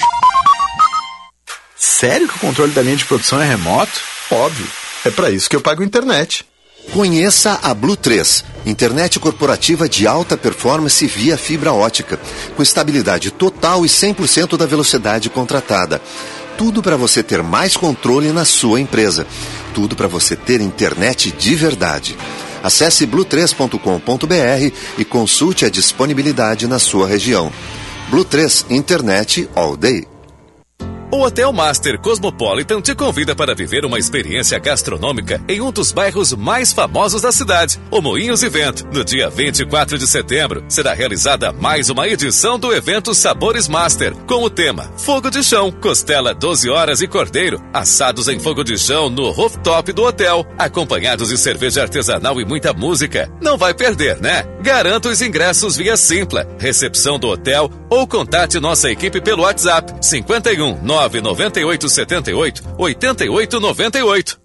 Sério que o controle da linha de produção é remoto? Óbvio. É para isso que eu pago internet. Conheça a Blue 3, internet corporativa de alta performance via fibra ótica, com estabilidade total e 100% da velocidade contratada. Tudo para você ter mais controle na sua empresa. Tudo para você ter internet de verdade. Acesse blue3.com.br e consulte a disponibilidade na sua região. Blue 3 Internet All Day. O Hotel Master Cosmopolitan te convida para viver uma experiência gastronômica em um dos bairros mais famosos da cidade, o Moinhos Evento. No dia 24 de setembro, será realizada mais uma edição do evento Sabores Master, com o tema Fogo de Chão, costela 12 horas e cordeiro, assados em fogo de chão no rooftop do hotel, acompanhados de cerveja artesanal e muita música. Não vai perder, né? Garanta os ingressos via Simpla, recepção do hotel ou contate nossa equipe pelo WhatsApp 51 998 78 88 98.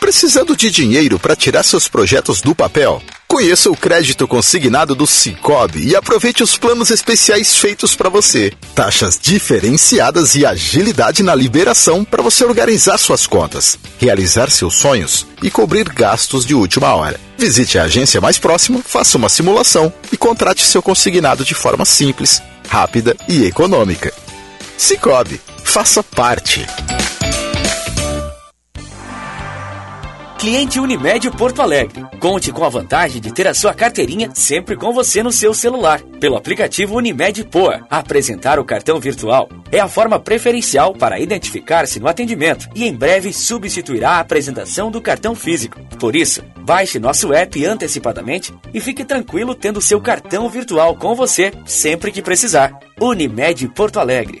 Precisando de dinheiro para tirar seus projetos do papel? Conheça o crédito consignado do Cicobi e aproveite os planos especiais feitos para você. Taxas diferenciadas e agilidade na liberação para você organizar suas contas, realizar seus sonhos e cobrir gastos de última hora. Visite a agência mais próxima, faça uma simulação e contrate seu consignado de forma simples, rápida e econômica. Cicobi, faça parte. Cliente Unimed Porto Alegre. Conte com a vantagem de ter a sua carteirinha sempre com você no seu celular. Pelo aplicativo Unimed Poa. Apresentar o cartão virtual é a forma preferencial para identificar-se no atendimento e em breve substituirá a apresentação do cartão físico. Por isso, baixe nosso app antecipadamente e fique tranquilo tendo seu cartão virtual com você sempre que precisar. Unimed Porto Alegre.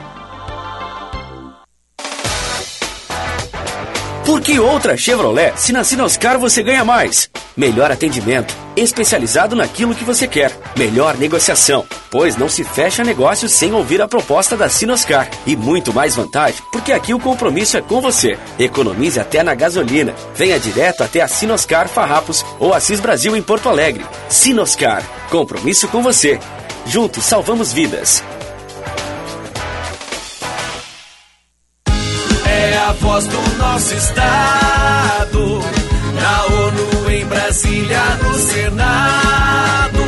Por que outra Chevrolet? Se na Sinoscar você ganha mais. Melhor atendimento, especializado naquilo que você quer. Melhor negociação, pois não se fecha negócio sem ouvir a proposta da Sinoscar. E muito mais vantagem, porque aqui o compromisso é com você. Economize até na gasolina. Venha direto até a Sinoscar Farrapos ou Assis Brasil em Porto Alegre. Sinoscar, compromisso com você. Juntos salvamos vidas. A voz do nosso estado. Na ONU, em Brasília, no Senado.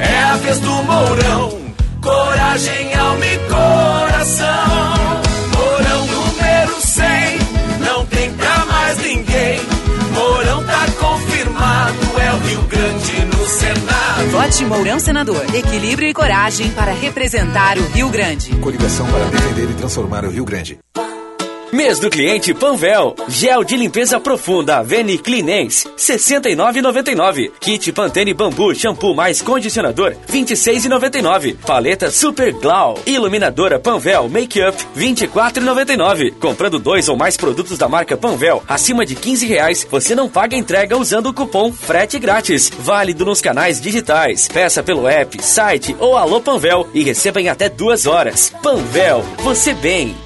É a vez do Mourão. Coragem, alma e coração. Mourão número 100. Não tem pra mais ninguém. Mourão tá confirmado. É o Rio Grande no Senado. Vote Mourão Senador. Equilíbrio e coragem para representar o Rio Grande. Coligação para defender e transformar o Rio Grande. Mês do cliente Panvel. Gel de limpeza profunda Veni Cleanens, 69,99. Kit Pantene Bambu shampoo mais condicionador, 26,99. Paleta Super Glow. Iluminadora Panvel Makeup, 24,99. Comprando dois ou mais produtos da marca Panvel acima de 15 reais, você não paga entrega usando o cupom frete grátis. Válido nos canais digitais. Peça pelo app, site ou Alô Panvel e receba em até duas horas. Panvel, você bem.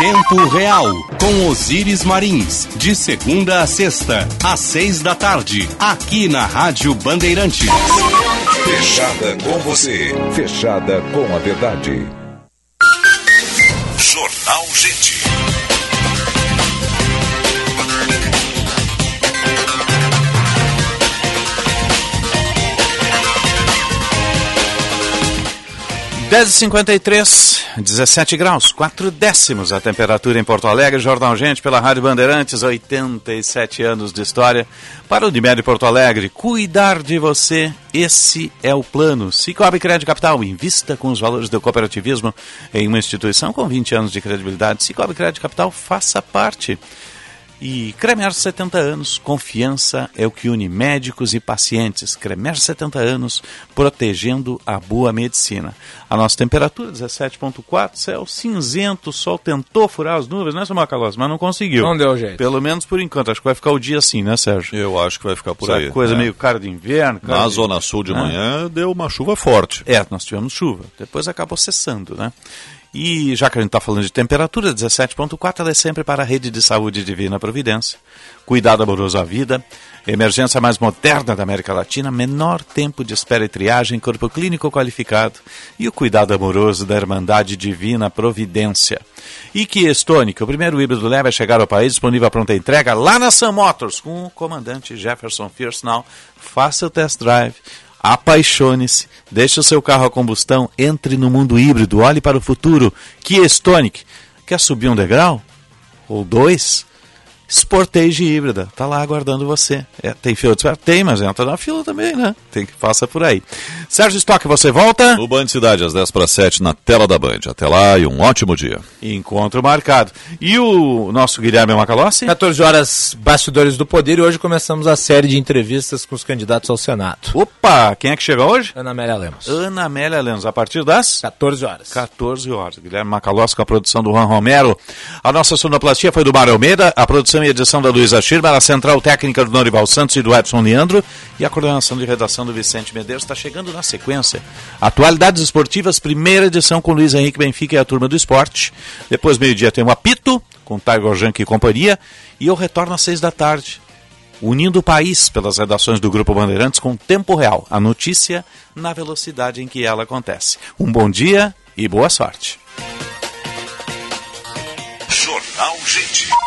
Tempo Real, com Osíris Marins, de segunda a sexta, às seis da tarde, aqui na Rádio Bandeirantes. Fechada com você, fechada com a verdade. Jornal Gente. Dez e cinquenta e três, 17 graus, 4 décimos a temperatura em Porto Alegre. Jornal Gente pela Rádio Bandeirantes, 87 anos de história. Para o Unimed Porto Alegre, cuidar de você, esse é o plano. Cicobi Crédito Capital, invista com os valores do cooperativismo em uma instituição com 20 anos de credibilidade. Cicobi Crédito Capital, faça parte. E Cremer 70 anos, confiança é o que une médicos e pacientes. Cremer 70 anos, protegendo a boa medicina. A nossa temperatura, 17.4, céu cinzento, o sol tentou furar as nuvens, né, Samuel Calós? Mas não conseguiu. Não deu jeito. Pelo menos por enquanto. Acho que vai ficar o dia assim, né, Sérgio? Eu acho que vai ficar por Essa aí. coisa É. meio cara de inverno. cara Na de- Zona Sul de né? manhã deu uma chuva forte. É, nós tivemos chuva. Depois acabou cessando, né? E já que a gente está falando de temperatura, 17.4, ela é sempre para a rede de saúde Divina Providência. Cuidado amoroso à vida. Emergência mais moderna da América Latina, menor tempo de espera e triagem, corpo clínico qualificado e o cuidado amoroso da Irmandade Divina Providência. E que Stonic, o primeiro híbrido leve a chegar ao país, disponível à pronta entrega lá na Sun Motors, com o comandante Jefferson Now. Faça o test drive, apaixone-se, deixe o seu carro a combustão, entre no mundo híbrido, olhe para o futuro. Que Stonic, quer subir um degrau? Ou dois? Sportage híbrida, tá lá aguardando você. É, tem fila de espera? Tem, mas entra na fila também, né? Tem que passa por aí. Sérgio Stock, você volta? O Band Cidade, às 10 para 7, na tela da Band. Até lá e um ótimo dia. Encontro marcado. E o nosso Guilherme Macalossi? 14 horas, Bastidores do Poder, e hoje começamos a série de entrevistas com os candidatos ao Senado. Opa, quem é que chega hoje? Ana Amélia Lemos. Ana Amélia Lemos, a partir das? 14 horas. 14 horas. Guilherme Macalossi com a produção do Juan Romero. A nossa sonoplastia foi do Mário Almeida, a produção e edição da Luísa Schirmer, a central técnica do Norival Santos e do Edson Leandro e a coordenação de redação do Vicente Medeiros. Está chegando na sequência. Atualidades Esportivas, primeira edição com Luiz Henrique Benfica e a turma do esporte. Depois, meio-dia, tem o apito com Tiger Junk e companhia. E eu retorno às seis da tarde unindo o país pelas redações do Grupo Bandeirantes com tempo real, a notícia na velocidade em que ela acontece. Um bom dia e boa sorte. Jornal Gente.